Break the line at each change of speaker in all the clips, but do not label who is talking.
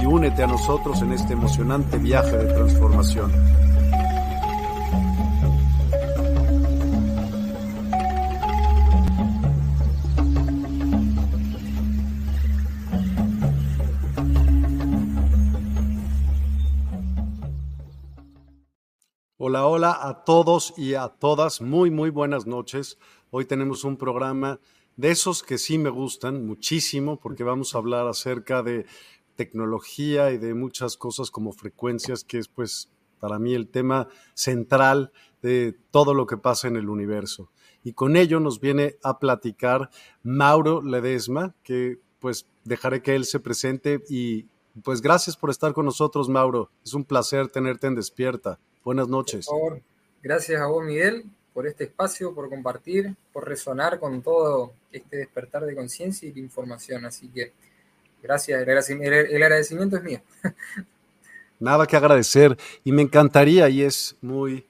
y únete a nosotros en este emocionante viaje de transformación. Hola, hola a todos y a todas. Muy, muy buenas noches. Hoy tenemos un programa de esos que sí me gustan muchísimo porque vamos a hablar acerca de tecnología y de muchas cosas como frecuencias, que es pues para mí el tema central de todo lo que pasa en el universo. Y con ello nos viene a platicar Mauro Ledesma, que pues dejaré que él se presente y pues gracias por estar con nosotros, Mauro. Es un placer tenerte en Despierta. Buenas noches.
Por favor, gracias a vos, Miguel, por este espacio, por compartir, por resonar con todo este despertar de conciencia y de información. Así que gracias, el agradecimiento es mío.
Nada que agradecer y me encantaría y es muy,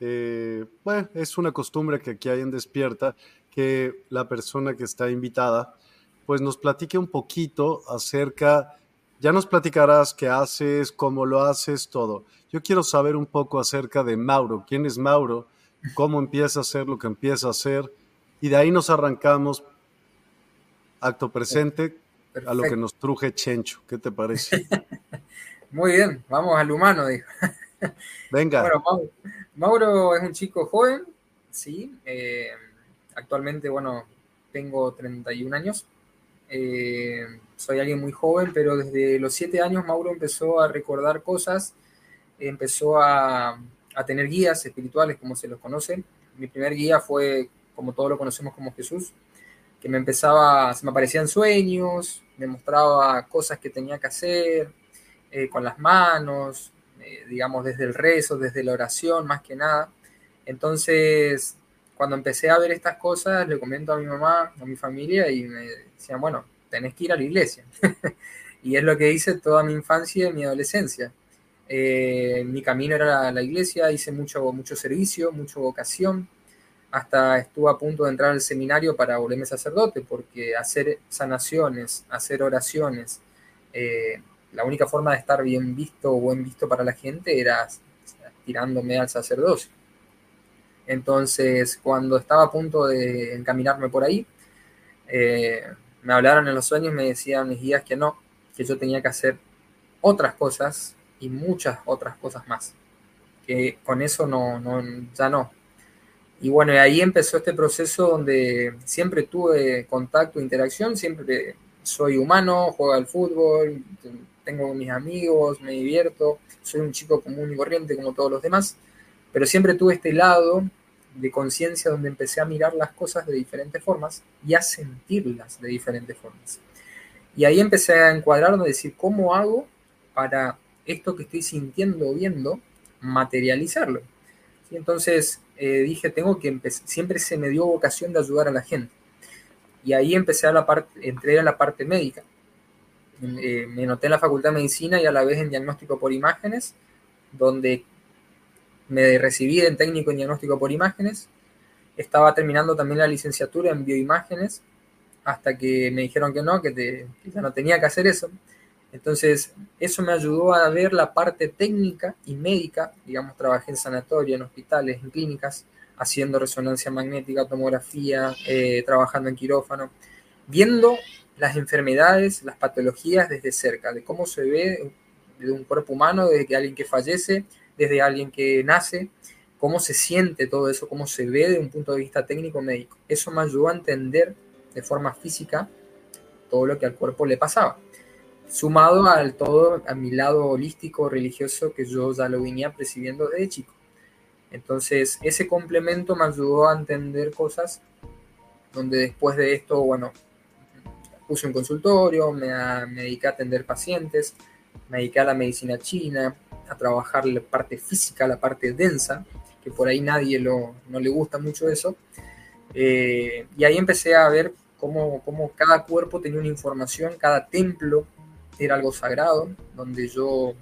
eh, bueno, es una costumbre que aquí hay en Despierta que la persona que está invitada pues nos platique un poquito acerca, ya nos platicarás qué haces, cómo lo haces, todo yo quiero saber un poco acerca de Mauro. ¿Quién es Mauro? ¿Cómo empieza a hacer lo que empieza a hacer? Y de ahí nos arrancamos acto presente a lo que nos truje Chencho. ¿Qué te parece?
Muy bien, vamos al humano, dijo.
Venga.
Bueno, Mauro, es un chico joven, sí. Eh, actualmente, bueno, tengo 31 años. Eh, soy alguien muy joven, pero desde los 7 años Mauro empezó a recordar cosas empezó a, tener guías espirituales, como se los conoce. Mi primer guía fue, como todos lo conocemos como Jesús, que me empezaba, se me aparecían sueños, me mostraba cosas que tenía que hacer eh, con las manos, eh, digamos, desde el rezo, desde la oración, más que nada. Entonces, cuando empecé a ver estas cosas, le comento a mi mamá, a mi familia, y me decían, bueno, tenés que ir a la iglesia. y es lo que hice toda mi infancia y mi adolescencia. Eh, mi camino era la, iglesia, hice mucho, mucho servicio, mucha vocación, hasta estuve a punto de entrar al seminario para volverme sacerdote, porque hacer sanaciones, hacer oraciones, eh, la única forma de estar bien visto o buen visto para la gente era tirándome al sacerdocio. Entonces, cuando estaba a punto de encaminarme por ahí, eh, me hablaron en los sueños, me decían mis guías que no, que yo tenía que hacer otras cosas y muchas otras cosas más. Que con eso no, no, ya no. Y bueno, ahí empezó este proceso donde siempre tuve contacto, interacción, siempre soy humano, juego al fútbol, tengo mis amigos, me divierto, soy un chico común y corriente como todos los demás, pero siempre tuve este lado de conciencia donde empecé a mirar las cosas de diferentes formas y a sentirlas de diferentes formas. Y ahí empecé a encuadrar, a decir, ¿cómo hago para esto que estoy sintiendo o viendo, materializarlo? Y entonces eh, dije, tengo que empezar, siempre se me dio vocación de ayudar a la gente. Y ahí empecé a la parte, entré a la parte médica. Eh, me noté en la Facultad de Medicina y a la vez en diagnóstico por imágenes, donde me recibí en técnico en diagnóstico por imágenes. Estaba terminando también la licenciatura en bioimágenes, hasta que me dijeron que no, que, que ya no tenía que hacer eso. Entonces, eso me ayudó a ver la parte técnica y médica, digamos, trabajé en sanatorio, en hospitales, en clínicas, haciendo resonancia magnética, tomografía, eh, trabajando en quirófano, viendo las enfermedades, las patologías desde cerca, de cómo se ve de un cuerpo humano, desde que alguien que fallece, desde alguien que nace, cómo se siente todo eso, cómo se ve de un punto de vista técnico médico. Eso me ayudó a entender de forma física todo lo que al cuerpo le pasaba sumado al todo, a mi lado holístico, religioso, que yo ya lo venía percibiendo desde chico. Entonces, ese complemento me ayudó a entender cosas donde después de esto, bueno, puse un consultorio, me, me dediqué a atender pacientes, me dediqué a la medicina china, a trabajar la parte física, la parte densa, que por ahí nadie lo, no le gusta mucho eso. Eh, y ahí empecé a ver cómo, cómo, cada cuerpo tenía una información, cada templo era algo sagrado, donde yo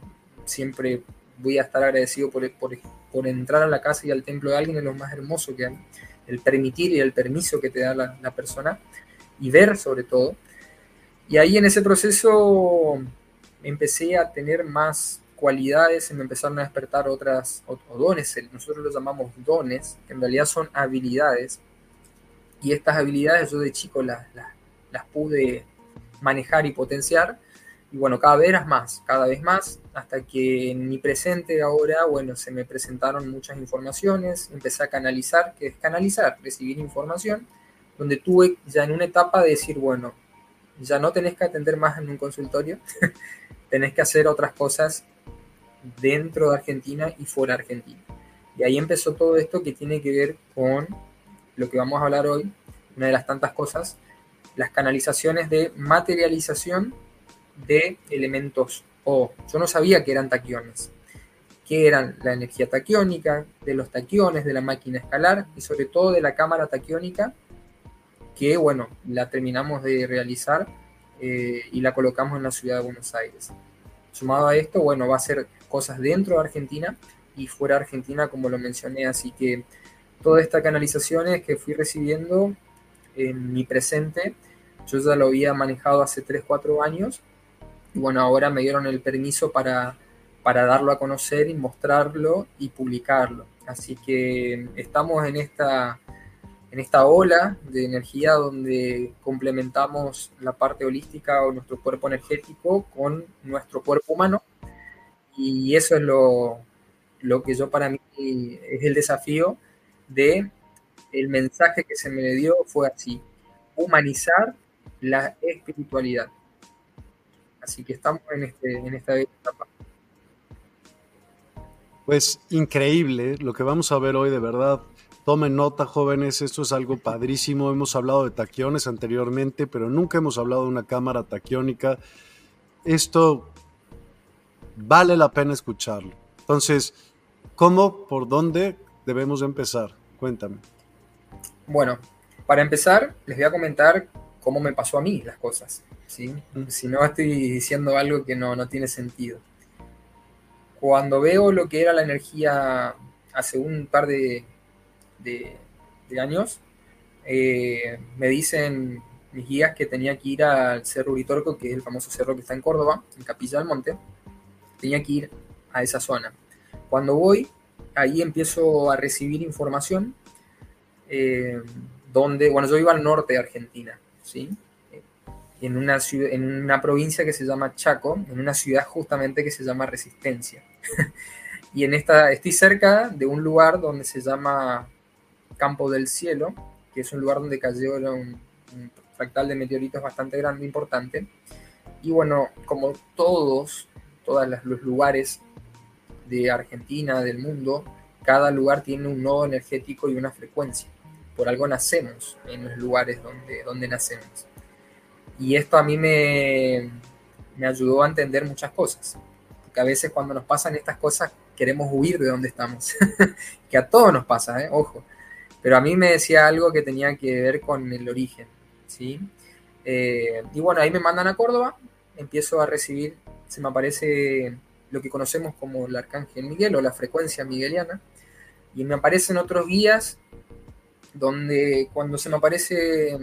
siempre voy a estar agradecido por, por, entrar a la casa y al templo de alguien, es lo más hermoso que hay, el permitir y el permiso que te da la, persona, y ver sobre todo. Y ahí en ese proceso empecé a tener más cualidades, y me empezaron a despertar otras o, dones, nosotros los llamamos dones, que en realidad son habilidades, y estas habilidades yo de chico las, las pude manejar y potenciar, y bueno, cada vez más, cada vez más, hasta que en mi presente ahora, bueno, se me presentaron muchas informaciones, empecé a canalizar, que es canalizar, recibir información, donde tuve ya en una etapa de decir, bueno, ya no tenés que atender más en un consultorio, tenés que hacer otras cosas dentro de Argentina y fuera de Argentina. Y ahí empezó todo esto que tiene que ver con lo que vamos a hablar hoy, una de las tantas cosas, las canalizaciones de materialización de elementos O. Yo no sabía que eran taquiones, que eran la energía taquiónica, de los taquiones, de la máquina escalar y sobre todo de la cámara taquiónica, que bueno, la terminamos de realizar eh, y la colocamos en la ciudad de Buenos Aires. Sumado a esto, bueno, va a ser cosas dentro de Argentina y fuera de Argentina, como lo mencioné, así que toda esta canalizaciones que fui recibiendo en mi presente, yo ya lo había manejado hace 3, 4 años y bueno, ahora me dieron el permiso para, para darlo a conocer y mostrarlo y publicarlo. Así que estamos en esta, en esta ola de energía donde complementamos la parte holística o nuestro cuerpo energético con nuestro cuerpo humano. Y eso es lo, lo que yo para mí es el desafío de el mensaje que se me dio fue así, humanizar la espiritualidad. Así que estamos en, este, en esta etapa.
Pues increíble lo que vamos a ver hoy, de verdad. Tomen nota, jóvenes, esto es algo padrísimo. Hemos hablado de taquiones anteriormente, pero nunca hemos hablado de una cámara taquiónica. Esto vale la pena escucharlo. Entonces, ¿cómo, por dónde debemos empezar? Cuéntame.
Bueno, para empezar, les voy a comentar cómo me pasó a mí las cosas. ¿Sí? Si no estoy diciendo algo que no, tiene sentido. Cuando veo lo que era la energía hace un par de, de, años, eh, me dicen mis guías que tenía que ir al Cerro Uritorco, que es el famoso cerro que está en Córdoba, en Capilla del Monte. Tenía que ir a esa zona. Cuando voy, ahí empiezo a recibir información eh, donde, bueno, yo iba al norte de Argentina, ¿sí? En una, ciudad, en una provincia que se llama Chaco, en una ciudad justamente que se llama Resistencia. y en esta, estoy cerca de un lugar donde se llama Campo del Cielo, que es un lugar donde cayó un, un fractal de meteoritos bastante grande, importante. Y bueno, como todos, todos los lugares de Argentina, del mundo, cada lugar tiene un nodo energético y una frecuencia. Por algo nacemos en los lugares donde, donde nacemos. Y esto a mí me, me ayudó a entender muchas cosas. Porque a veces cuando nos pasan estas cosas queremos huir de donde estamos. que a todos nos pasa, ¿eh? ojo. Pero a mí me decía algo que tenía que ver con el origen. ¿sí? Eh, y bueno, ahí me mandan a Córdoba, empiezo a recibir, se me aparece lo que conocemos como el arcángel Miguel o la frecuencia migueliana, y me aparecen otros guías donde cuando se me aparece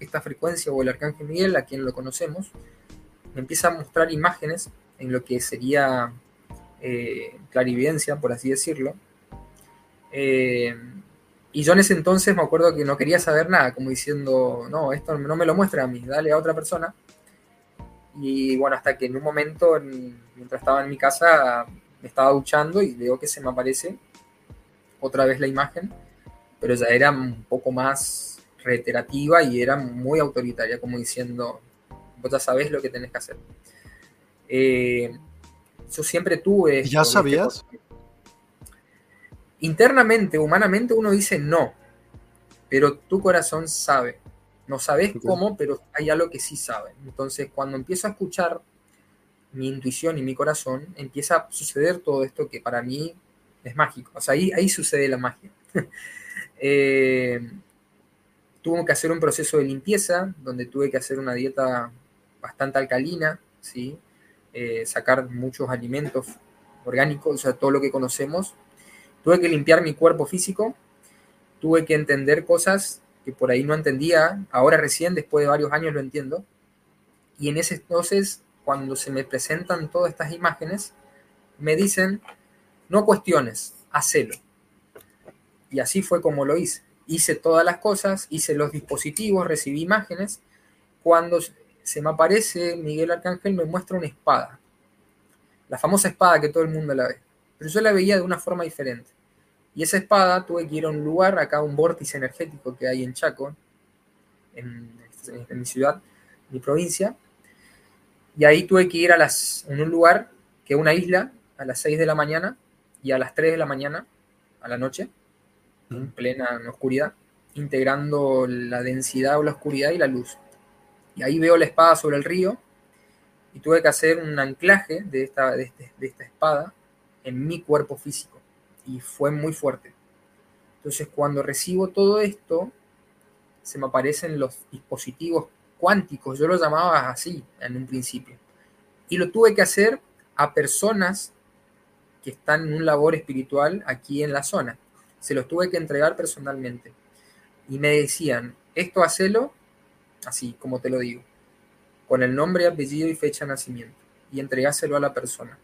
esta frecuencia o el arcángel Miguel, a quien lo conocemos, me empieza a mostrar imágenes en lo que sería eh, clarividencia, por así decirlo. Eh, y yo en ese entonces me acuerdo que no quería saber nada, como diciendo, no, esto no me lo muestra a mí, dale a otra persona. Y bueno, hasta que en un momento, mientras estaba en mi casa, me estaba duchando y veo que se me aparece otra vez la imagen, pero ya era un poco más reiterativa y era muy autoritaria, como diciendo, vos ya sabés lo que tenés que hacer. Eh, yo siempre tuve...
¿Ya sabías?
internamente, humanamente, uno dice no, pero tu corazón sabe. No sabes cómo, pero hay algo que sí sabe. Entonces, cuando empiezo a escuchar mi intuición y mi corazón, empieza a suceder todo esto que para mí es mágico. O sea, ahí, ahí sucede la magia. eh, tuve que hacer un proceso de limpieza, donde tuve que hacer una dieta bastante alcalina, ¿sí? Eh, sacar muchos alimentos orgánicos, o sea, todo lo que conocemos. Tuve que limpiar mi cuerpo físico, tuve que entender cosas que por ahí no entendía, ahora recién, después de varios años lo entiendo. Y en ese entonces, cuando se me presentan todas estas imágenes, me dicen, no cuestiones, hacelo. Y así fue como lo hice. Hice todas las cosas, hice los dispositivos, recibí imágenes. Cuando se me aparece Miguel Arcángel, me muestra una espada. La famosa espada que todo el mundo la ve. Pero yo la veía de una forma diferente. Y esa espada tuve que ir a un lugar, acá un vórtice energético que hay en Chaco, en, mi ciudad, mi provincia. Y ahí tuve que ir a las, en un lugar que es una isla a las 6 de la mañana y a las 3 de la mañana, a la noche, en plena oscuridad, integrando la densidad o la oscuridad y la luz. Y ahí veo la espada sobre el río y tuve que hacer un anclaje de esta, de este, esta espada en mi cuerpo físico y fue muy fuerte. Entonces cuando recibo todo esto, se me aparecen los dispositivos cuánticos, yo los llamaba así en un principio. Y lo tuve que hacer a personas que están en un labor espiritual aquí en la zona. Se los tuve que entregar personalmente. Y me decían, esto hacelo así, como te lo digo, con el nombre, apellido y fecha de nacimiento. Y entregáselo a la persona.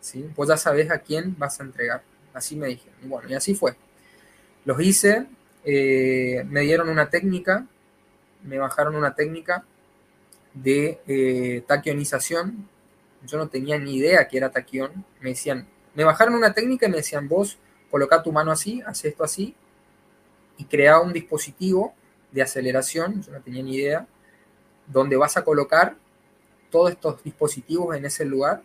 ¿Sí? Pues ya sabes a quién vas a entregar. Así me dijeron. Y bueno, y así fue. Los hice, eh, me dieron una técnica, me bajaron una técnica de eh, taquionización. Yo no tenía ni idea que era taquión. Me decían, me bajaron una técnica y me decían, vos coloca tu mano así, haz esto así, y crea un dispositivo de aceleración, yo no tenía ni idea, donde vas a colocar todos estos dispositivos en ese lugar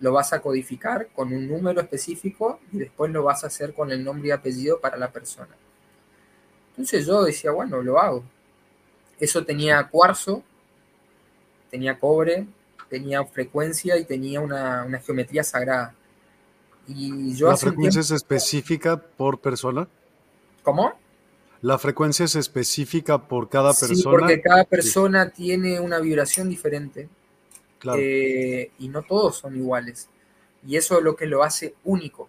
lo vas a codificar con un número específico y después lo vas a hacer con el nombre y apellido para la persona. Entonces yo decía, bueno, lo hago. Eso tenía cuarzo, tenía cobre, tenía frecuencia y tenía una, geometría sagrada. Y yo
¿La frecuencia es específica por persona?
¿Cómo?
¿La frecuencia es específica por cada persona?
Sí, porque cada persona tiene una vibración diferente. Eh, y no todos son iguales. Y eso es lo que lo hace único.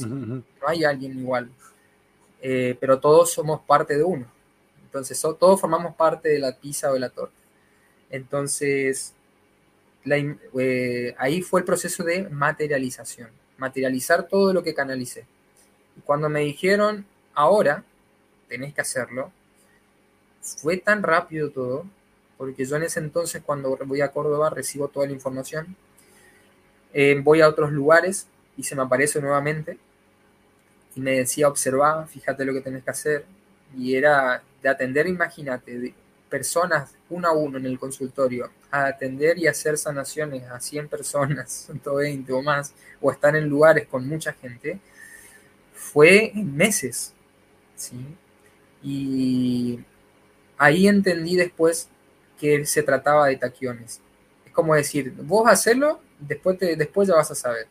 No hay alguien igual. Eh, pero todos somos parte de uno. Entonces, todos formamos parte de la pizza o de la torta. Entonces, eh, ahí fue el proceso de materialización. Materializar todo lo que canalicé. Y cuando me dijeron, ahora tenés que hacerlo, fue tan rápido todo porque yo en ese entonces cuando voy a Córdoba recibo toda la información, eh, voy a otros lugares y se me aparece nuevamente y me decía, observa, fíjate lo que tenés que hacer, y era de atender, imagínate, de personas uno a uno en el consultorio, a atender y hacer sanaciones a 100 personas, 120 o más, o estar en lugares con mucha gente, fue en meses, ¿sí? Y ahí entendí después que se trataba de taquiones. Es como decir, vos hacelo, después, te, después ya vas a saber.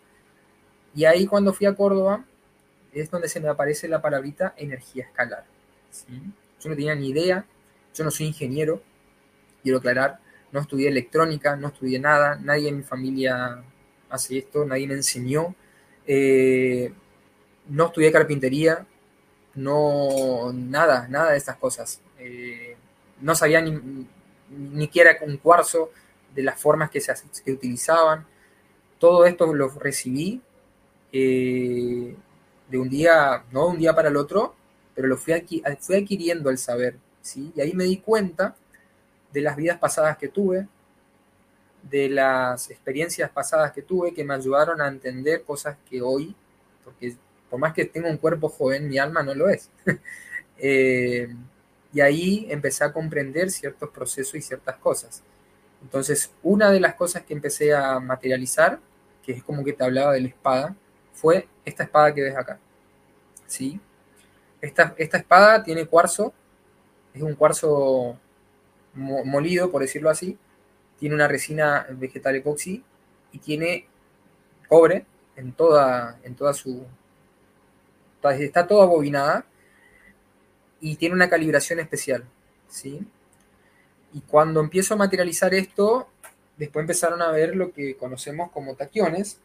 Y ahí cuando fui a Córdoba, es donde se me aparece la palabrita energía escalar. Yo no tenía ni idea, yo no soy ingeniero, quiero aclarar, no estudié electrónica, no estudié nada, nadie en mi familia hace esto, nadie me enseñó, eh, no estudié carpintería, no, nada, nada de estas cosas. Eh, no sabía ni, ni un cuarzo de las formas que se que utilizaban. Todo esto lo recibí eh, de un día, no de un día para el otro, pero lo fui, aquí, fui adquiriendo el saber, ¿sí? Y ahí me di cuenta de las vidas pasadas que tuve, de las experiencias pasadas que tuve que me ayudaron a entender cosas que hoy, porque por más que tengo un cuerpo joven, mi alma no lo es. Eh, y ahí empecé a comprender ciertos procesos y ciertas cosas. Entonces, una de las cosas que empecé a materializar, que es como que te hablaba de la espada, fue esta espada que ves acá. ¿Sí? Esta, esta espada tiene cuarzo, es un cuarzo molido, por decirlo así, tiene una resina vegetal epoxi y tiene cobre en toda, en toda su... Está toda bobinada y tiene una calibración especial, ¿sí? Y cuando empiezo a materializar esto, después empezaron a ver lo que conocemos como taquiones,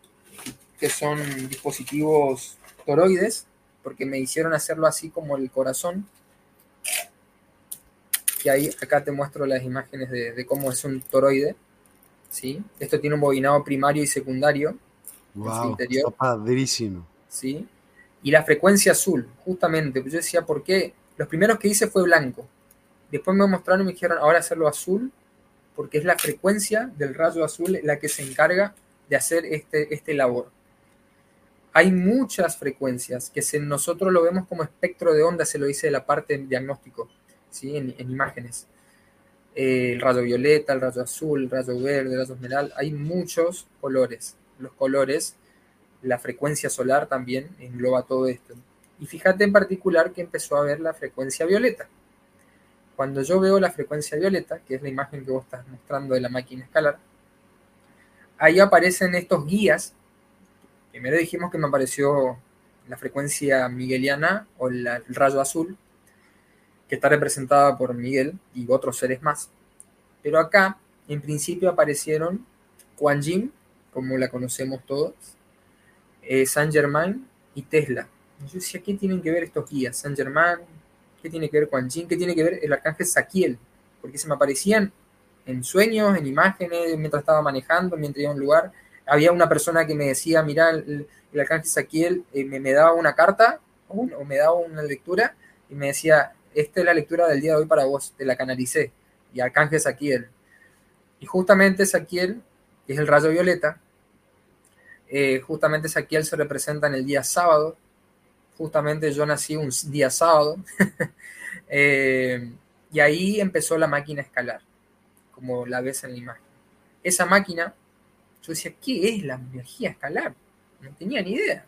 que son dispositivos toroides, porque me hicieron hacerlo así como el corazón. Ahí acá te muestro las imágenes de, cómo es un toroide. ¿sí? Esto tiene un bobinado primario y secundario.
Wow, interior. Está padrísimo.
¿sí? Y la frecuencia azul, justamente. Yo decía, ¿por qué? Los primeros que hice fue blanco. Después me mostraron y me dijeron, ahora hacerlo azul, porque es la frecuencia del rayo azul la que se encarga de hacer este, este labor hay muchas frecuencias que se, nosotros lo vemos como espectro de onda, se lo dice de la parte diagnóstico, ¿sí? en, imágenes. Eh, el rayo violeta, el rayo azul, el rayo verde, el rayo esmeralda, hay muchos colores. Los colores, la frecuencia solar también engloba todo esto. Y fíjate en particular que empezó a ver la frecuencia violeta. Cuando yo veo la frecuencia violeta, que es la imagen que vos estás mostrando de la máquina escalar, ahí aparecen estos guías Primero dijimos que me apareció la frecuencia migueliana o el rayo azul, que está representada por Miguel y otros seres más. Pero acá, en principio, aparecieron Quan Yin, como la conocemos todos, eh, Saint Germain y Tesla. Yo decía, ¿qué tienen que ver estos guías? Saint Germain, ¿qué tiene que ver Quan Yin? ¿Qué tiene que ver el arcángel Saquiel? Porque se me aparecían en sueños, en imágenes, mientras estaba manejando, mientras iba a un lugar había una persona que me decía, mira, el, arcángel Saquiel eh, me, daba una carta o me daba una lectura y me decía, esta es la lectura del día de hoy para vos, te la canalicé. Y arcángel Saquiel. Y justamente Saquiel, que es el rayo violeta, eh, justamente Saquiel se representa en el día sábado. Justamente yo nací un día sábado. Eh, y ahí empezó la máquina a escalar, como la ves en la imagen. Esa máquina yo decía, ¿qué es la energía escalar? No tenía ni idea.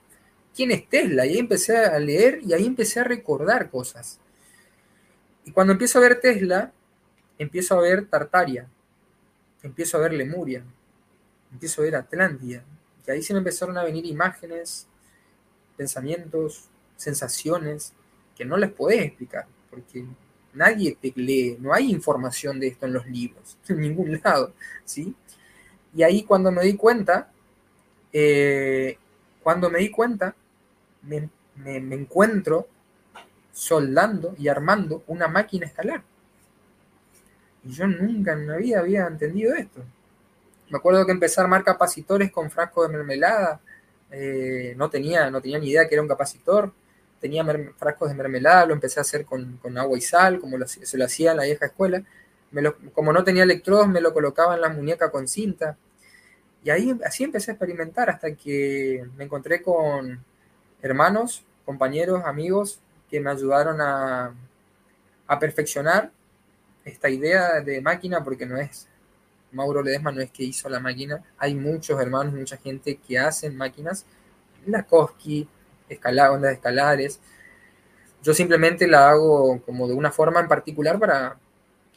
¿Quién es Tesla? Y ahí empecé a leer y ahí empecé a recordar cosas. Y cuando empiezo a ver Tesla, empiezo a ver Tartaria, empiezo a ver Lemuria, empiezo a ver Atlántida. Y ahí se me empezaron a venir imágenes, pensamientos, sensaciones que no les podés explicar, porque nadie te lee, no hay información de esto en los libros, en ningún lado, ¿sí? Y ahí cuando me di cuenta, eh, cuando me di cuenta, me, encuentro soldando y armando una máquina escalar. Y yo nunca en la vida había entendido esto. Me acuerdo que empecé a armar capacitores con frasco de mermelada. Eh, no, tenía, no tenía ni idea que era un capacitor. Tenía frascos de mermelada, lo empecé a hacer con, agua y sal, como se lo hacía en la vieja escuela como no tenía electrodos, me lo colocaba en la muñeca con cinta. Y ahí así empecé a experimentar hasta que me encontré con hermanos, compañeros, amigos que me ayudaron a, perfeccionar esta idea de máquina, porque no es, Mauro Ledesma no es que hizo la máquina, hay muchos hermanos, mucha gente que hacen máquinas, Lakoski, escalar, ondas escalares. Yo simplemente la hago como de una forma en particular para,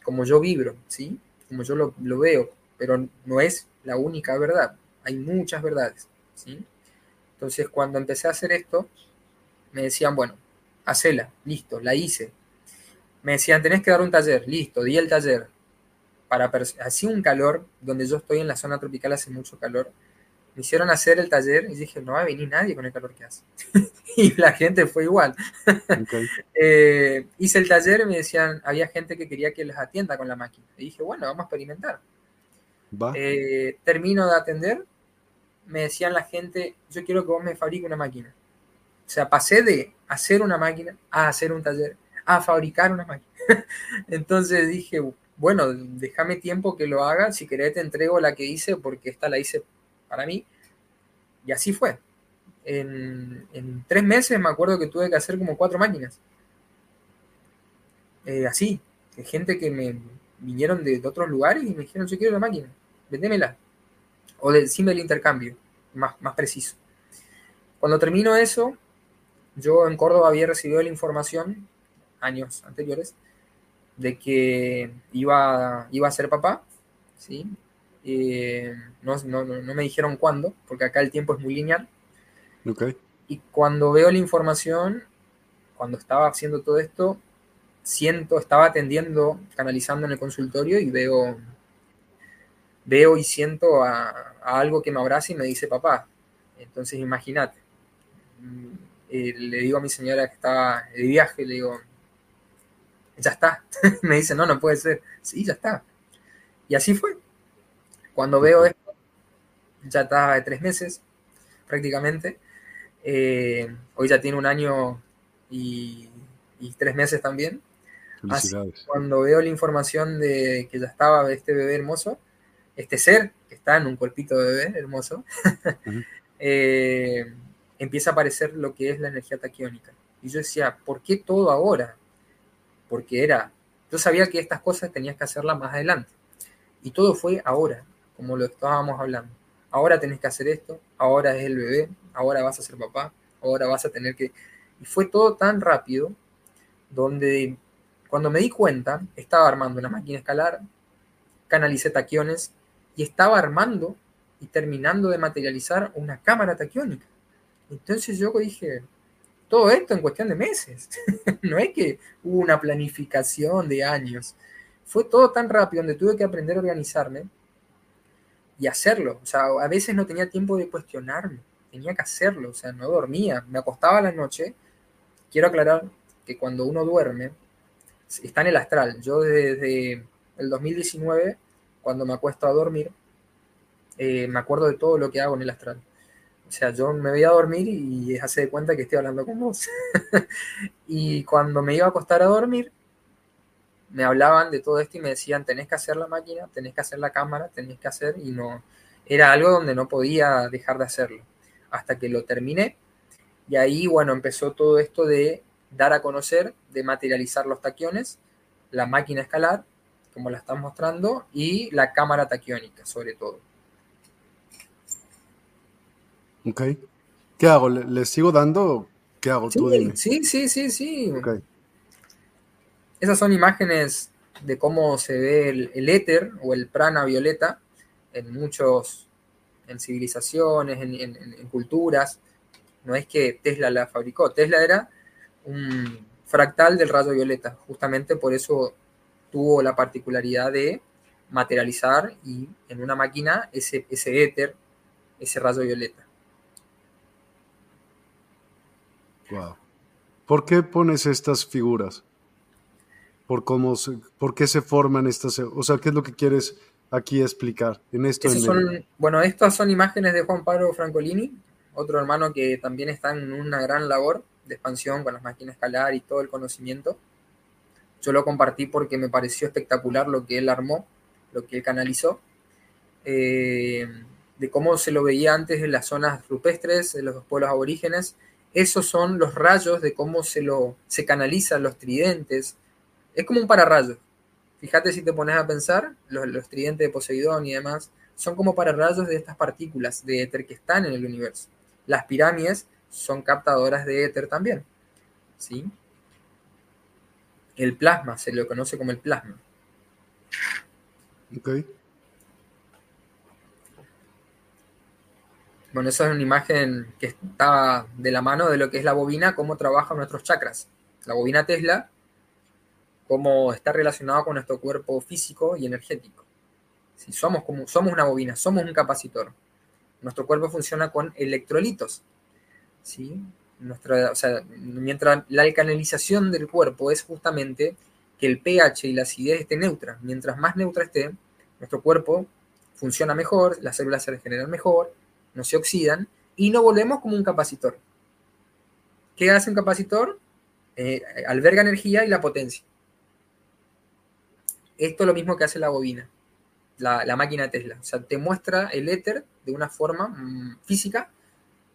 como yo vibro, ¿sí? Como yo lo veo, pero no es la única verdad. Hay muchas verdades, ¿sí? Entonces, cuando empecé a hacer esto, me decían, bueno, hacela, listo, la hice. Me decían, tenés que dar un taller, listo, di el taller. Para así un calor, donde yo estoy en la zona tropical hace mucho calor, me hicieron hacer el taller y dije, no va a venir nadie con el calor que hace. y la gente fue igual. Eh, hice el taller y me decían, había gente que quería que les atienda con la máquina. Y dije, bueno, vamos a experimentar. Eh, termino de atender, me decían la gente, yo quiero que vos me fabriques una máquina. O sea, pasé de hacer una máquina a hacer un taller, a fabricar una máquina. Entonces dije, bueno, déjame tiempo que lo haga, si querés te entrego la que hice porque esta la hice para mí. Y así fue. En, tres meses me acuerdo que tuve que hacer como cuatro máquinas. Eh, así, gente que me vinieron de, otros lugares y me dijeron, yo quiero la máquina, vendémela. O decime el intercambio, más, más preciso. Cuando termino eso, yo en Córdoba había recibido la información, años anteriores, de que iba, iba a ser papá, ¿sí? Eh, no, me dijeron cuándo, porque acá el tiempo es muy lineal. Y cuando veo la información, cuando estaba haciendo todo esto, siento, estaba atendiendo, canalizando en el consultorio y veo, veo y siento a, algo que me abraza y me dice papá. Entonces imagínate. Eh, le digo a mi señora que estaba de viaje, le digo, ya está. me dice, no, no puede ser. Sí, ya está. Y así fue. Cuando veo esto, ya estaba de tres meses prácticamente. Eh, hoy ya tiene un año y, tres meses también. cuando veo la información de que ya estaba este bebé hermoso, este ser que está en un cuerpito de bebé hermoso, eh, empieza a aparecer lo que es la energía taquiónica. Y yo decía, ¿por qué todo ahora? Porque era, yo sabía que estas cosas tenías que hacerlas más adelante. Y todo fue ahora como lo estábamos hablando. Ahora tenés que hacer esto, ahora es el bebé, ahora vas a ser papá, ahora vas a tener que... Y fue todo tan rápido, donde cuando me di cuenta, estaba armando una máquina escalar, canalicé taquiones y estaba armando y terminando de materializar una cámara taquiónica. Entonces yo dije, todo esto en cuestión de meses. no es que hubo una planificación de años. Fue todo tan rápido donde tuve que aprender a organizarme y hacerlo. O sea, a veces no tenía tiempo de cuestionarme, tenía que hacerlo, o sea, no dormía, me acostaba a la noche. Quiero aclarar que cuando uno duerme, está en el astral. Yo desde el 2019, cuando me acuesto a dormir, eh, me acuerdo de todo lo que hago en el astral. O sea, yo me voy a dormir y hace de cuenta que estoy hablando con vos. y cuando me iba a acostar a dormir, me hablaban de todo esto y me decían, tenés que hacer la máquina, tenés que hacer la cámara, tenés que hacer, y no, era algo donde no podía dejar de hacerlo, hasta que lo terminé, y ahí, bueno, empezó todo esto de dar a conocer, de materializar los taquiones, la máquina escalar, como la están mostrando, y la cámara taquiónica, sobre todo.
Ok. ¿Qué hago? ¿Les sigo dando? ¿Qué hago?
Sí,
Tú
sí, sí, sí, sí. Okay. Esas son imágenes de cómo se ve el, éter o el prana violeta en muchos, en civilizaciones, en, culturas. No es que Tesla la fabricó, Tesla era un fractal del rayo violeta, justamente por eso tuvo la particularidad de materializar y en una máquina ese, ese éter, ese rayo violeta.
Wow. ¿Por qué pones estas figuras? por cómo por qué se forman estas, o sea, qué es lo que quieres aquí explicar en esto.
bueno, estas son imágenes de Juan Pablo Francolini, otro hermano que también está en una gran labor de expansión con las máquinas escalar y todo el conocimiento. Yo lo compartí porque me pareció espectacular lo que él armó, lo que él canalizó, eh, de cómo se lo veía antes en las zonas rupestres, en los pueblos aborígenes. Esos son los rayos de cómo se, lo, se canalizan los tridentes, es como un pararrayo. Fíjate si te pones a pensar, los, tridentes de Poseidón y demás son como pararrayos de estas partículas de éter que están en el universo. Las pirámides son captadoras de éter también. ¿sí? El plasma se lo conoce como el plasma.
Ok.
Bueno, esa es una imagen que está de la mano de lo que es la bobina, cómo trabajan nuestros chakras. La bobina Tesla, cómo está relacionada con nuestro cuerpo físico y energético. Si somos, como, somos una bobina, somos un capacitor. Nuestro cuerpo funciona con electrolitos. ¿sí? Nuestra, o sea, mientras la alcanalización del cuerpo es justamente que el pH y la acidez esté neutra. Mientras más neutra esté, nuestro cuerpo funciona mejor, las células se regeneran mejor, no se oxidan y no volvemos como un capacitor. ¿Qué hace un capacitor? Eh, alberga energía y la potencia. Esto es lo mismo que hace la bobina, la, máquina Tesla. O sea, te muestra el éter de una forma mm, física,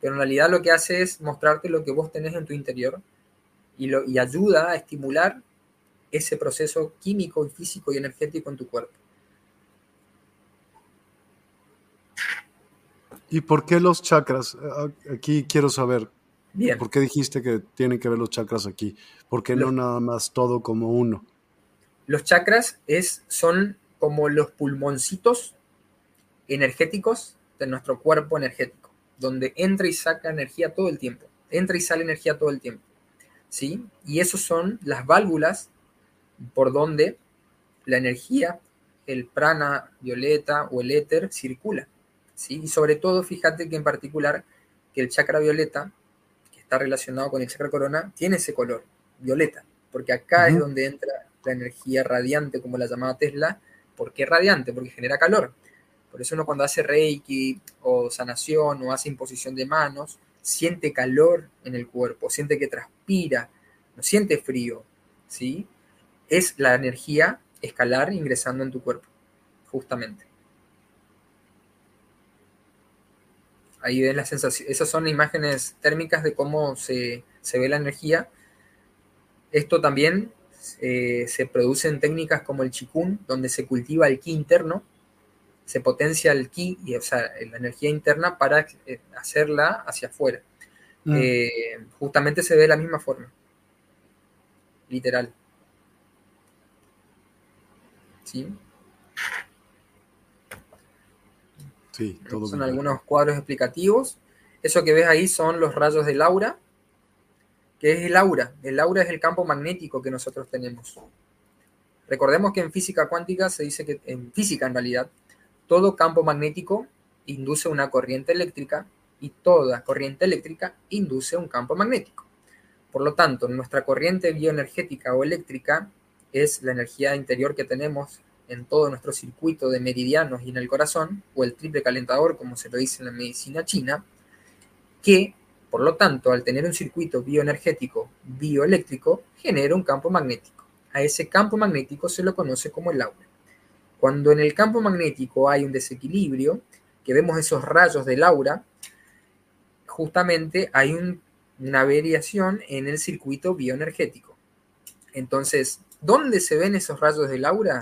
pero en realidad lo que hace es mostrarte lo que vos tenés en tu interior y, lo, y ayuda a estimular ese proceso químico y físico y energético en tu cuerpo.
¿Y por qué los chakras? Aquí quiero saber. Bien. ¿Por qué dijiste que tienen que ver los chakras aquí? ¿Por qué no nada más todo como uno?
Los chakras es, son como los pulmoncitos energéticos de nuestro cuerpo energético, donde entra y saca energía todo el tiempo. Entra y sale energía todo el tiempo. ¿Sí? Y esos son las válvulas por donde la energía, el prana violeta o el éter circula. Y sobre todo, fíjate que en particular que el chakra violeta, que está relacionado con el chakra corona, tiene ese color, violeta, porque acá es donde entra la energía radiante, como la llamaba Tesla. ¿Por qué radiante? Porque genera calor. Por eso uno cuando hace reiki o sanación o hace imposición de manos, siente calor en el cuerpo, siente que transpira, no siente frío, ¿sí? Es la energía escalar ingresando en tu cuerpo, justamente. Ahí ves la sensación. Esas son imágenes térmicas de cómo se, ve la energía. Esto también eh, se produce en técnicas como el chikun, donde se cultiva el ki interno, se potencia el ki, y, o sea, la energía interna para eh, hacerla hacia afuera. Mm. Eh, justamente se ve de la misma forma. Literal. ¿Sí? Son algunos cuadros explicativos. Eso que ves ahí son los rayos del aura. ¿Qué es el aura? El aura es el campo magnético que nosotros tenemos. Recordemos que en física cuántica se dice que, en física en realidad, todo campo magnético induce una corriente eléctrica y toda corriente eléctrica induce un campo magnético. Por lo tanto, nuestra corriente bioenergética o eléctrica es la energía interior que tenemos en todo nuestro circuito de meridianos y en el corazón, o el triple calentador, como se lo dice en la medicina china, que, por lo tanto, al tener un circuito bioenergético bioeléctrico, genera un campo magnético. A ese campo magnético se lo conoce como el aura. Cuando en el campo magnético hay un desequilibrio, que vemos esos rayos del aura, justamente hay una variación en el circuito bioenergético. Entonces, ¿dónde se ven esos rayos del aura?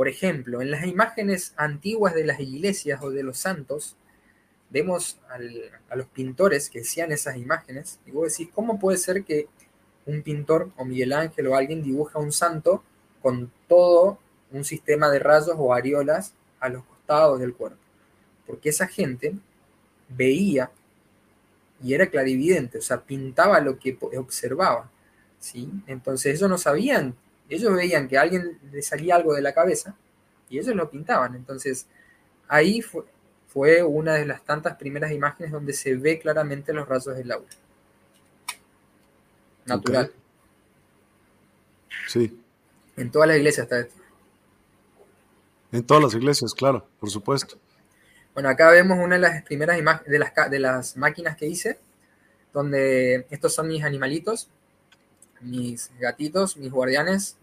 Por ejemplo, en las imágenes antiguas de las iglesias o de los santos, vemos a los pintores que hacían esas imágenes, y vos decís, ¿cómo puede ser que un pintor o Miguel Ángel o alguien dibuja un santo con todo un sistema de rayos o areolas a los costados del cuerpo? Porque esa gente veía y era clarividente, o sea, pintaba lo que observaba, ¿sí? Entonces ellos no sabían ellos veían que a alguien le salía algo de la cabeza y ellos lo pintaban. Entonces, ahí fue, fue una de las tantas primeras imágenes donde se ve claramente los rayos del aura. Natural.
Sí.
En todas las iglesias está esto.
En todas las iglesias, claro, por supuesto.
Bueno, acá vemos una de las primeras imágenes de las, de las máquinas que hice, donde estos son mis animalitos, mis gatitos, mis guardianes,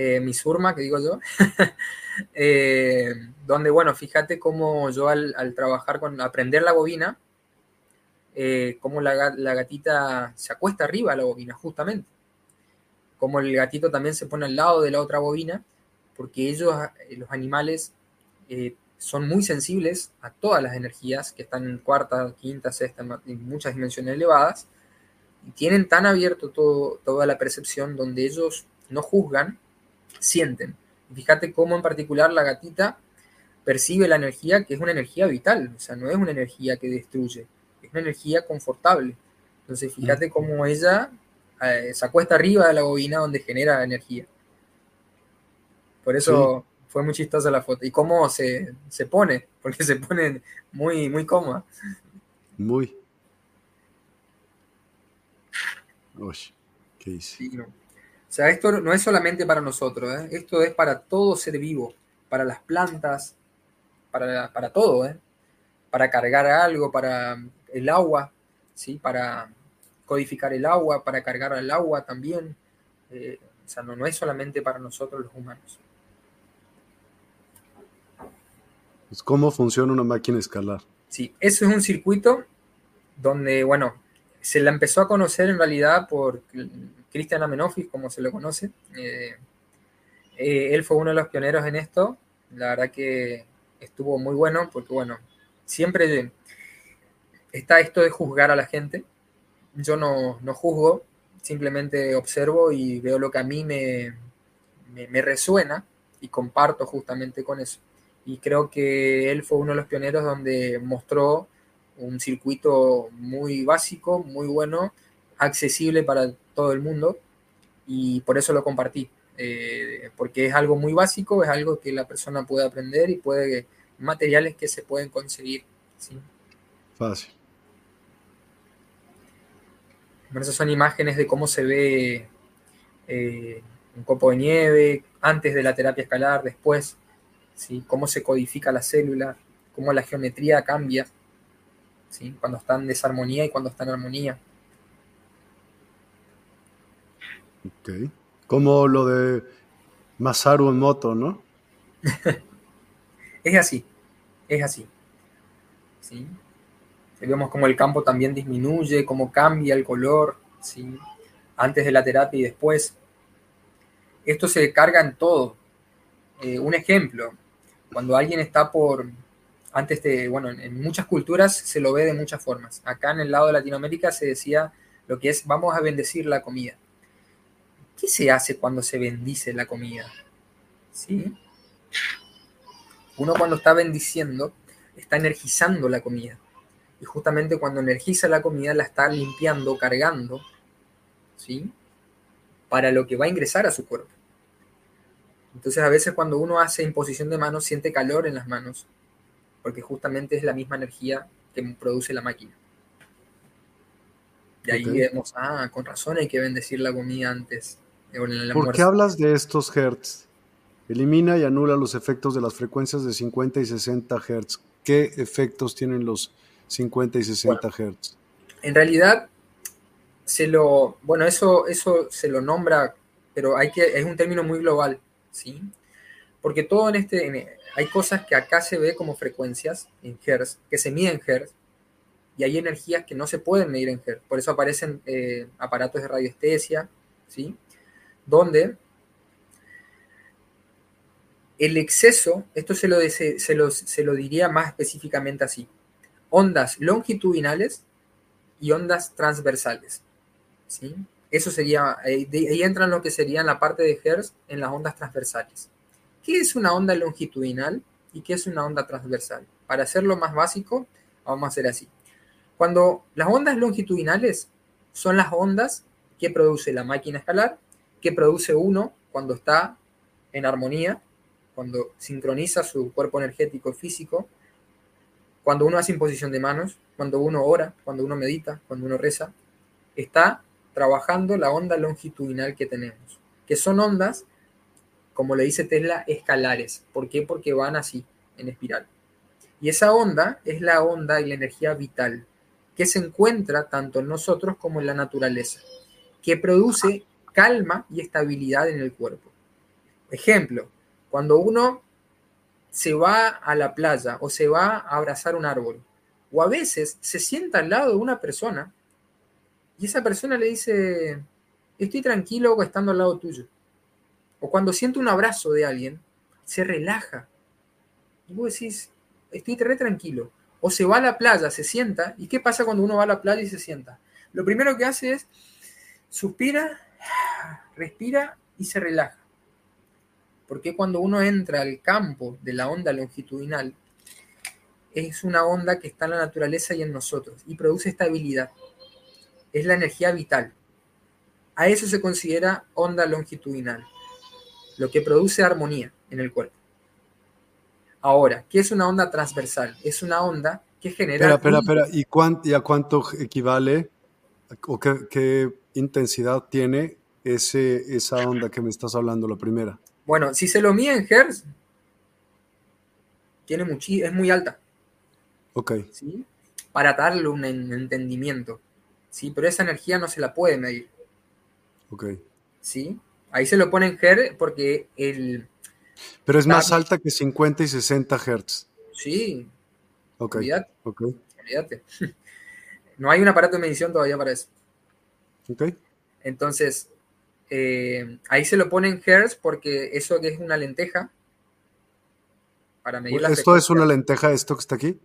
eh, mi surma, que digo yo, eh, donde, bueno, fíjate cómo yo al, trabajar con, aprender la bobina, eh, cómo la, gatita se acuesta arriba a la bobina, justamente. Como el gatito también se pone al lado de la otra bobina, porque ellos, los animales, son muy sensibles a todas las energías que están en cuarta, quinta, sexta, en muchas dimensiones elevadas, y tienen tan abierto todo, toda la percepción donde ellos no juzgan, sienten. Fíjate cómo en particular la gatita percibe la energía que es una energía vital, o sea, no es una energía que destruye, es una energía confortable. Entonces, fíjate mm. cómo ella eh, se acuesta arriba de la bobina donde genera energía. Por eso fue muy chistosa la foto. Y cómo se, pone, porque se pone muy, muy cómoda.
Muy. Uy, ¿qué dice?
O sea, esto no es solamente para nosotros, ¿eh? esto es para todo ser vivo, para las plantas, para, para todo, ¿eh? para cargar algo, para el agua, ¿sí? para codificar el agua, para cargar al agua también. Eh, o sea, no, no es solamente para nosotros los humanos.
Pues, ¿Cómo funciona una máquina escalar?
Sí, eso es un circuito donde, bueno, se la empezó a conocer en realidad por Cristian Amenofis, como se lo conoce. Eh, eh, él fue uno de los pioneros en esto. La verdad que estuvo muy bueno porque, bueno, siempre está esto de juzgar a la gente. Yo no, no juzgo, simplemente observo y veo lo que a mí me, me resuena y comparto justamente con eso y creo que él fue uno de los pioneros donde mostró un circuito muy básico, muy bueno, accesible para todo el mundo y por eso lo compartí, eh, porque es algo muy básico, es algo que la persona puede aprender y puede, materiales que se pueden conseguir. ¿sí?
Fácil.
Bueno, esas son imágenes de cómo se ve eh, un copo de nieve antes de la terapia escalar, después cómo se codifica la célula, cómo la geometría cambia, ¿sí? cuando está en desarmonía y cuando está en armonía.
Ok. Como lo de Masaru Emoto, ¿no?
es así, es así. ¿sí? Vemos cómo el campo también disminuye, cómo cambia el color, ¿sí? antes de la terapia y después. Esto se carga en todo. Eh, un ejemplo, cuando alguien está por, antes de, bueno, en muchas culturas se lo ve de muchas formas. Acá en el lado de Latinoamérica se decía lo que es vamos a bendecir la comida. ¿Qué se hace cuando se bendice la comida? ¿Sí? Uno cuando está bendiciendo está energizando la comida. Y justamente cuando energiza la comida la está limpiando, cargando, ¿sí? Para lo que va a ingresar a su cuerpo. Entonces a veces cuando uno hace imposición de manos siente calor en las manos, porque justamente es la misma energía que produce la máquina. Y ahí vemos, ah, con razón hay que bendecir la comida antes.
¿Por qué hablas de estos hertz? Elimina y anula los efectos de las frecuencias de 50 y 60 hertz. ¿Qué efectos tienen los 50 y 60 hertz?
En realidad, se lo, bueno, eso, eso se lo nombra, pero hay que, es un término muy global. ¿sí? Porque todo en este, hay cosas que acá se ve como frecuencias en Hertz, que se miden en Hertz, y hay energías que no se pueden medir en Hertz. Por eso aparecen eh, aparatos de radiestesia, ¿sí? Donde el exceso, esto se lo, se, se lo diría más específicamente así, ondas longitudinales y ondas transversales, ¿sí? Eso sería, ahí entran lo que sería la parte de Hertz en las ondas transversales. ¿Qué es una onda longitudinal y qué es una onda transversal? Para hacerlo más básico, vamos a hacer así. Cuando las ondas longitudinales son las ondas que produce la máquina escalar, que produce uno cuando está en armonía, cuando sincroniza su cuerpo energético físico, cuando uno hace imposición de manos, cuando uno ora, cuando uno medita, cuando uno reza, está trabajando la onda longitudinal que tenemos, que son ondas, como le dice Tesla, escalares. ¿Por qué? Porque van así, en espiral. Y esa onda es la onda y la energía vital, que se encuentra tanto en nosotros como en la naturaleza, que produce calma y estabilidad en el cuerpo. Ejemplo, cuando uno se va a la playa o se va a abrazar un árbol, o a veces se sienta al lado de una persona y esa persona le dice, estoy tranquilo estando al lado tuyo. O cuando siente un abrazo de alguien, se relaja. Y vos decís, estoy re tranquilo. O se va a la playa, se sienta. ¿Y qué pasa cuando uno va a la playa y se sienta? Lo primero que hace es suspira, respira y se relaja. Porque cuando uno entra al campo de la onda longitudinal, es una onda que está en la naturaleza y en nosotros y produce estabilidad. Es la energía vital. A eso se considera onda longitudinal, lo que produce armonía en el cuerpo. Ahora, ¿qué es una onda transversal? Es una onda que genera...
Espera, espera, espera. ¿Y, a cuánto equivale o qué, intensidad tiene ese, esa onda que me estás hablando, la primera?
Bueno, si se lo mide en Hertz, tiene es muy alta.
Ok.
¿sí? Para darle un entendimiento. ¿sí? Pero esa energía no se la puede medir.
Ok.
¿Sí? Ahí se lo pone en Hertz porque el...
Pero es más alta que 50 y 60 Hertz.
Sí.
Ok.
Olvídate.
okay.
Olvídate. No hay un aparato de medición todavía para eso. Entonces, eh, ahí se lo pone en hertz porque eso que es una lenteja.
Para medir la ¿Esto es una lenteja, esto que está aquí?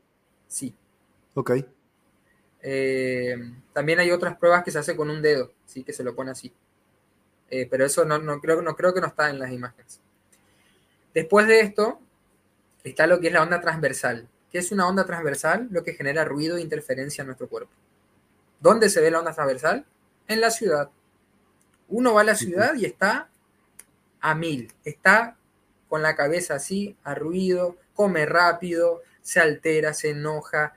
Sí.
Ok.
Eh, también hay otras pruebas que se hace con un dedo, sí, que se lo pone así. Eh, pero eso no, no, creo, no creo que no está en las imágenes. Después de esto, está lo que es la onda transversal. ¿Qué es una onda transversal? Lo que genera ruido e interferencia en nuestro cuerpo. ¿Dónde se ve la onda transversal? En la ciudad. Uno va a la ciudad y está a mil, está con la cabeza así, a ruido, come rápido, se altera, se enoja,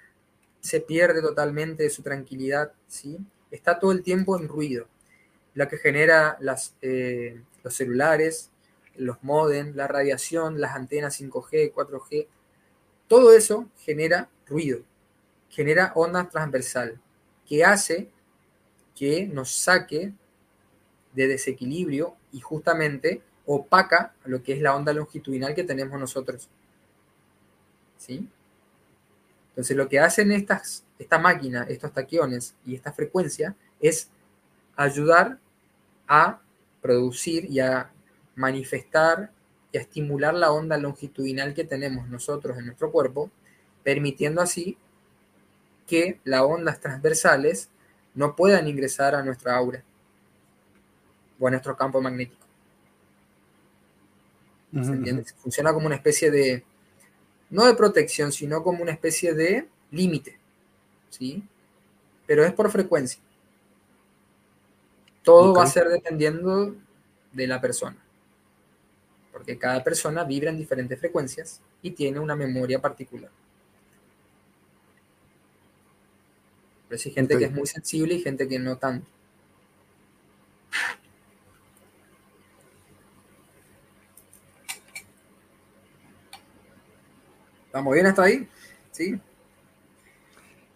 se pierde totalmente de su tranquilidad, ¿sí? Está todo el tiempo en ruido, lo que genera las, eh, los celulares, los modem, la radiación, las antenas 5G, 4G, todo eso genera ruido, genera onda transversal, que hace que nos saque de desequilibrio y justamente opaca lo que es la onda longitudinal que tenemos nosotros. ¿Sí? Entonces lo que hacen estas, esta máquina, estos taquiones y esta frecuencia es ayudar a producir y a manifestar y a estimular la onda longitudinal que tenemos nosotros en nuestro cuerpo, permitiendo así que las ondas transversales no puedan ingresar a nuestra aura o a nuestro campo magnético. Funciona como una especie de, no de protección, sino como una especie de límite, ¿sí? Pero es por frecuencia. Todo va a ser dependiendo de la persona, porque cada persona vibra en diferentes frecuencias y tiene una memoria particular. Pero hay gente que es muy sensible y gente que no tanto. ¿Estamos bien hasta ahí? Sí.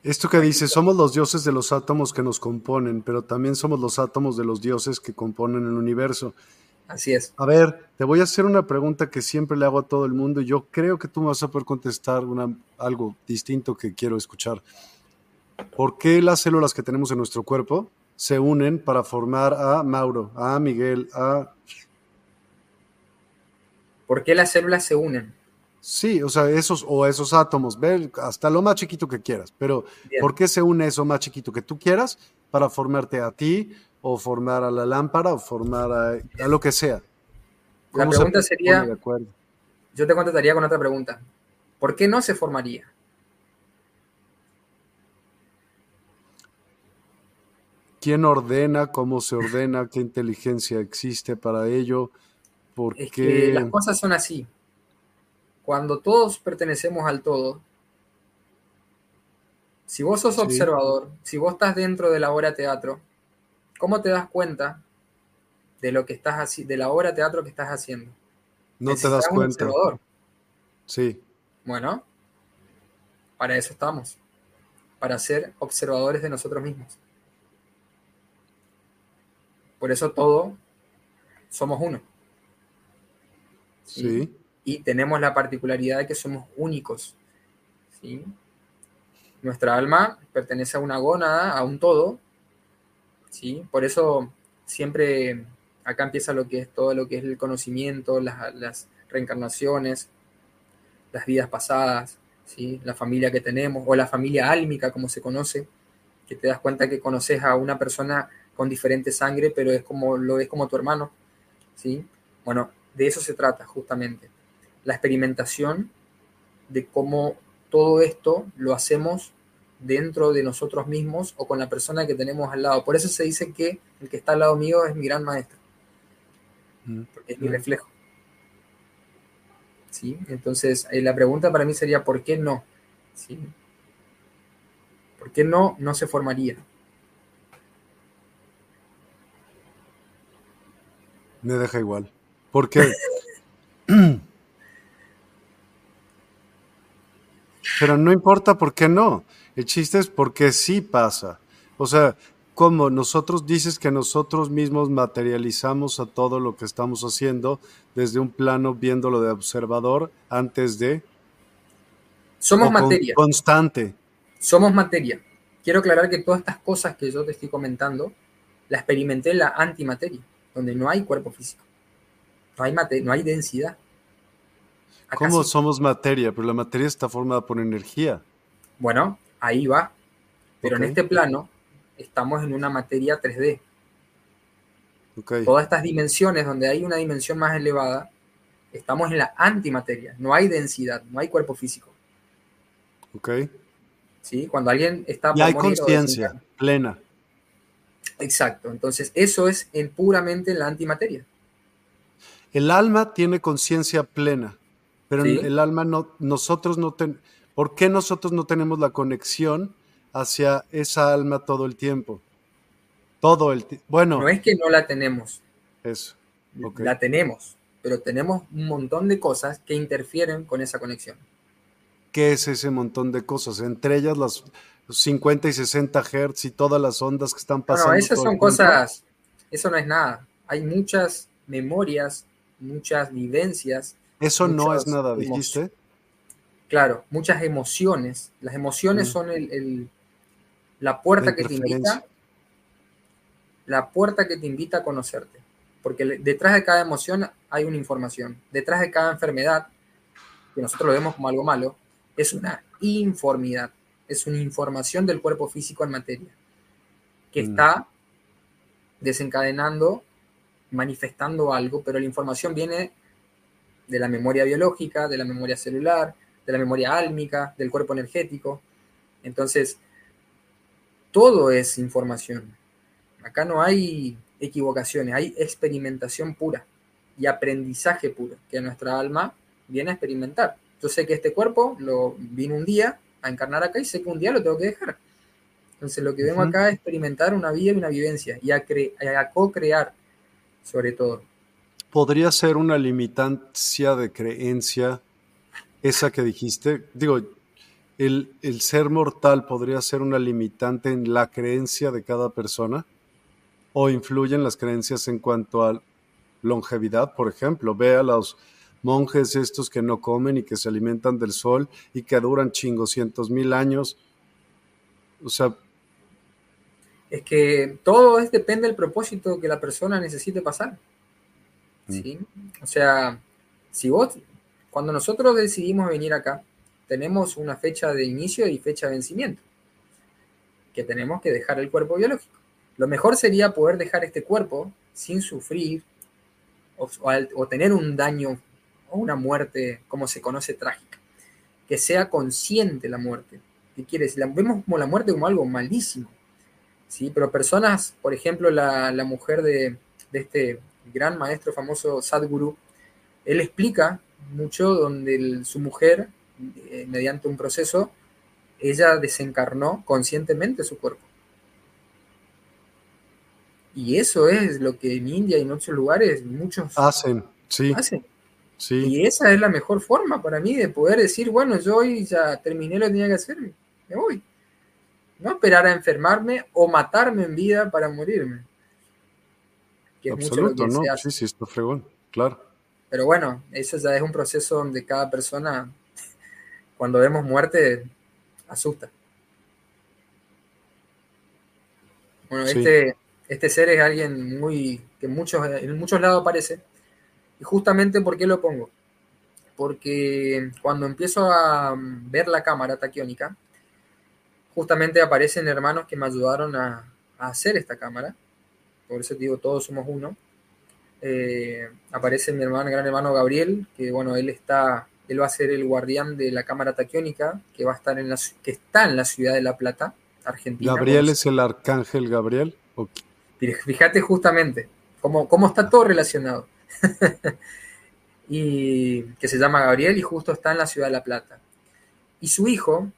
Esto que dice, somos los dioses de los átomos que nos componen, pero también somos los átomos de los dioses que componen el universo.
Así es.
A ver, te voy a hacer una pregunta que siempre le hago a todo el mundo y yo creo que tú me vas a poder contestar una, algo distinto que quiero escuchar. ¿Por qué las células que tenemos en nuestro cuerpo se unen para formar a Mauro, a Miguel, a...
¿Por qué las células se unen?
Sí, o sea, esos o esos átomos, ver hasta lo más chiquito que quieras, pero ¿por qué se une eso más chiquito que tú quieras para formarte a ti o formar a la lámpara o formar a, lo que sea?
La pregunta sería, yo te contestaría con otra pregunta, ¿por qué no se formaría?
¿Quién ordena? ¿Cómo se ordena? ¿Qué inteligencia existe para ello? ¿Por
es que las cosas son así cuando todos pertenecemos al todo, si vos sos observador, si vos estás dentro de la obra teatro, ¿cómo te das cuenta de lo que estás así, de la obra teatro que estás haciendo?
No te das cuenta. Observador. Sí.
Bueno, para eso estamos, para ser observadores de nosotros mismos. Por eso todo somos uno.
sí
y tenemos la particularidad de que somos únicos. ¿sí? Nuestra alma pertenece a una gónada, a un todo. ¿sí? Por eso siempre acá empieza lo que es todo lo que es el conocimiento, las, reencarnaciones, las vidas pasadas, ¿sí? la familia que tenemos, o la familia álmica, como se conoce, que te das cuenta que conoces a una persona con diferente sangre, pero es como, lo es como tu hermano. ¿sí? Bueno, de eso se trata justamente. La experimentación de cómo todo esto lo hacemos dentro de nosotros mismos o con la persona que tenemos al lado. Por eso se dice que el que está al lado mío es mi gran maestro, mm. porque es mi mm. reflejo. ¿Sí? Entonces, eh, la pregunta para mí sería, ¿por qué no? ¿Sí? ¿Por qué no no se formaría?
Me deja igual. ¿Por qué? Pero no importa por qué no. El chiste es porque sí pasa. O sea, como nosotros dices que nosotros mismos materializamos a todo lo que estamos haciendo desde un plano viéndolo de observador antes de...
Somos materia.
constante.
Somos materia. Quiero aclarar que todas estas cosas que yo te estoy comentando, las experimenté en la antimateria, donde no hay cuerpo físico. No hay, no hay densidad.
¿Cómo somos materia? Pero la materia está formada por energía.
Bueno, ahí va. Pero en este plano estamos en una materia 3D. Todas estas dimensiones, donde hay una dimensión más elevada, estamos en la antimateria. No hay densidad, no hay cuerpo físico.
Ok.
¿Sí? Cuando alguien está...
Y hay conciencia plena.
Exacto. Entonces, eso es en puramente la antimateria.
El alma tiene conciencia plena, pero el alma no, nosotros no tenemos ¿Por qué nosotros no tenemos la conexión hacia esa alma todo el tiempo? Todo el tiempo. Bueno.
No es que no la tenemos.
Eso.
La tenemos, pero tenemos un montón de cosas que interfieren con esa conexión.
¿Qué es ese montón de cosas? Entre ellas las 50 y 60 Hz y todas las ondas que están pasando.
No, esas son cosas, eso no es nada. Hay muchas memorias, muchas vivencias.
Eso no es nada, dijiste.
Claro, muchas emociones. Las emociones mm. son el, la puerta que te invita, la puerta que te invita a conocerte. Porque detrás de cada emoción hay una información. Detrás de cada enfermedad, que nosotros lo vemos como algo malo, es una informidad. Es una información del cuerpo físico en materia. Que mm. está desencadenando, manifestando algo, pero la información viene de la memoria biológica, de la memoria celular, de la memoria álmica, del cuerpo energético. Entonces, todo es información. Acá no hay equivocaciones, hay experimentación pura y aprendizaje puro, que nuestra alma viene a experimentar. Yo sé que este cuerpo lo vino un día a encarnar acá y sé que un día lo tengo que dejar. Entonces lo que vengo acá es experimentar una vida y una vivencia y a, a co-crear sobre todo.
¿Podría ser una limitancia de creencia esa que dijiste, digo, el, ser mortal podría ser una limitante en la creencia de cada persona o influyen las creencias en cuanto a longevidad, por ejemplo, ve a los monjes estos que no comen y que se alimentan del sol y que duran chingoscientos mil años. O sea...
Es que todo es, depende del propósito que la persona necesite pasar. Mm. ¿sí? O sea, si vos cuando nosotros decidimos venir acá, tenemos una fecha de inicio y fecha de vencimiento, que tenemos que dejar el cuerpo biológico. Lo mejor sería poder dejar este cuerpo sin sufrir o, tener un daño o una muerte, como se conoce, trágica. Que sea consciente la muerte. ¿Qué quiere decir? vemos como la muerte como algo malísimo. ¿sí? Pero personas, por ejemplo, la, mujer de, de, este gran maestro famoso Sadhguru, él explica mucho donde su mujer, eh, mediante un proceso, ella desencarnó conscientemente su cuerpo. Y eso es lo que en India y en otros lugares muchos
hacen. Sí.
Hacen. Sí. Y esa es la mejor forma para mí de poder decir, bueno, yo hoy ya terminé lo que tenía que hacer, me voy. No esperar a enfermarme o matarme en vida para morirme.
Absoluto, ¿no? Sí, sí, está fregón, claro.
Pero bueno, eso ya es un proceso donde cada persona, cuando vemos muerte, asusta. Bueno, este, este ser es alguien muy que muchos, en muchos lados aparece. Y justamente, ¿por qué lo pongo? porque cuando empiezo a ver la cámara taquiónica, justamente aparecen hermanos que me ayudaron a, hacer esta cámara. Por eso digo, todos somos uno. Eh, aparece mi hermano, gran hermano Gabriel, que bueno, él está, él va a ser el guardián de la cámara taquiónica, que va a estar en la, que está en la ciudad de La Plata, Argentina.
¿Gabriel es el arcángel Gabriel?
Fíjate justamente cómo, cómo está todo relacionado. y que se llama Gabriel y justo está en la ciudad de La Plata. Y su hijo,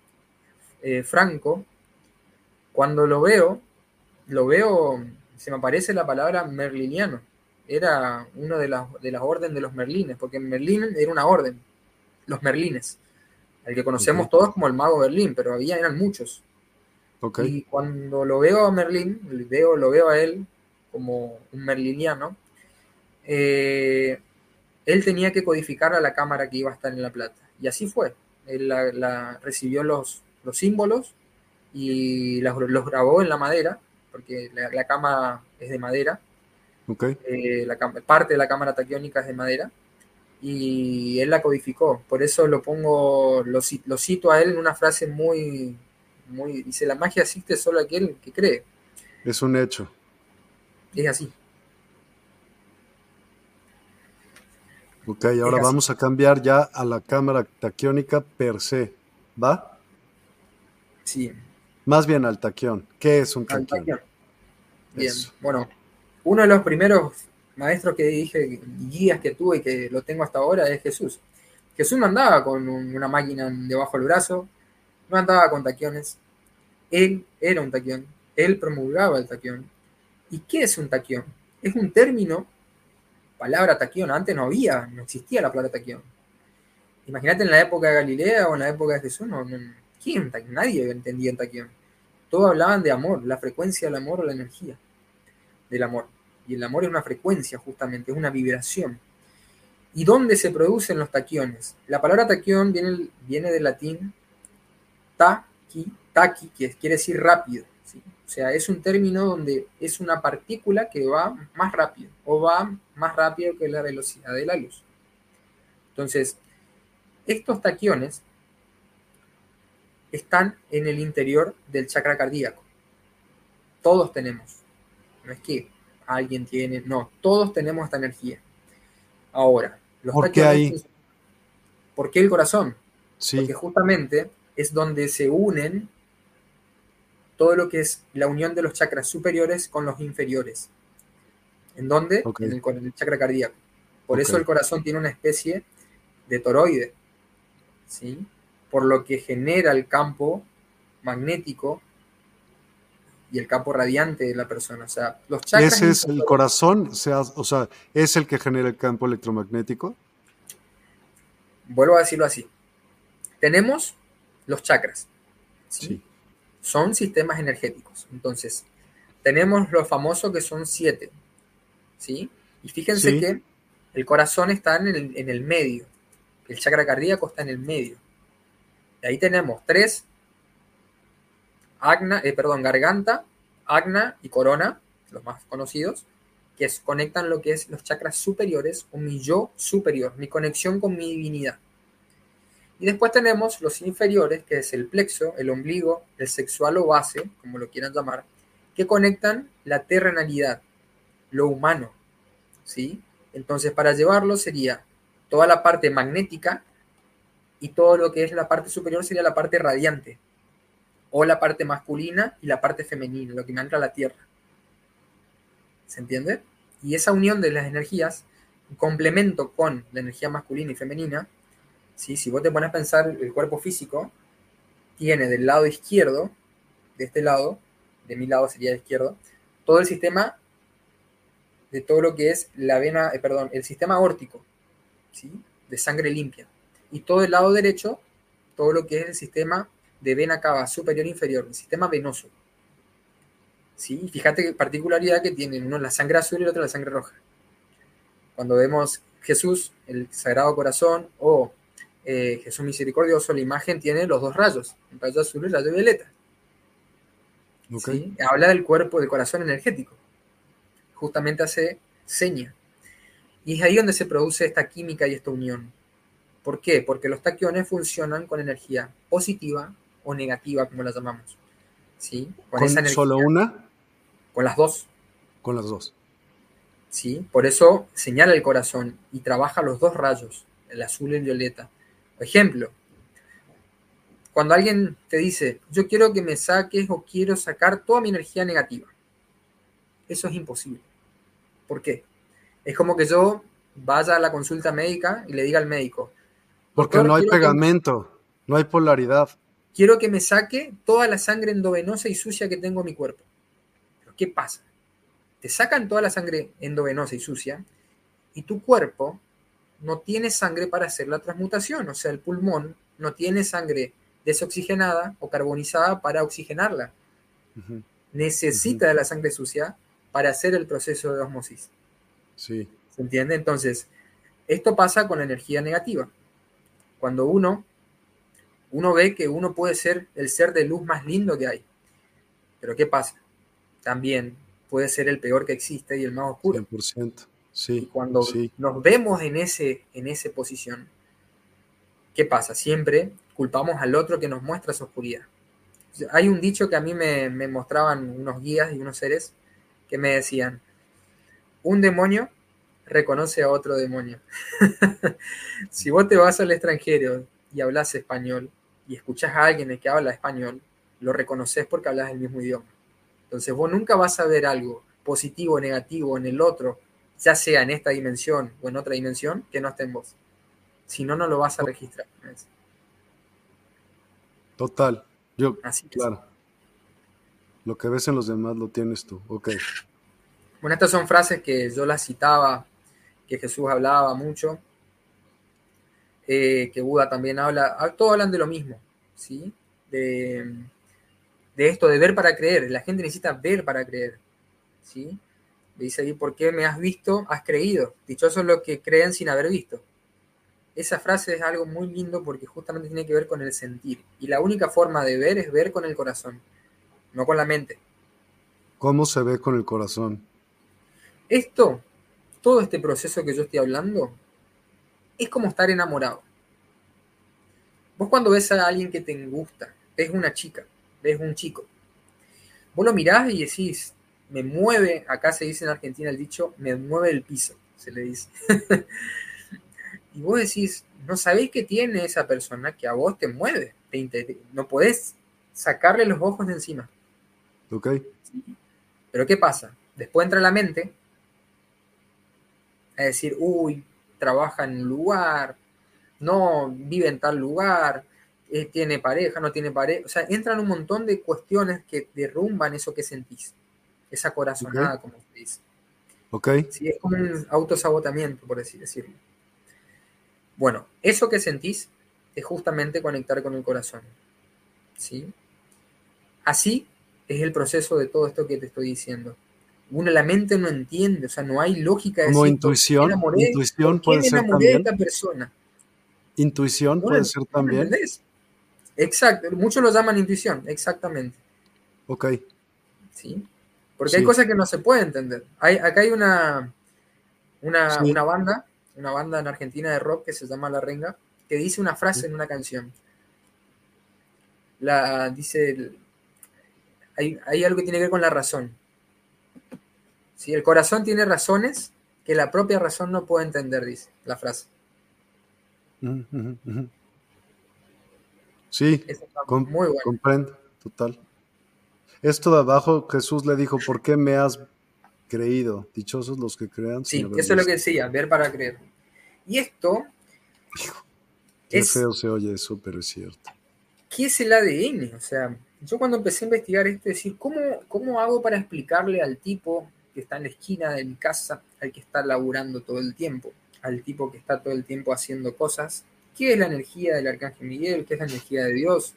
eh, Franco, cuando lo veo, lo veo, se me aparece la palabra merliniano. Era uno de las, de las órdenes de los merlines, porque Merlín era una orden, los merlines, el que conocemos todos como el mago Berlín, pero había, eran muchos. Y cuando lo veo a Merlín, veo, lo veo a él como un merliniano, eh, él tenía que codificar a la cámara que iba a estar en La Plata. Y así fue. Él la, recibió los, los símbolos y los, grabó en la madera, porque la, cámara es de madera. Eh, la, parte de la cámara taquiónica es de madera. Y él la codificó. Por eso lo pongo, lo, lo cito a él en una frase muy, muy. Dice: La magia existe solo aquel que cree.
Es un hecho.
Es así.
Ok, ahora vamos a cambiar ya a la cámara taquiónica per se, ¿va?
Sí.
Más bien al taquión. ¿Qué es un taquión?
Bien, bueno, uno de los primeros maestros que dije, guías que tuve y que lo tengo hasta ahora es Jesús. Jesús no andaba con una máquina debajo del brazo, no andaba con taquiones. Él era un taquión, él promulgaba el taquión. ¿Y qué es un taquión? Es un término palabra taquión. Antes no había, no existía la palabra taquión. Imagínate en la época de Galilea o en la época de Jesús, no, ¿quién? Nadie entendía en taquión. Todos hablaban de amor, la frecuencia del amor o la energía del amor. Y el amor es una frecuencia, justamente, es una vibración. ¿Y dónde se producen los taquiones? La palabra taquión viene, viene del latín taqui, taqui, que quiere decir rápido. O sea, es un término donde es una partícula que va más rápido o va más rápido que la velocidad de la luz. Entonces, estos taquiones están en el interior del chakra cardíaco. Todos tenemos. No es que alguien tiene, no, todos tenemos esta energía. Ahora,
los ¿Por qué ahí?
¿Por qué el corazón? Porque justamente es donde se unen todo lo que es la unión de los chakras superiores con los inferiores. ¿En dónde? En, el, chakra cardíaco. Por eso el corazón tiene una especie de toroide, ¿sí? Por lo que genera el campo magnético y el campo radiante de la persona. O sea, los chakras.
¿Ese es el corazón? O sea, o sea, ¿es el que genera el campo electromagnético?
Vuelvo a decirlo así. Tenemos los chakras. ¿sí? Son sistemas energéticos. Entonces, tenemos lo famoso que son siete, ¿sí? Y fíjense que el corazón está en el, medio, el chakra cardíaco está en el medio. Y ahí tenemos tres, agna, eh, perdón, garganta, agna y corona, los más conocidos, que conectan lo que es los chakras superiores o mi yo superior, mi conexión con mi divinidad. Y después tenemos los inferiores, que es el plexo, el ombligo, el sexual o base, como lo quieran llamar, que conectan la terrenalidad, lo humano. ¿sí? Entonces, para llevarlo sería toda la parte magnética y todo lo que es la parte superior sería la parte radiante, o la parte masculina y la parte femenina, lo que me ancla la tierra. ¿Se entiende? Y esa unión de las energías, complemento con la energía masculina y femenina, si vos te pones a pensar, el cuerpo físico tiene del lado izquierdo, de este lado, de mi lado sería el izquierdo, todo el sistema de todo lo que es la vena, eh, perdón, el sistema órtico, ¿sí? de sangre limpia. Y todo el lado derecho, todo lo que es el sistema de vena cava superior e inferior, el sistema venoso. ¿Sí? Fíjate qué particularidad que tienen, uno la sangre azul y el otro la sangre roja. Cuando vemos Jesús, el Sagrado Corazón, o eh, Jesús misericordioso, la imagen tiene los dos rayos, un rayo azul y un rayo violeta. Habla del cuerpo, del corazón energético. Justamente hace seña. Y es ahí donde se produce esta química y esta unión. ¿Por qué? Porque los taquiones funcionan con energía positiva o negativa, como la llamamos. ¿Sí?
¿Con, solo una?
Con las dos.
Con las dos.
¿Sí? Por eso señala el corazón y trabaja los dos rayos, el azul y el violeta. Por ejemplo, cuando alguien te dice, yo quiero que me saques o quiero sacar toda mi energía negativa, eso es imposible. ¿Por qué? Es como que yo vaya a la consulta médica y le diga al médico.
Porque no hay pegamento, no hay polaridad.
Quiero que me saque toda la sangre endovenosa y sucia que tengo en mi cuerpo. Pero ¿qué pasa? Te sacan toda la sangre endovenosa y sucia y tu cuerpo no tiene sangre para hacer la transmutación. O sea, el pulmón no tiene sangre desoxigenada o carbonizada para oxigenarla. Necesita de la sangre sucia para hacer el proceso de osmosis.
Sí.
¿Se entiende? Entonces, esto pasa con la energía negativa. Cuando uno, uno ve que uno puede ser el ser de luz más lindo que hay. Pero ¿qué pasa? También puede ser el peor que existe y el más oscuro.
100%. Sí,
y cuando nos vemos en ese en esa posición, ¿qué pasa? Siempre culpamos al otro que nos muestra su oscuridad. Hay un dicho que a mí me, me mostraban unos guías y unos seres que me decían, un demonio reconoce a otro demonio. si vos te vas al extranjero y hablas español y escuchas a alguien que habla español, lo reconoces porque hablas el mismo idioma. Entonces vos nunca vas a ver algo positivo o negativo en el otro, ya sea en esta dimensión o en otra dimensión, que no esté en vos. Si no, no lo vas a registrar.
Total. Yo, Así claro. Lo que ves en los demás lo tienes tú. Ok.
Bueno, estas son frases que yo las citaba, que Jesús hablaba mucho, eh, que Buda también habla. Ah, todos hablan de lo mismo, ¿sí? De, de, esto de ver para creer. La gente necesita ver para creer, ¿sí? Dice ahí, ¿por qué me has visto? Has creído. Dichosos los que creen sin haber visto esa frase es algo muy lindo porque justamente tiene que ver con el sentir. Y la única forma de ver es ver con el corazón, no con la mente.
¿Cómo se ve con el corazón?
Esto, todo este proceso que yo estoy hablando, es como estar enamorado. Vos cuando ves a alguien que te gusta, ves una chica, ves un chico, vos lo mirás y decís, me mueve, acá se dice en Argentina el dicho, me mueve el piso, se le dice. y vos decís, no sabéis qué tiene esa persona que a vos te mueve, te no podés sacarle los ojos de encima.
Ok.
Pero ¿qué pasa? Después entra la mente a decir, uy, trabaja en un lugar, no vive en tal lugar, eh, tiene pareja, no tiene pareja. O sea, entran un montón de cuestiones que derrumban eso que sentís, esa corazonada, como se dice.
Ok.
Sí, es como un autosabotamiento, por así decirlo. Bueno, eso que sentís es justamente conectar con el corazón. ¿sí? Así es el proceso de todo esto que te estoy diciendo. Uno, la mente no entiende, o sea, no hay lógica
de Como intuición, intuición puede ser también.
persona?
Intuición puede ser también.
Exacto, muchos lo llaman intuición, exactamente.
Ok.
¿Sí? Porque hay cosas que no se pueden entender. Hay, acá hay una, una, una banda una banda en Argentina de rock que se llama La Renga, que dice una frase en una canción. La dice, hay, algo que tiene que ver con la razón. Si el corazón tiene razones que la propia razón no puede entender, dice la frase.
Sí, muy comprendo, total. Esto de abajo, Jesús le dijo, ¿por qué me has creído. Dichosos los que crean.
Sí, eso es lo que decía, ver para creer. Y esto...
Qué feo se oye eso, pero es cierto.
¿Qué es el ADN? O sea, yo cuando empecé a investigar esto, decir, ¿cómo, ¿cómo hago para explicarle al tipo que está en la esquina de mi casa, al que está laburando todo el tiempo, al tipo que está todo el tiempo haciendo cosas, qué es la energía del Arcángel Miguel, qué es la energía de Dios,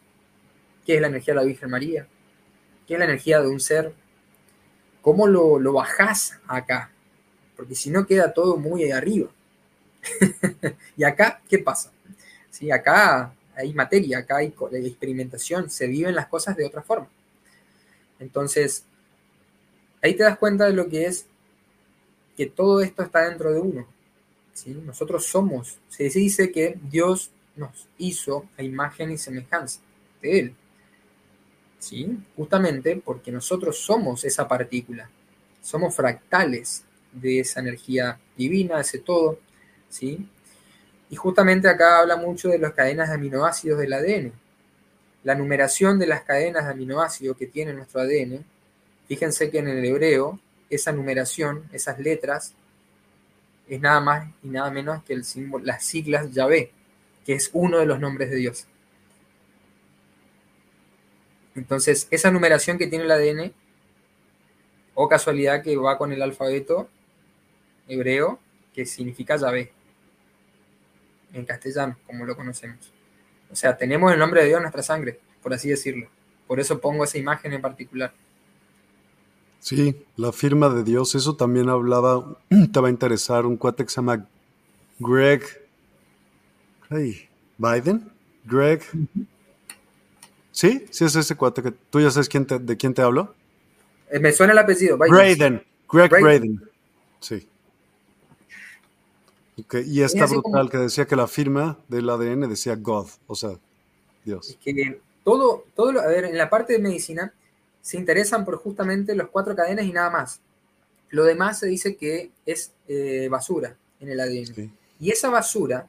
qué es la energía de la Virgen María, qué es la energía de un ser ¿Cómo lo, lo bajás acá? Porque si no queda todo muy arriba. y acá, ¿qué pasa? Sí, acá hay materia, acá hay experimentación, se viven las cosas de otra forma. Entonces, ahí te das cuenta de lo que es que todo esto está dentro de uno. ¿sí? Nosotros somos, se dice que Dios nos hizo a imagen y semejanza de Él. ¿Sí? Justamente porque nosotros somos esa partícula, somos fractales de esa energía divina, ese todo, ¿sí? Y justamente acá habla mucho de las cadenas de aminoácidos del ADN. La numeración de las cadenas de aminoácidos que tiene nuestro ADN, fíjense que en el hebreo, esa numeración, esas letras, es nada más y nada menos que el símbolo, las siglas Yahvé, que es uno de los nombres de Dios. Entonces, esa numeración que tiene el ADN, o casualidad que va con el alfabeto hebreo, que significa Yahvé, en castellano, como lo conocemos. O sea, tenemos el nombre de Dios en nuestra sangre, por así decirlo. Por eso pongo esa imagen en particular.
Sí, la firma de Dios, eso también hablaba, te va a interesar, un cuate que se llama Greg Biden, Greg. ¿Sí? Sí es ese cuate que tú ya sabes quién de quién te hablo.
Eh, me suena el apellido.
Biden. Greg Braden. Sí. Y está brutal que decía que la firma del ADN decía God, o sea, Dios.
Es que todo, todo a ver, en la parte de medicina se interesan por justamente los cuatro cadenas y nada más. Lo demás se dice que es eh, basura en el ADN. Y esa basura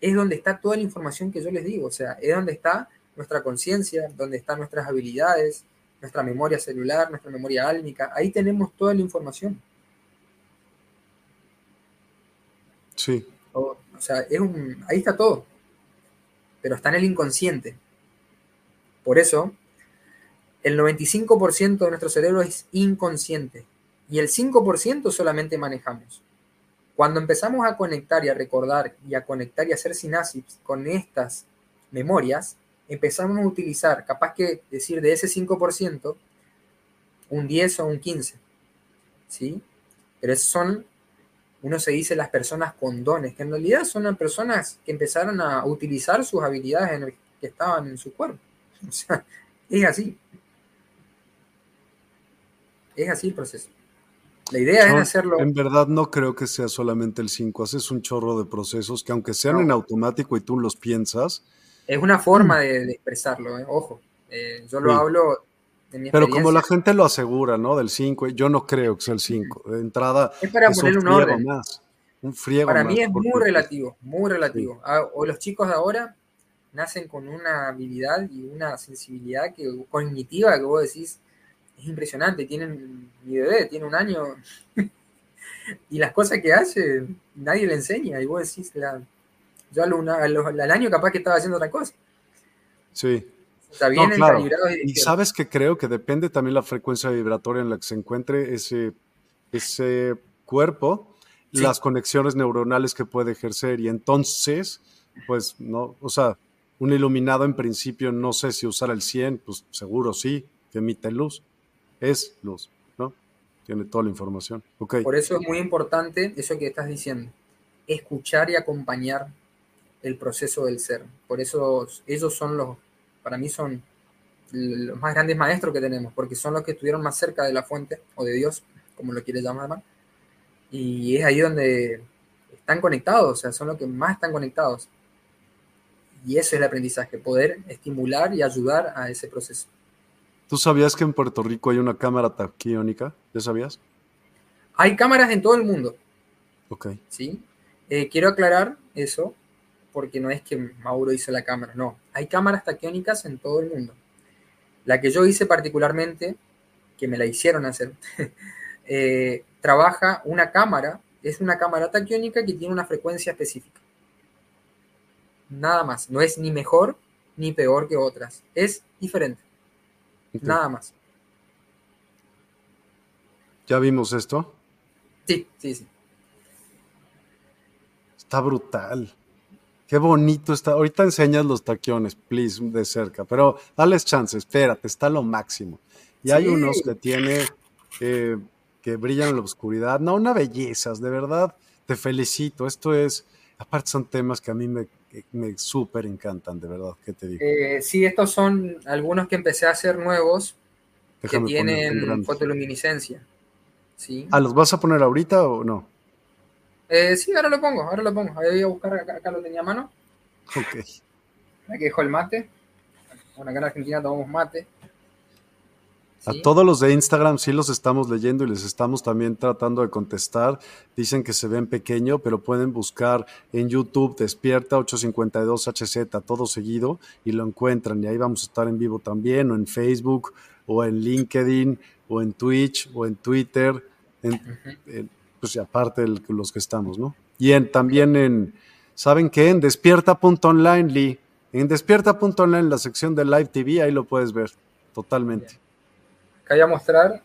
es donde está toda la información que yo les digo, o sea, es donde está nuestra conciencia, donde están nuestras habilidades, nuestra memoria celular, nuestra memoria álmica, ahí tenemos toda la información.
Sí.
O, sea, es un, ahí está todo, pero está en el inconsciente. Por eso, el 95% de nuestro cerebro es inconsciente y el 5% solamente manejamos. Cuando empezamos a conectar y a recordar y a conectar y a hacer sinapsis con estas memorias, empezamos a utilizar, capaz que decir de ese 5%, un 10 o un 15. ¿Sí? Pero esos son, uno se dice las personas con dones, que en realidad son las personas que empezaron a utilizar sus habilidades que estaban en su cuerpo. O sea, es así. Es así el proceso. La idea es hacerlo.
En verdad no creo que sea solamente el 5, haces un chorro de procesos que aunque sean en automático y tú los piensas.
Es una forma mm. de, expresarlo, ¿eh? ojo. Eh, yo lo hablo
de mi Pero como la gente lo asegura, ¿no? Del 5, yo no creo que sea el 5. De entrada.
Es para poner un, orden.
Más, un friego
Para mí es muy relativo, muy relativo. Ah, o los chicos de ahora nacen con una habilidad y una sensibilidad que, cognitiva que vos decís es impresionante. Tienen, mi bebé tiene un año y las cosas que hace nadie le enseña. Y vos decís, la, yo al, año capaz que estaba haciendo otra cosa.
Sí.
Está bien
y, sabes que creo que depende también la frecuencia vibratoria en la que se encuentre ese, ese cuerpo, las conexiones neuronales que puede ejercer. Y entonces, pues, no, o sea, un iluminado en principio no sé si usar el 100, pues seguro sí, que emite luz es luz, ¿no? Tiene toda la información. Okay.
Por eso es muy importante eso que estás diciendo, escuchar y acompañar el proceso del ser. Por eso ellos son los, para mí son los más grandes maestros que tenemos, porque son los que estuvieron más cerca de la fuente o de Dios, como lo quieres llamar. Y es ahí donde están conectados, o sea, son los que más están conectados. Y eso es el aprendizaje, poder estimular y ayudar a ese proceso.
¿Tú sabías que en Puerto Rico hay una cámara taquiónica? ¿Ya sabías?
Hay cámaras en todo el mundo.
Ok.
¿Sí? Eh, quiero aclarar eso, porque no es que Mauro hizo la cámara, no. Hay cámaras taquiónicas en todo el mundo. La que yo hice particularmente, que me la hicieron hacer, eh, trabaja una cámara, es una cámara taquiónica que tiene una frecuencia específica. Nada más. No es ni mejor ni peor que otras. Es diferente. Nada más.
¿Ya vimos esto?
Sí, sí, sí.
Está brutal. Qué bonito está. Ahorita enseñas los taquiones, please, de cerca. Pero dales chance, espérate, está lo máximo. Y hay unos que tiene eh, que brillan en la oscuridad. No, una belleza, de verdad. Te felicito. Esto es, aparte son temas que a mí me me súper encantan, de verdad, ¿qué te digo?
Eh, sí, estos son algunos que empecé a hacer nuevos que tienen fotoluminiscencia. ¿sí?
¿Ah, los vas a poner ahorita o no?
Eh, sí, ahora lo pongo, ahora lo pongo. Ahí voy a buscar, acá, lo tenía a mano.
Ok.
Aquí dejo el mate. Bueno, acá en Argentina tomamos mate.
A todos los de Instagram sí los estamos leyendo y les estamos también tratando de contestar. Dicen que se ven pequeño, pero pueden buscar en YouTube Despierta 852HZ todo seguido y lo encuentran. Y ahí vamos a estar en vivo también, o en Facebook, o en LinkedIn, o en Twitch, o en Twitter, pues aparte de los que estamos, ¿no? Y en, también en, ¿saben qué? En despierta.online, Lee. En despierta.online, la sección de Live TV, ahí lo puedes ver totalmente.
Acá voy a mostrar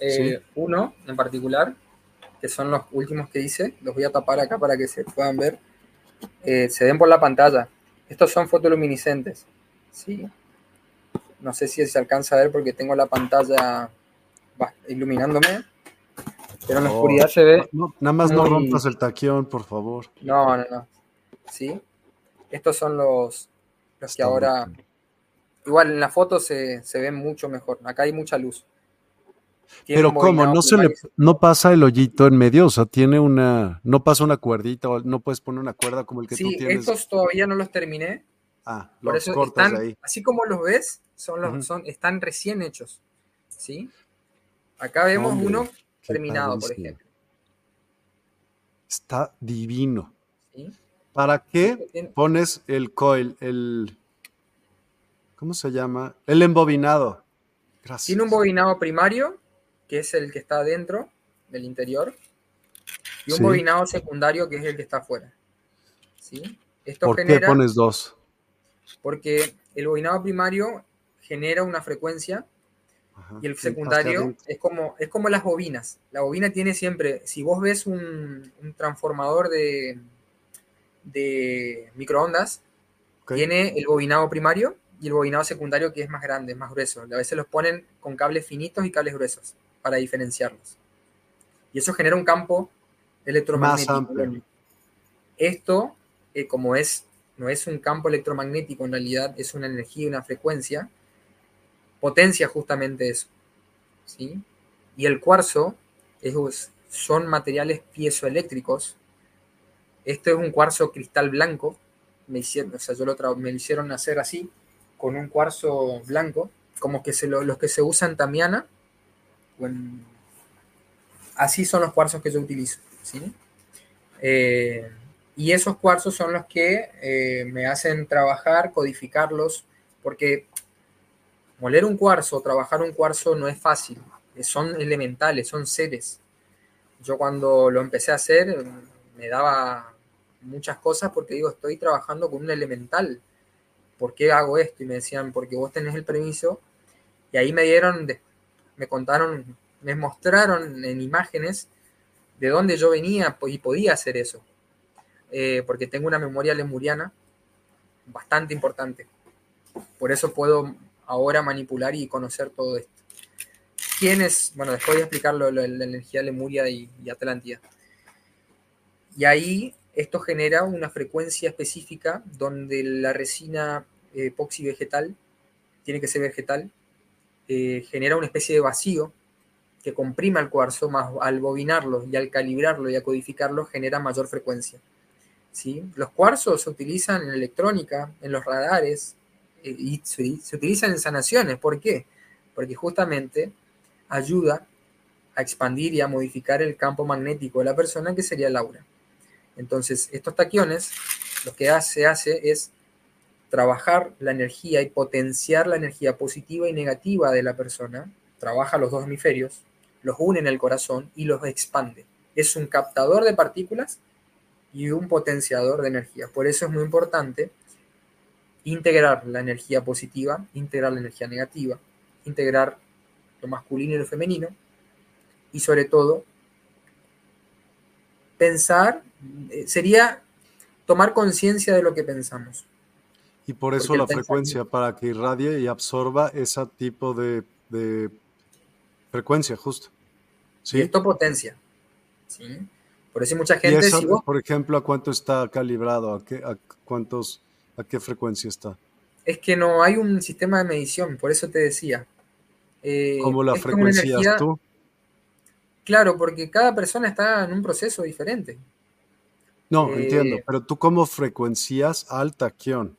eh, uno en particular, que son los últimos que hice. Los voy a tapar acá para que se puedan ver. Eh, se ven por la pantalla. Estos son fotoluminiscentes. ¿sí? No sé si se alcanza a ver porque tengo la pantalla iluminándome. Pero en la oscuridad se ve.
nada más no rompas el taquión, por favor.
No, no, no. ¿Sí? Estos son los, los que ahora. Igual en la foto se, se ve mucho mejor. Acá hay mucha luz.
Pero ¿cómo? ¿No, se le, ¿No pasa el hoyito en medio? O sea, tiene una... ¿No pasa una cuerdita o no puedes poner una cuerda como el que tú tienes?
Sí, estos todavía no los terminé.
Ah, los Por eso cortas
ahí. Así como los ves, son los, son, están recién hechos. ¿Sí? Acá vemos uno terminado, por ejemplo.
Está divino. ¿Sí? ¿Para qué pones el coil, el, ¿Cómo se llama? El embobinado.
Gracias. Tiene un bobinado primario, que es el que está dentro del interior, y un bobinado secundario, que es el que está afuera. ¿Sí?
Esto ¿Por qué pones dos?
Porque el bobinado primario genera una frecuencia y el secundario es como, es como las bobinas. La bobina tiene siempre, si vos ves un, transformador de, de microondas, tiene el bobinado primario y el bobinado secundario que es más grande, más grueso. A veces los ponen con cables finitos y cables gruesos para diferenciarlos. Y eso genera un campo electromagnético. Esto, eh, como es, no es un campo electromagnético, en realidad es una energía y una frecuencia, potencia justamente eso. ¿sí? Y el cuarzo es, son materiales piezoeléctricos. Esto es un cuarzo cristal blanco. Me hicieron, o sea, yo lo me lo hicieron hacer así con un cuarzo blanco, como que se los que se usan Tamiana. así son los cuarzos que yo utilizo. ¿sí? Eh, y esos cuarzos son los que eh, me hacen trabajar, codificarlos, porque moler un cuarzo, trabajar un cuarzo no es fácil, son elementales, son seres. Yo cuando lo empecé a hacer me daba muchas cosas porque digo, estoy trabajando con un elemental, ¿por qué hago esto? Y me decían, porque vos tenés el permiso. Y ahí me dieron, me contaron, me mostraron en imágenes de dónde yo venía y podía hacer eso. Eh, porque tengo una memoria lemuriana bastante importante. Por eso puedo ahora manipular y conocer todo esto. ¿Quién es? Bueno, después voy a explicar la energía lemuria y, y Atlántida. Y ahí esto genera una frecuencia específica donde la resina eh, epoxi vegetal, tiene que ser vegetal, eh, genera una especie de vacío que comprima el cuarzo, más al bobinarlo y al calibrarlo y a codificarlo genera mayor frecuencia. ¿sí? Los cuarzos se utilizan en electrónica, en los radares, y se, utilizan en sanaciones. ¿Por qué? Porque justamente ayuda a expandir y a modificar el campo magnético de la persona, que sería el aura. Entonces, estos taquiones, lo que se hace es trabajar la energía y potenciar la energía positiva y negativa de la persona. Trabaja los dos hemisferios, los une en el corazón y los expande. Es un captador de partículas y un potenciador de energía. Por eso es muy importante integrar la energía positiva, integrar la energía negativa, integrar lo masculino y lo femenino y sobre todo pensar eh, sería tomar conciencia de lo que pensamos.
Y por eso la frecuencia, para que irradie y absorba ese tipo de, frecuencia, justo.
¿Sí? esto potencia. ¿sí? Por eso mucha gente...
por ejemplo, ¿a cuánto está calibrado? ¿A qué, a cuántos, ¿A qué frecuencia está?
Es que no hay un sistema de medición, por eso te decía.
Eh, ¿Cómo la frecuencia tú?
Claro, porque cada persona está en un proceso diferente.
No, entiendo, pero tú cómo frecuencias al taquión.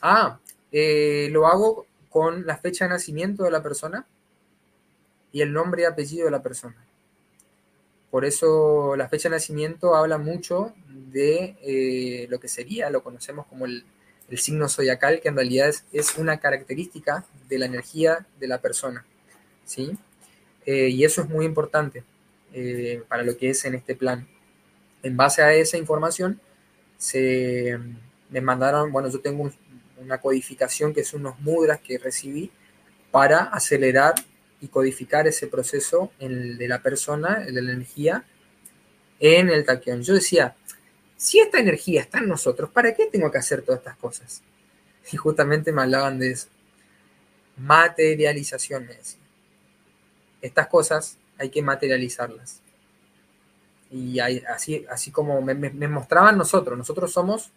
Ah, lo hago con la fecha de nacimiento de la persona y el nombre y apellido de la persona. Por eso la fecha de nacimiento habla mucho de eh, lo que sería, lo conocemos como el, signo zodiacal, que en realidad es, una característica de la energía de la persona. ¿sí? Eh, y eso es muy importante eh, para lo que es en este plan. En base a esa información, se me mandaron, bueno, yo tengo una codificación que son unos mudras que recibí para acelerar y codificar ese proceso de la persona, de la energía, en el taquión. Yo decía, si esta energía está en nosotros, ¿para qué tengo que hacer todas estas cosas? Y justamente me hablaban de eso. Materialización, me Estas cosas hay que materializarlas. Y así, así como me, mostraban nosotros, nosotros somos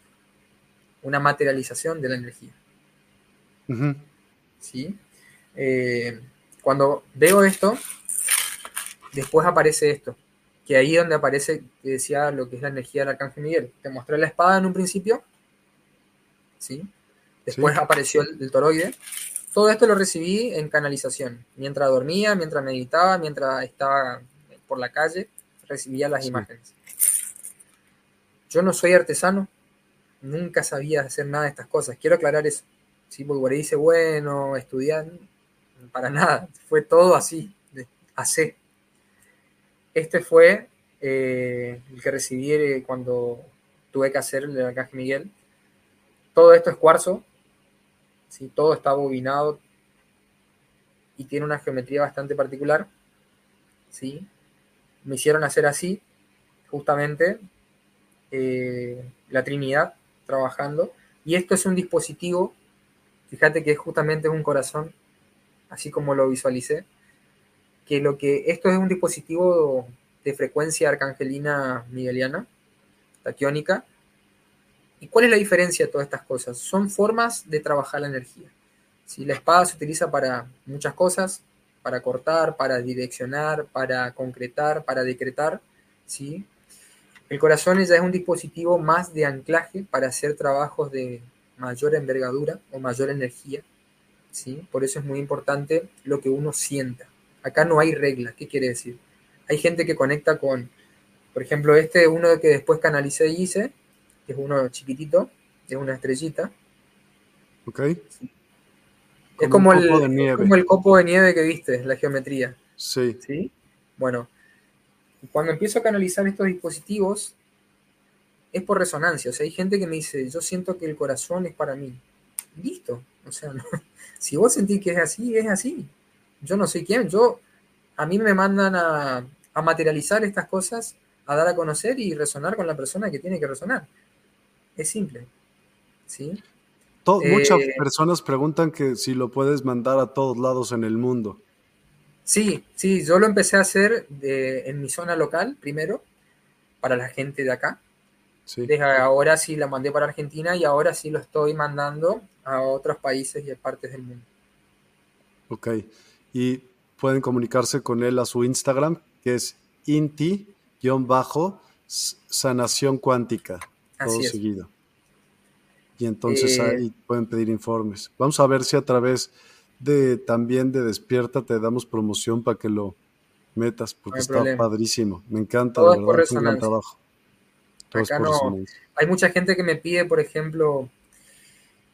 una materialización de la energía. ¿Sí? Eh, cuando veo esto, después aparece esto, que ahí donde aparece, que decía lo que es la energía del arcángel Miguel. Te mostré la espada en un principio, ¿sí? Después apareció el, toroide. Todo esto lo recibí en canalización. Mientras dormía, mientras meditaba, mientras estaba por la calle, recibía las imágenes. Yo no soy artesano, nunca sabía hacer nada de estas cosas. Quiero aclarar eso. ¿sí? Porque por ahí dice, bueno, estudiar, para nada, fue todo así, de. Este fue eh, el que recibí eh, cuando tuve que hacer el de Arcángel Miguel. Todo esto es cuarzo, ¿sí? todo está bobinado y tiene una geometría bastante particular. ¿sí? Me hicieron hacer así, justamente, eh, la Trinidad trabajando. Y esto es un dispositivo, fíjate que justamente es un corazón así como lo visualicé, que lo que esto es un dispositivo de frecuencia arcangelina migueliana, taquiónica. ¿Y cuál es la diferencia de todas estas cosas? Son formas de trabajar la energía. Si La espada se utiliza para muchas cosas, para cortar, para direccionar, para concretar, para decretar. ¿sí? El corazón ya es un dispositivo más de anclaje para hacer trabajos de mayor envergadura o mayor energía. Por eso es muy importante lo que uno sienta. Acá no hay reglas, ¿qué quiere decir? Hay gente que conecta con, por ejemplo, este es uno que después canalicé y hice, que es uno chiquitito, es una estrellita.
Ok.
Es como, el, como el copo de nieve que viste, la geometría.
Sí.
¿Sí? Bueno, cuando empiezo a canalizar estos dispositivos, es por resonancia. O sea, hay gente que me dice, yo siento que el corazón es para mí. Listo. O sea, no, si vos sentís que es así, es así. Yo no sé quién, yo, a mí me mandan a, materializar estas cosas, a dar a conocer y resonar con la persona que tiene que resonar. Es simple. ¿Sí?
muchas eh, personas preguntan que si lo puedes mandar a todos lados en el mundo.
Sí, sí, yo lo empecé a hacer en mi zona local primero, para la gente de acá. Desde ahora sí la mandé para Argentina y ahora sí lo estoy mandando a otros países y a partes del mundo.
Ok. Y pueden comunicarse con él a su Instagram, que es inti-sanación cuántica. Todo seguido. Y entonces eh, ahí pueden pedir informes. Vamos a ver si a través de también de Despierta te damos promoción para que lo metas, porque está padrísimo. Me encanta,
Todo verdad, es un gran trabajo. Hay mucha gente que me pide, por ejemplo,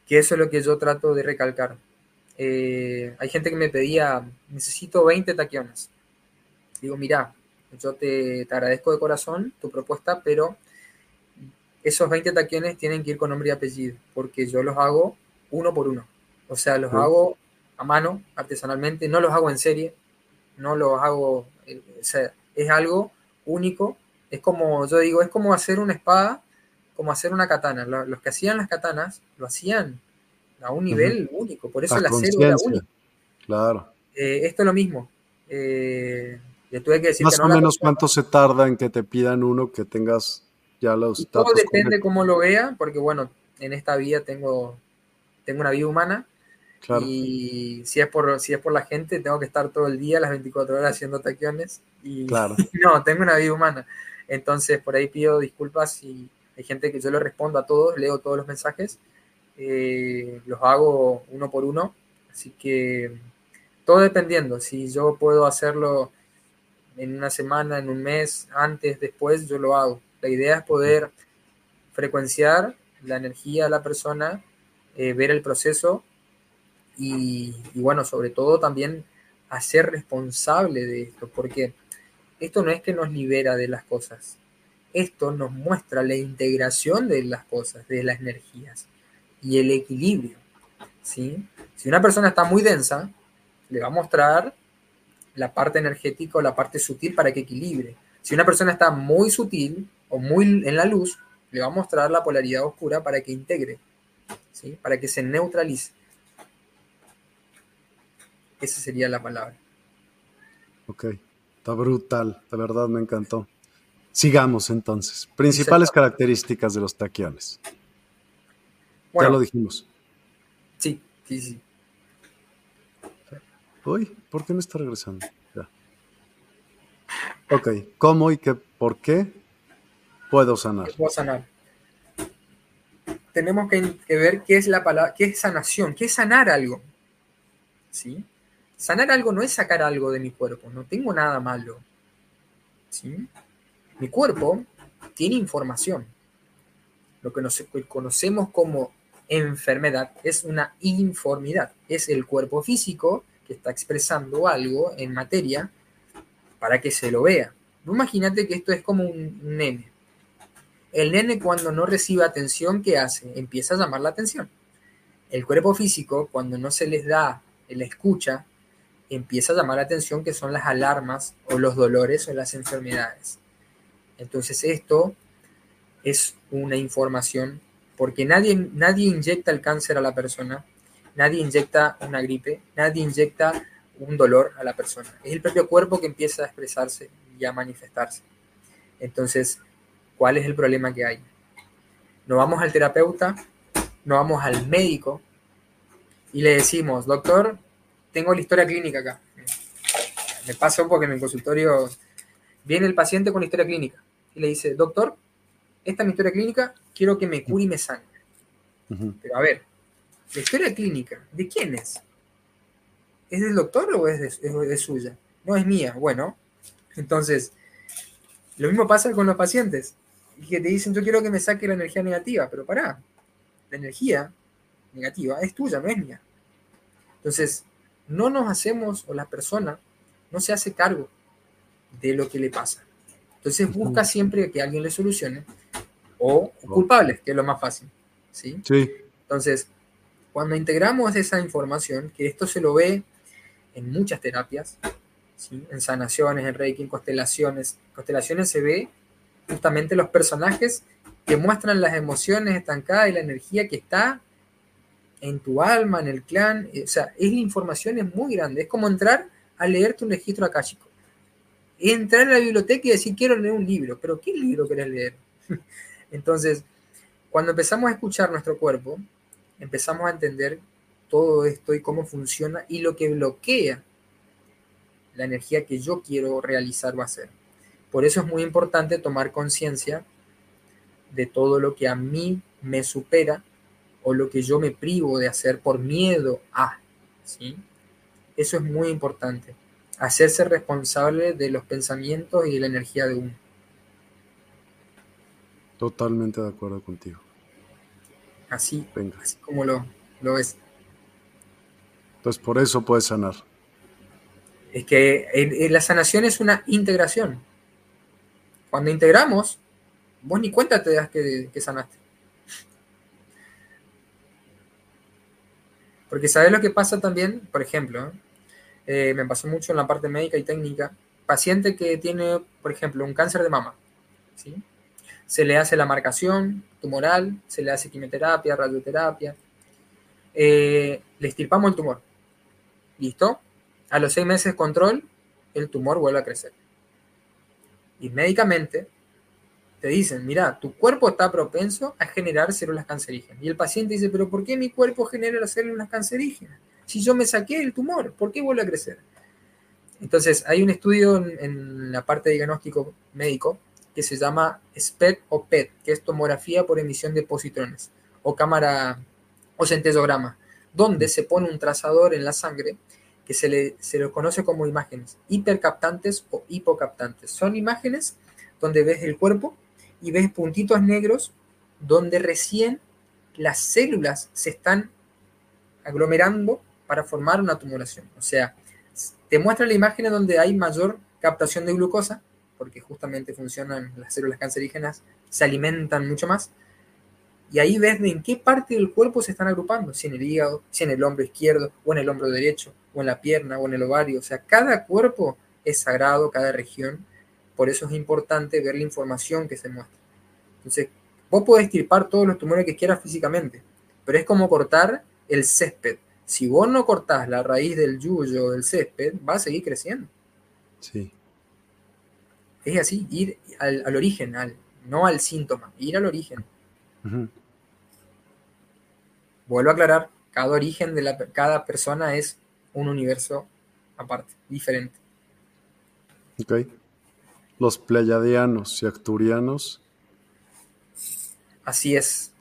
que eso es lo que yo trato de recalcar. Eh, hay gente que me pedía, necesito 20 taquiones. Digo, mira, yo te, agradezco de corazón tu propuesta, pero esos 20 taquiones tienen que ir con nombre y apellido, porque yo los hago uno por uno. O sea, los hago a mano, artesanalmente, no los hago en serie, no los hago, eh, o sea, es algo único. Es como, yo digo, es como hacer una espada como hacer una katana. Los que hacían las katanas lo hacían a un nivel único, por eso la acero era único.
Claro.
Eh, esto es lo mismo. Eh, tuve que decir
Más o menos cuánto se tarda en que te pidan uno que tengas ya los
Todo depende cómo lo vea, porque bueno, en esta vida tengo, tengo una vida humana. Y si es, por, si es por la gente, tengo que estar todo el día, las 24 horas haciendo taquiones. Y
claro.
no, tengo una vida humana. Entonces, por ahí pido disculpas si Hay gente que yo le respondo a todos, leo todos los mensajes, eh, los hago uno por uno, así que todo dependiendo, si yo puedo hacerlo en una semana, en un mes, antes, después, yo lo hago. La idea es poder frecuenciar la energía de la persona, eh, ver el proceso y, bueno, sobre todo también hacer responsable de esto, porque esto no es que nos libera de las cosas, esto nos muestra la integración de las cosas, de las energías y el equilibrio. ¿sí? Si una persona está muy densa, le va a mostrar la parte energética o la parte sutil para que equilibre. Si una persona está muy sutil o muy en la luz, le va a mostrar la polaridad oscura para que integre, ¿sí? para que se neutralice. Esa sería la palabra.
Ok, está brutal, de verdad me encantó. Sigamos entonces. Principales características de los taquiones. Ya lo dijimos.
Sí, sí, sí.
Uy, ¿por qué me está regresando? Ya. Ok, ¿cómo y qué, por qué puedo sanar?
Puedo sanar. Tenemos que, ver qué es la palabra, qué es sanación, qué es sanar algo. ¿Sí? Sanar algo no es sacar algo de mi cuerpo, no tengo nada malo. ¿Sí? Mi cuerpo tiene información. Lo que nos conocemos como enfermedad es una informidad. Es el cuerpo físico que está expresando algo en materia para que se lo vea. Imagínate que esto es como un nene. El nene cuando no recibe atención, ¿qué hace? Empieza a llamar la atención. El cuerpo físico, cuando no se les da la escucha, empieza a llamar la atención que son las alarmas o los dolores o las enfermedades. Entonces esto es una información porque nadie, nadie inyecta el cáncer a la persona, Nadie inyecta una gripe, nadie inyecta un dolor a la persona. Es el propio cuerpo que empieza a expresarse y a manifestarse. Entonces, ¿cuál es el problema que hay? No vamos al terapeuta, no vamos al médico y le decimos, doctor, tengo la historia clínica acá. Me pasó porque en el consultorio viene el paciente con la historia clínica y le dice, doctor, esta es mi historia clínica, quiero que me cure y me sane. Pero a ver, la historia clínica, ¿de quién es? ¿Es del doctor o es de, suya? No es mía. Bueno, entonces, lo mismo pasa con los pacientes. Que te dicen, yo quiero que me saque la energía negativa, pero pará, la energía negativa es tuya, no es mía. Entonces, no nos hacemos, o la persona no se hace cargo de lo que le pasa. Entonces busca siempre que alguien le solucione o culpables, que es lo más fácil. ¿sí?
sí.
Entonces, cuando integramos esa información, que esto se lo ve en muchas terapias, en sanaciones, en reiki, en constelaciones, constelaciones se ve justamente los personajes que muestran las emociones estancadas y la energía que está en tu alma, en el clan. O sea, es la información es muy grande. Es como entrar a leerte un registro akáshico. Entrar a la biblioteca y decir, quiero leer un libro. Pero ¿qué libro querés leer? Entonces, cuando empezamos a escuchar nuestro cuerpo, empezamos a entender todo esto y cómo funciona y lo que bloquea la energía que yo quiero realizar o hacer. Por eso es muy importante tomar conciencia de todo lo que a mí me supera o lo que yo me privo de hacer por miedo a. ¿sí? Eso es muy importante. Hacerse responsable de los pensamientos y de la energía de uno.
Totalmente de acuerdo contigo
así, así como lo, lo ves.
Pues por eso puedes sanar.
Es que la sanación es una integración. Cuando integramos, vos ni cuenta te das que, sanaste. Porque sabes lo que pasa también, por ejemplo, eh, me pasó mucho en la parte médica y técnica, paciente que tiene, por ejemplo, un cáncer de mama, ¿sí? se le hace la marcación tumoral, se le hace quimioterapia, radioterapia, eh, le estirpamos el tumor. ¿Listo? A los seis meses control, el tumor vuelve a crecer. Y médicamente te dicen, mira, tu cuerpo está propenso a generar células cancerígenas. Y el paciente dice, pero ¿por qué mi cuerpo genera células cancerígenas? Si yo me saqué el tumor, ¿por qué vuelve a crecer? Entonces, hay un estudio en, la parte de diagnóstico médico que se llama SPED o PET, que es tomografía por emisión de positrones, o cámara o centellograma, donde se pone un trazador en la sangre que se le, se le conoce como imágenes hipercaptantes o hipocaptantes. Son imágenes donde ves el cuerpo y ves puntitos negros donde recién las células se están aglomerando para formar una tumoración. O sea, te muestra la imagen donde hay mayor captación de glucosa, porque justamente funcionan las células cancerígenas, se alimentan mucho más, y ahí ves en qué parte del cuerpo se están agrupando, si en el hígado, si en el hombro izquierdo, o en el hombro derecho, o en la pierna, o en el ovario. O sea, cada cuerpo es sagrado, cada región. Por eso es importante ver la información que se muestra. Entonces, vos podés tirpar todos los tumores que quieras físicamente, pero es como cortar el césped. Si vos no cortás la raíz del yuyo o del césped, va a seguir creciendo.
Sí.
Es así, ir al, origen, al, no al síntoma, ir al origen. Vuelvo a aclarar, cada origen de la, cada persona es un universo aparte, diferente.
Ok. Los pleiadianos y acturianos.
Así es.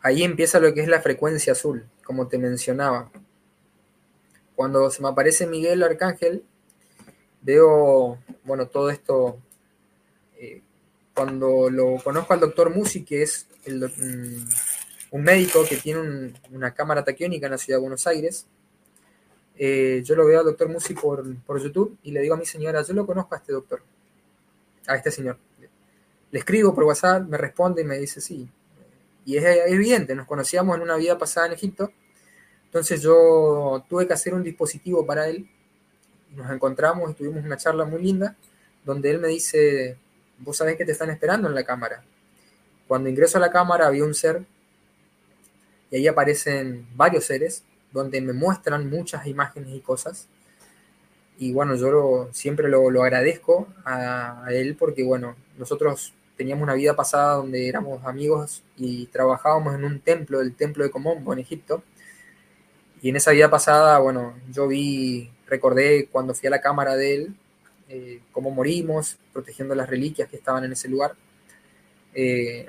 Ahí empieza lo que es la frecuencia azul, como te mencionaba. Cuando se me aparece Miguel Arcángel, veo, bueno, todo esto. Eh, cuando lo conozco al doctor Musi, que es mm, un médico que tiene una cámara taquiónica en la ciudad de Buenos Aires. Eh, yo lo veo al doctor Musi por, YouTube y le digo a mi señora, yo lo conozco a este doctor, a este señor. Le escribo por WhatsApp, me responde y me dice sí. Y es, evidente, nos conocíamos en una vida pasada en Egipto. Entonces yo tuve que hacer un dispositivo para él. Nos encontramos y tuvimos una charla muy linda donde él me dice, vos sabés que te están esperando en la cámara. Cuando ingreso a la cámara había un ser y ahí aparecen varios seres donde me muestran muchas imágenes y cosas. Y bueno, yo siempre lo, agradezco a, él porque, bueno, nosotros teníamos una vida pasada donde éramos amigos y trabajábamos en un templo, el templo de Comombo en Egipto. Y en esa vida pasada, bueno, yo vi, recordé cuando fui a la cámara de él, eh, cómo morimos, protegiendo las reliquias que estaban en ese lugar. Eh,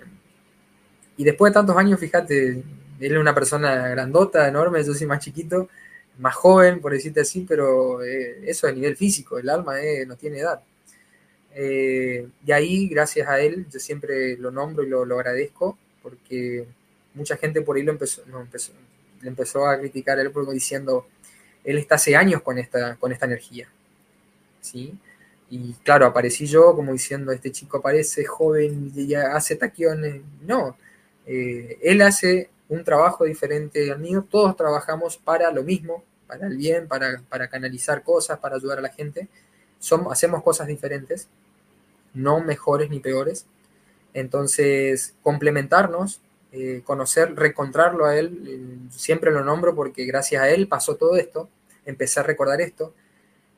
y después de tantos años, fíjate, él es una persona grandota, enorme, yo soy más chiquito, más joven, por decirte así, pero eh, eso a nivel físico, el alma no tiene edad. Y ahí, gracias a él, yo siempre lo nombro y lo, agradezco, porque mucha gente por ahí lo empezó, empezó, le empezó a criticar él porque diciendo, él está hace años con esta, con esta energía. ¿sí? Y claro, aparecí yo como diciendo, este chico aparece joven y hace taquiones. No, él hace un trabajo diferente al mío, todos trabajamos para lo mismo, para el bien, para, canalizar cosas, para ayudar a la gente. Somos, hacemos cosas diferentes, no mejores ni peores. Entonces, complementarnos, eh, conocer, recontrarlo a él, eh, siempre lo nombro porque gracias a él pasó todo esto, empecé a recordar esto.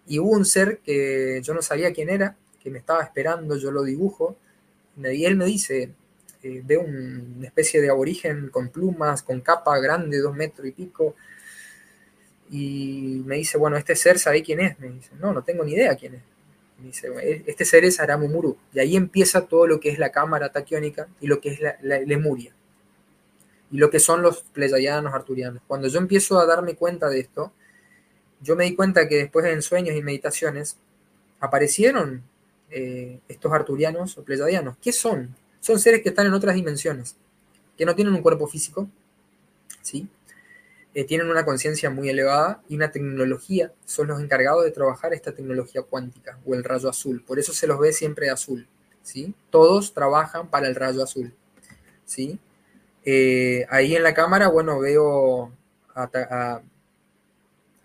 Y hubo un ser que yo no sabía quién era, que me estaba esperando, yo lo dibujo, y él me dice, eh, una especie de aborigen con plumas, con capa grande, dos metros y pico. Y me dice, bueno, este ser, ¿sabe quién es? Me dice, no, no tengo ni idea quién es. Me dice, e-, este ser es Aramumuru. Y ahí empieza todo lo que es la cámara taquiónica y lo que es la, Lemuria. Y lo que son los pleyayanos arturianos. Cuando yo empiezo a darme cuenta de esto, yo me di cuenta que después en sueños y meditaciones aparecieron eh, estos arturianos o pleyadianos. ¿Qué son? Son seres que están en otras dimensiones, que no tienen un cuerpo físico, ¿sí? Eh, tienen una conciencia muy elevada y una tecnología, son los encargados de trabajar esta tecnología cuántica o el rayo azul. Por eso se los ve siempre azul, ¿sí? Todos trabajan para el rayo azul, ¿sí? Eh, ahí en la cámara, bueno, veo a,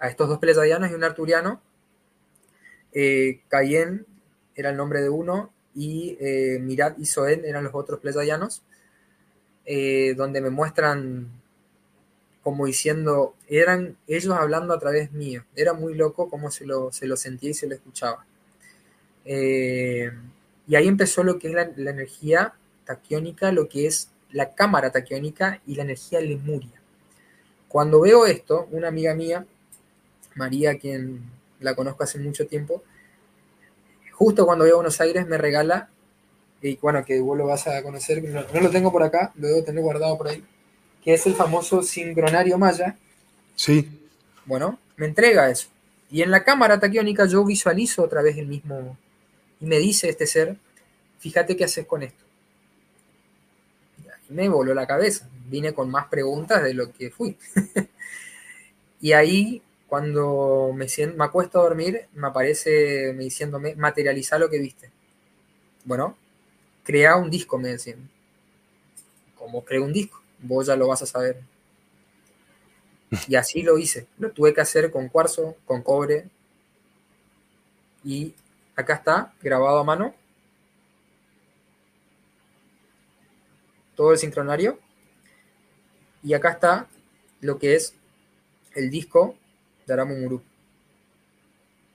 estos dos pleyadianos y un arturiano. Eh, Cayen era el nombre de uno y eh, Mirat y Soen eran los otros plesayanos, eh, donde me muestran como diciendo, eran ellos hablando a través mío. Era muy loco como se lo, se lo sentía y se lo escuchaba. Eh, y ahí empezó lo que es la, energía taquiónica, lo que es la cámara taquiónica y la energía lemuria. Cuando veo esto, una amiga mía, María, quien la conozco hace mucho tiempo, justo cuando voy a Buenos Aires me regala y bueno, que vos lo vas a conocer, no, no, lo tengo por acá, lo debo tener guardado por ahí, que es el famoso sincronario maya.
Sí.
Bueno, me entrega eso. Y en la cámara taquiónica yo visualizo otra vez el mismo, y me dice este ser, fíjate qué haces con esto. Me voló la cabeza, vine con más preguntas de lo que fui. y ahí, cuando me, siento, me acuesto a dormir, me aparece me diciéndome, materializa lo que viste. Bueno, crea un disco, me decían. ¿Cómo creo un disco? Vos ya lo vas a saber. Y así lo hice. Lo tuve que hacer con cuarzo, con cobre. Y acá está, grabado a mano. Todo el sincronario. Y acá está lo que es el disco de Aramumuru.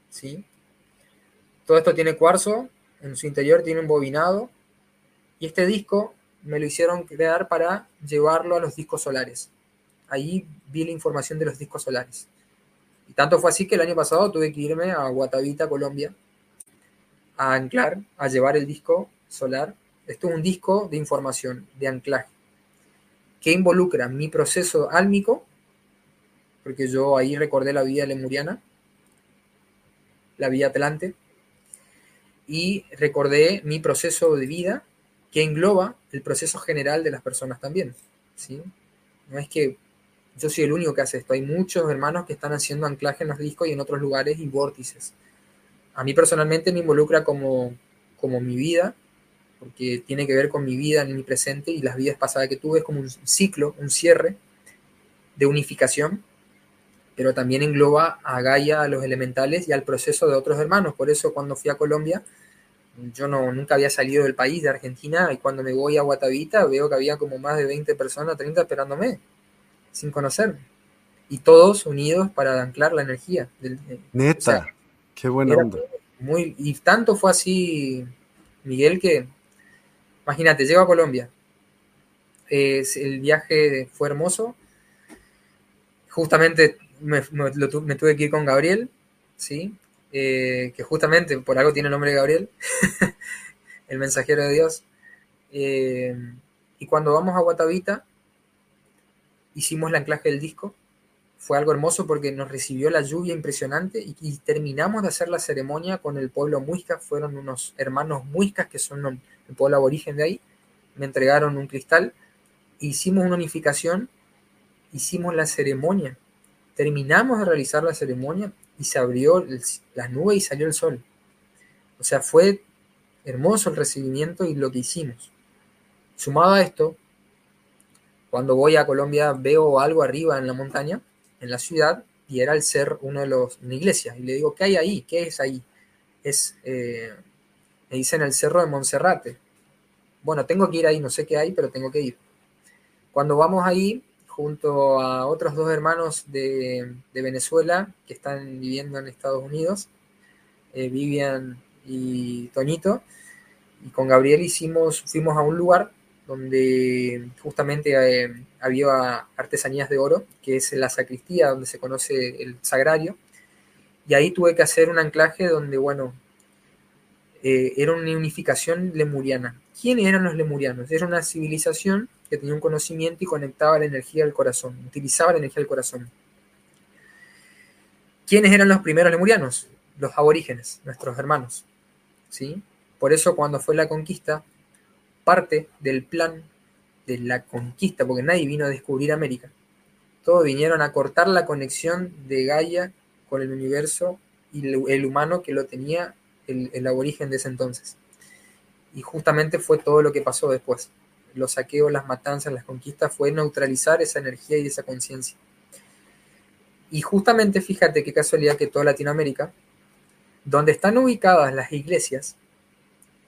¿Sí? Todo esto tiene cuarzo, en su interior tiene un bobinado, y este disco me lo hicieron crear para llevarlo a los discos solares. Ahí vi la información de los discos solares. Y tanto fue así que el año pasado tuve que irme a Guatavita, Colombia, a anclar, a llevar el disco solar. Esto es un disco de información, de anclaje, que involucra mi proceso álmico, porque yo ahí recordé la vida lemuriana, la vida atlante, y recordé mi proceso de vida que engloba el proceso general de las personas también. ¿sí? No es que yo soy el único que hace esto, hay muchos hermanos que están haciendo anclaje en los discos y en otros lugares y vórtices. A mí personalmente me involucra como, como mi vida, porque tiene que ver con mi vida en mi presente y las vidas pasadas que tuve, es como un ciclo, un cierre de unificación, pero también engloba a Gaia, a los elementales y al proceso de otros hermanos. Por eso cuando fui a Colombia, yo no, nunca había salido del país, de Argentina, y cuando me voy a Guatavita veo que había como más de 20 personas, 30 esperándome, sin conocerme. Y todos unidos para anclar la energía. Del,
Neta, qué buena onda.
Muy, y tanto fue así, Miguel, que imagínate, llego a Colombia. el viaje fue hermoso. Justamente me, tuve que ir con Gabriel, ¿sí? Eh, que justamente por algo tiene el nombre de Gabriel, el mensajero de Dios. Eh, y cuando vamos a Guatavita, hicimos el anclaje del disco. Fue algo hermoso porque nos recibió la lluvia impresionante y, y, terminamos de hacer la ceremonia con el pueblo muisca. Fueron unos hermanos muiscas que son el pueblo aborigen de ahí. Me entregaron un cristal. Hicimos una unificación. Hicimos la ceremonia. Terminamos de realizar la ceremonia y se abrió las nubes y salió el sol. O sea, fue hermoso el recibimiento y lo que hicimos. Sumado a esto, cuando voy a Colombia veo algo arriba en la montaña, en la ciudad, y era el ser uno de los, una iglesia. Y le digo, ¿qué hay ahí? ¿Qué es ahí? Es, eh, me dicen el cerro de Monserrate. Bueno, tengo que ir ahí, no sé qué hay, pero tengo que ir. Cuando vamos ahí, junto a otros dos hermanos de, de Venezuela que están viviendo en Estados Unidos, eh, Vivian y Toñito, y con Gabriel hicimos, fuimos a un lugar donde justamente eh, había artesanías de oro, que es la sacristía donde se conoce el sagrario, y ahí tuve que hacer un anclaje donde, bueno, eh, era una unificación lemuriana. ¿Quiénes eran los lemurianos? Era una civilización que tenía un conocimiento y conectaba la energía del corazón, utilizaba la energía del corazón. ¿Quiénes eran los primeros lemurianos? Los aborígenes, nuestros hermanos. ¿sí? Por eso cuando fue la conquista, parte del plan de la conquista, porque nadie vino a descubrir América, todos vinieron a cortar la conexión de Gaia con el universo y el humano que lo tenía el, el aborigen de ese entonces. Y justamente fue todo lo que pasó después los saqueos, las matanzas, las conquistas, fue neutralizar esa energía y esa conciencia. Y justamente fíjate qué casualidad que toda Latinoamérica, donde están ubicadas las iglesias,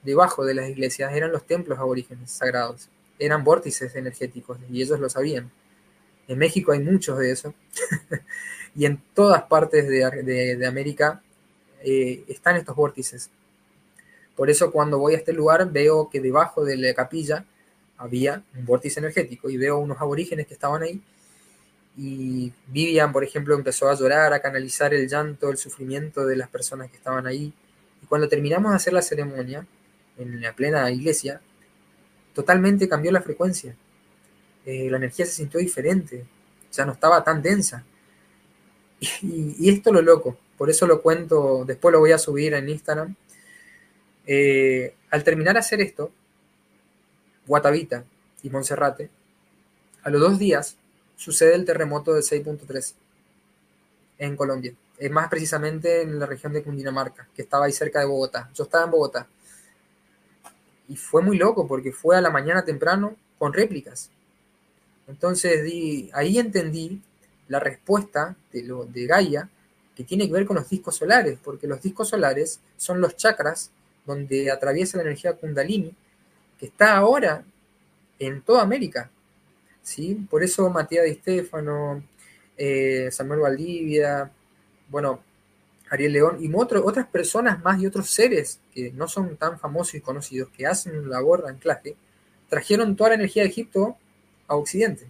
debajo de las iglesias eran los templos aborígenes sagrados, eran vórtices energéticos y ellos lo sabían. En México hay muchos de eso y en todas partes de, de, de América eh, están estos vórtices. Por eso cuando voy a este lugar veo que debajo de la capilla había un vórtice energético y veo unos aborígenes que estaban ahí y Vivian, por ejemplo, empezó a llorar, a canalizar el llanto, el sufrimiento de las personas que estaban ahí. Y cuando terminamos de hacer la ceremonia, en la plena iglesia, totalmente cambió la frecuencia. Eh, la energía se sintió diferente, ya no estaba tan densa. Y, esto lo loco, por eso lo cuento, después lo voy a subir en Instagram. Eh, al terminar hacer esto, Guatavita y Monserrate, a los dos días sucede el terremoto de 6.3 en Colombia, es más precisamente en la región de Cundinamarca, que estaba ahí cerca de Bogotá. Yo estaba en Bogotá. Y fue muy loco porque fue a la mañana temprano con réplicas. Entonces di, ahí entendí la respuesta de, lo, de Gaia que tiene que ver con los discos solares, porque los discos solares son los chakras donde atraviesa la energía kundalini, que está ahora en toda América. ¿sí? Por eso Matías Di Stefano, eh, Samuel Valdivia, bueno, Ariel León y otras personas más y otros seres que no son tan famosos y conocidos, que hacen un labor de anclaje, trajeron toda la energía de Egipto a Occidente,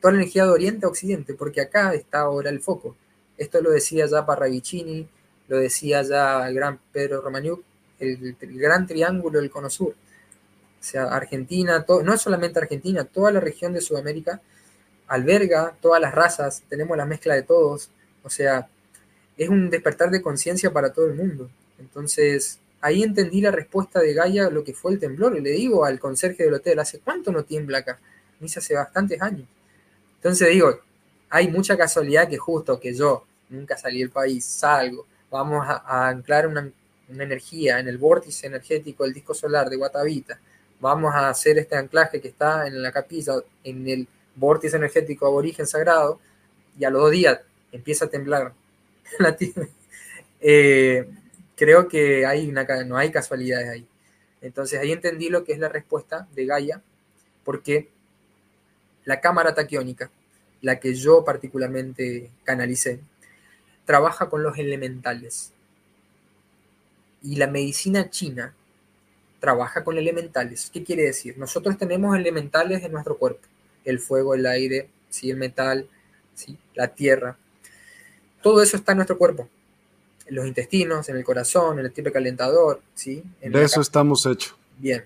toda la energía de Oriente a Occidente, porque acá está ahora el foco. Esto lo decía ya Parravicini, lo decía ya el gran Pedro Romaniuk, el, gran triángulo del Cono Sur. O sea, Argentina, no solamente Argentina, toda la región de Sudamérica alberga todas las razas, tenemos la mezcla de todos, o sea, es un despertar de conciencia para todo el mundo. Entonces, ahí entendí la respuesta de Gaia lo que fue el temblor, y le digo al conserje del hotel, ¿hace cuánto no tiembla acá? Me dice, hace bastantes años. Entonces digo, hay mucha casualidad que justo que yo nunca salí del país, salgo, vamos a, anclar una, energía en el vórtice energético del disco solar de Guatavita, vamos a hacer este anclaje que está en la capilla, en el vórtice energético aborigen sagrado, y a los dos días empieza a temblar la. Eh, creo que hay no hay casualidades ahí. Entonces ahí entendí lo que es la respuesta de Gaia, porque la cámara taquiónica, la que yo particularmente canalicé, trabaja con los elementales. Y la medicina china trabaja con elementales. ¿Qué quiere decir? Nosotros tenemos elementales en nuestro cuerpo el fuego, el aire, ¿sí? el metal, ¿sí? la tierra. Todo eso está en nuestro cuerpo, en los intestinos, en el corazón, en el tipo calentador. ¿sí?
de eso estamos hechos.
Bien.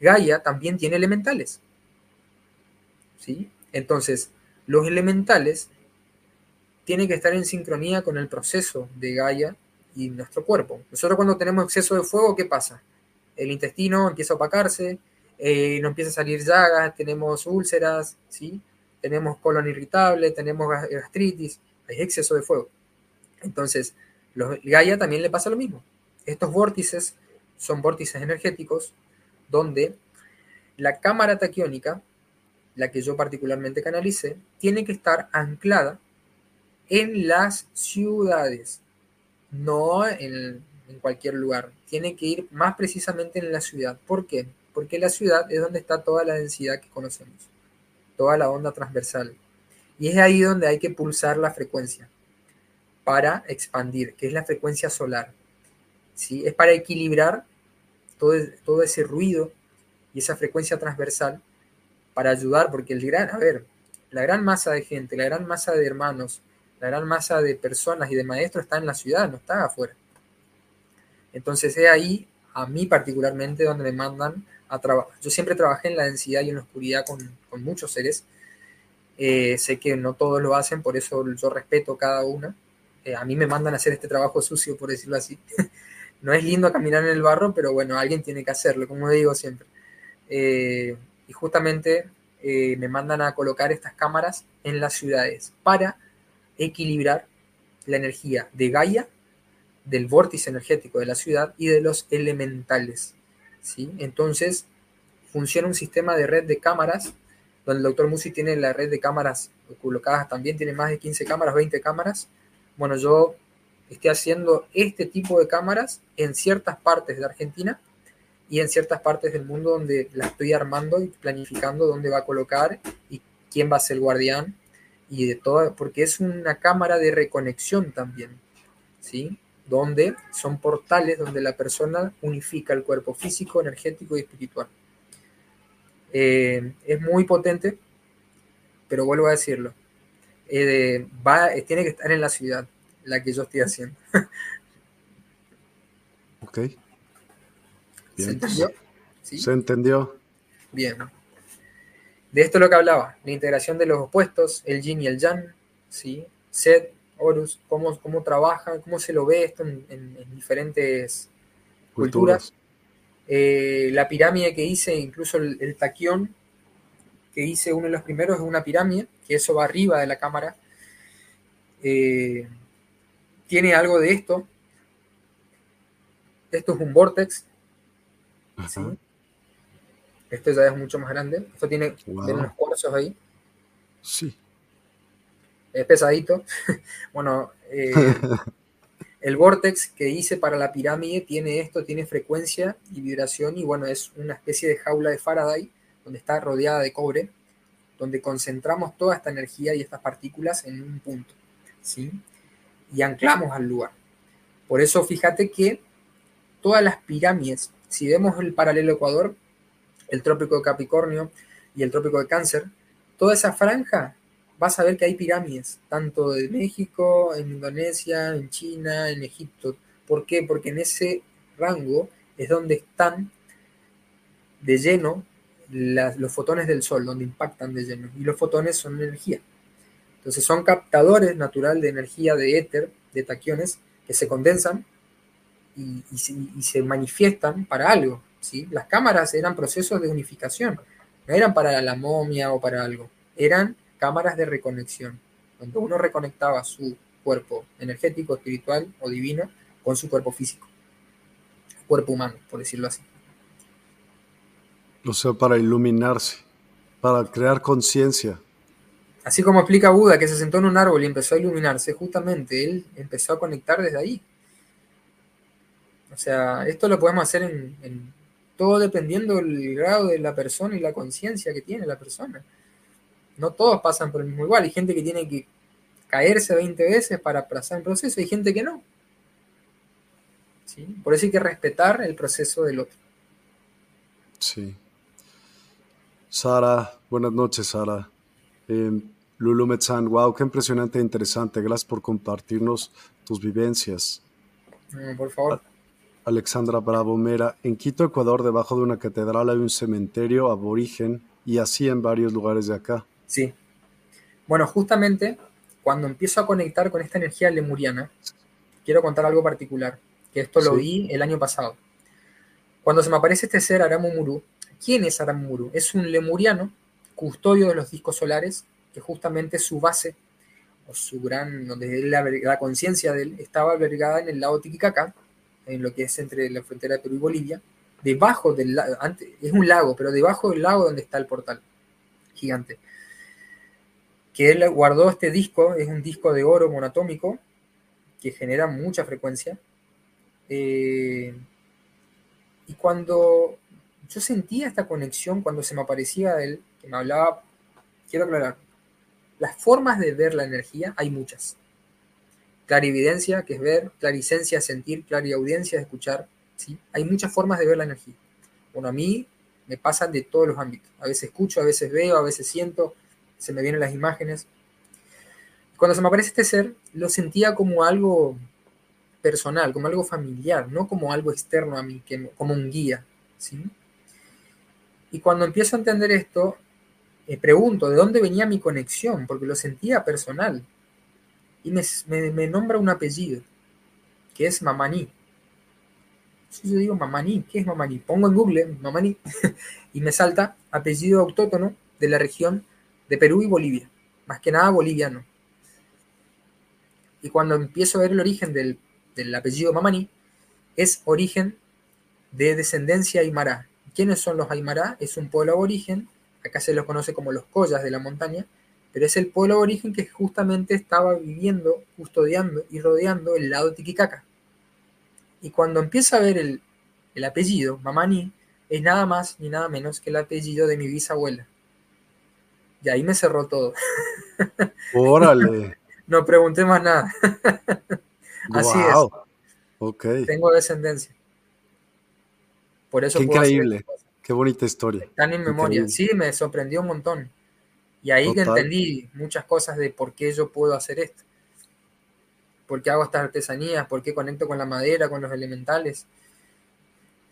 Gaia también tiene elementales. ¿sí? Entonces, los elementales tienen que estar en sincronía con el proceso de Gaia y nuestro cuerpo. Nosotros cuando tenemos exceso de fuego, ¿qué pasa? El intestino empieza a opacarse, eh, nos empieza a salir llagas, tenemos úlceras, ¿sí? tenemos colon irritable, tenemos gastritis, hay exceso de fuego. Entonces, los Gaia también le pasa lo mismo. Estos vórtices son vórtices energéticos donde la cámara taquiónica, la que yo particularmente canalice, tiene que estar anclada en las ciudades, no en, en cualquier lugar. Tiene que ir más precisamente en la ciudad. ¿Por qué? porque la ciudad es donde está toda la densidad que conocemos, toda la onda transversal. Y es ahí donde hay que pulsar la frecuencia para expandir, que es la frecuencia solar. ¿sí? Es para equilibrar todo, todo ese ruido y esa frecuencia transversal para ayudar, porque el gran, a ver, la gran masa de gente, la gran masa de hermanos, la gran masa de personas y de maestros está en la ciudad, no está afuera. Entonces es ahí, a mí particularmente, donde me mandan yo siempre trabajé en la densidad y en la oscuridad con, muchos seres. Eh, sé que no todos lo hacen, por eso yo respeto cada una. Eh, a mí me mandan a hacer este trabajo sucio, por decirlo así. no es lindo caminar en el barro, pero bueno, alguien tiene que hacerlo, como digo siempre. Eh, y justamente me mandan a colocar estas cámaras en las ciudades para equilibrar la energía de Gaia, del vórtice energético de la ciudad y de los elementales. ¿sí? Entonces, funciona un sistema de red de cámaras, donde el doctor Musi tiene la red de cámaras colocadas también, tiene más de 15 cámaras, 20 cámaras. Bueno, yo estoy haciendo este tipo de cámaras en ciertas partes de Argentina y en ciertas partes del mundo donde la estoy armando y planificando dónde va a colocar y quién va a ser el guardián y de todo, porque es una cámara de reconexión también, ¿sí? donde son portales donde la persona unifica el cuerpo físico, energético y espiritual. Eh, es muy potente, pero vuelvo a decirlo, eh, va, eh, tiene que estar en la ciudad, la que yo estoy haciendo.
ok.
¿Se entendió?
Se entendió.
Bien. De esto es lo que hablaba, la integración de los opuestos, el yin y el yang, ¿sí? Set, Horus, cómo, cómo trabaja, cómo se lo ve esto en, diferentes culturas. Eh, la pirámide que hice, incluso el, taquión que hice uno de los primeros es una pirámide, que eso va arriba de la cámara. Eh, tiene algo de esto. Esto es un vortex. Esto ya es mucho más grande. Esto tiene, unos cuarzos ahí.
Sí.
Es pesadito. bueno, eh, el vortex que hice para la pirámide tiene esto, tiene frecuencia y vibración y bueno, es una especie de jaula de Faraday donde está rodeada de cobre, donde concentramos toda esta energía y estas partículas en un punto, ¿sí? Y anclamos al lugar. Por eso fíjate que todas las pirámides, si vemos el paralelo Ecuador, el trópico de Capricornio y el trópico de Cáncer, toda esa franja vas a ver que hay pirámides, tanto de México, en Indonesia, en China, en Egipto. ¿Por qué? Porque en ese rango es donde están de lleno los fotones del Sol, donde impactan de lleno. Y los fotones son energía. Entonces son captadores natural de energía de éter, de taquiones, que se condensan y se manifiestan para algo. Las cámaras eran procesos de unificación, no eran para la momia o para algo, eran cámaras de reconexión, donde uno reconectaba su cuerpo energético, espiritual o divino con su cuerpo físico, cuerpo humano, por decirlo así.
O sea, para iluminarse, para crear conciencia.
Así como explica Buda, que se sentó en un árbol y empezó a iluminarse, justamente él empezó a conectar desde ahí. O sea, esto lo podemos hacer en todo dependiendo del grado de la persona y la conciencia que tiene la persona. No todos pasan por el mismo igual. Hay gente que tiene que caerse 20 veces para pasar el proceso, hay gente que no. ¿Sí? Por eso hay que respetar el proceso del otro.
Sí. Sara, buenas noches, Sara. Eh, Lulu Metzan, wow, qué impresionante e interesante. Gracias por compartirnos tus vivencias.
por favor.
Alexandra Bravo Mera. En Quito, Ecuador, debajo de una catedral hay un cementerio aborigen y así en varios lugares de acá.
Sí. Bueno, justamente cuando empiezo a conectar con esta energía lemuriana, quiero contar algo particular, que esto lo vi el año pasado. Cuando se me aparece este ser Aramumuru, ¿quién es Aramumuru? Es un lemuriano, custodio de los discos solares, que justamente su base, o su gran, donde la, la conciencia de él estaba albergada en el lago Titicaca, en lo que es entre la frontera de Perú y Bolivia, debajo del lago, es un lago, pero debajo del lago donde está el portal gigante. Que él guardó este disco, es un disco de oro monatómico que genera mucha frecuencia. Eh, y cuando yo sentía esta conexión, cuando se me aparecía él, que me hablaba, quiero aclarar, las formas de ver la energía hay muchas clarividencia, que es ver, claricencia, sentir, clariaudiencia, escuchar. ¿sí? Hay muchas formas de ver la energía. Bueno, a mí me pasan de todos los ámbitos. A veces escucho, a veces veo, a veces siento, se me vienen las imágenes. Cuando se me aparece este ser, lo sentía como algo personal, como algo familiar, no como algo externo a mí, como un guía. ¿sí? Y cuando empiezo a entender esto, me pregunto de dónde venía mi conexión, porque lo sentía personal y me, nombra un apellido, que es Mamaní. yo digo Mamaní, ¿qué es Mamaní? Pongo en Google Mamaní y me salta apellido autótono de la región de Perú y Bolivia, más que nada boliviano. Y cuando empiezo a ver el origen del, del apellido Mamaní, es origen de descendencia aymara. ¿Quiénes son los aymara? Es un pueblo aborigen, acá se los conoce como los collas de la montaña, pero es el pueblo aborigen que justamente estaba viviendo, custodiando y rodeando el lado Tiquicaca. Y cuando empieza a ver el, apellido, Mamani, es nada más ni nada menos que el apellido de mi bisabuela. Y ahí me cerró todo.
Órale.
no pregunté más nada. Así es. Tengo descendencia.
Por eso Qué increíble. Qué bonita historia.
Están en memoria. Sí, me sorprendió un montón. Y ahí que entendí muchas cosas de por qué yo puedo hacer esto. ¿Por qué hago estas artesanías? ¿Por qué conecto con la madera, con los elementales?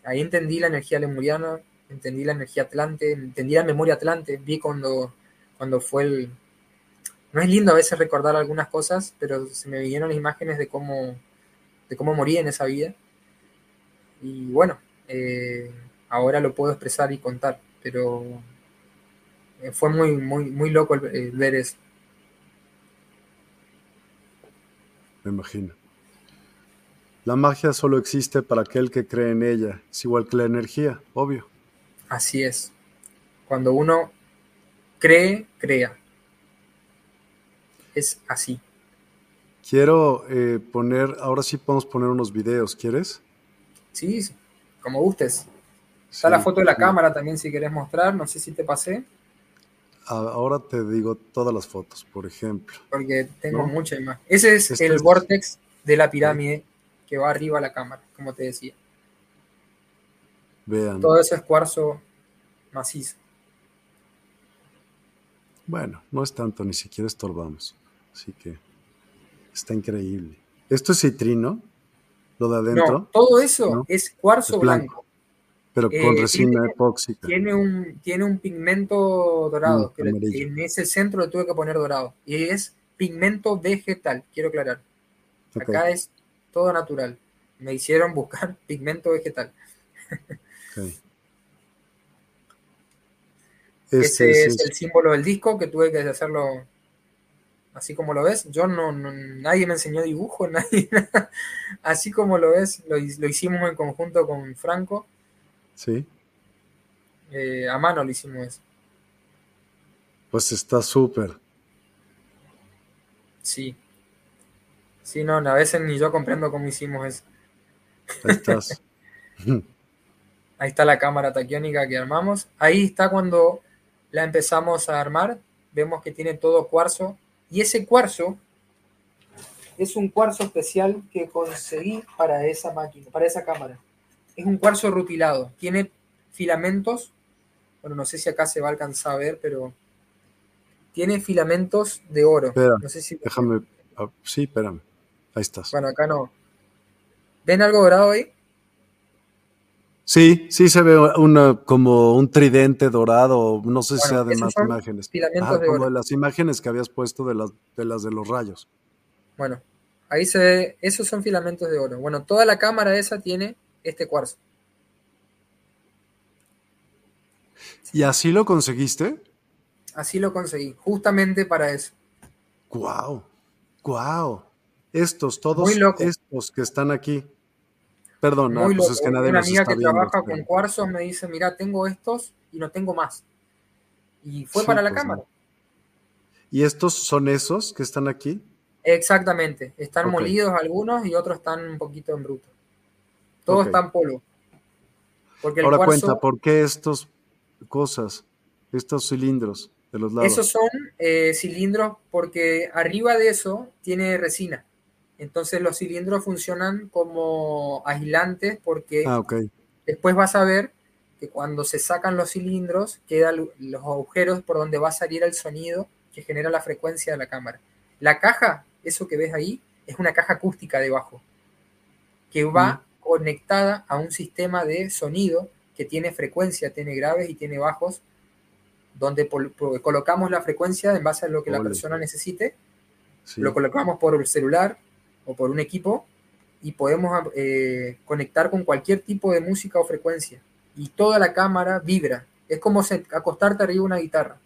ahí entendí la energía lemuriana, entendí la energía atlante, entendí la memoria atlante, vi cuando, cuando fue el... No es lindo a veces recordar algunas cosas, pero se me vinieron las imágenes de cómo, de cómo morí en esa vida. Y bueno, eh, ahora lo puedo expresar y contar, pero fue muy, muy, muy loco el, ver eso.
Me imagino. La magia solo existe para aquel que cree en ella. Es igual que la energía, obvio.
Así es. Cuando uno cree, crea. Es así.
Quiero eh, poner, ahora sí podemos poner unos videos, ¿quieres?
Sí, como gustes. Está la foto de la cámara también si querés mostrar, no sé si te pasé.
Ahora te digo todas las fotos, por ejemplo.
Porque tengo mucha imagen. Ese es este el vortex de la pirámide que va arriba a la cámara, como te decía.
Vean.
Todo eso es cuarzo macizo.
Bueno, no es tanto, ni siquiera estorbamos. Así que está increíble. ¿Esto es citrino? ¿Lo de adentro?
No, todo eso es cuarzo blanco.
Pero con eh, resina epóxica.
Tiene un, tiene un pigmento dorado. Mm, en ese centro lo tuve que poner dorado. Y es pigmento vegetal, quiero aclarar. Acá es todo natural. Me hicieron buscar pigmento vegetal. Ese este es el símbolo del disco que tuve que hacerlo así como lo ves. Yo no, nadie me enseñó dibujo, nadie, así como lo ves, lo, hicimos en conjunto con Franco.
Sí.
Eh, a mano lo hicimos eso.
Pues está súper.
Sí. Sí, no, a veces ni yo comprendo cómo hicimos eso.
Ahí estás.
Ahí está la cámara taquiónica que armamos. Ahí está cuando la empezamos a armar. Vemos que tiene todo cuarzo. Y ese cuarzo es un cuarzo especial que conseguí para esa máquina, para esa cámara. Es un cuarzo rutilado. Tiene filamentos. Bueno, no sé si acá se va a alcanzar a ver, pero tiene filamentos de oro. no sé si...
Déjame. Ah, sí, espérame. Ahí estás.
Bueno, acá no. ¿Ven algo dorado ahí?
Sí, sí se ve una, como un tridente dorado, no sé si sea de más imágenes. Ah, como de las imágenes que habías puesto de las, de las de los rayos.
Bueno, ahí se ve, esos son filamentos de oro. Bueno, toda la cámara esa tiene este cuarzo.
¿Y así lo conseguiste?
Así lo conseguí, justamente para eso.
¡Guau! ¡Guau! Estos, todos estos que están aquí. Perdón, no, pues es que nadie
Una amiga que trabaja con cuarzos me dice, mira, tengo estos y no tengo más. Y fue para la pues cámara.
¿Y estos son esos que están aquí?
Exactamente. Están molidos algunos y otros están un poquito en bruto. Todos están polvo.
Porque Ahora cuenta, ¿por qué estos cosas, estos cilindros de los lados?
Esos son eh, cilindros porque arriba de eso tiene resina. Entonces los cilindros funcionan como aislantes porque
ah,
después vas a ver que cuando se sacan los cilindros quedan los agujeros por donde va a salir el sonido que genera la frecuencia de la cámara. La caja, eso que ves ahí, es una caja acústica debajo que va mm. Conectada a un sistema de sonido que tiene frecuencia, tiene graves y tiene bajos, donde colocamos la frecuencia en base a lo que la persona necesite. Lo colocamos por el celular, o por un equipo y podemos eh, conectar con cualquier tipo de música o frecuencia. Y toda la cámara vibra. Es como acostarte arriba de una guitarra,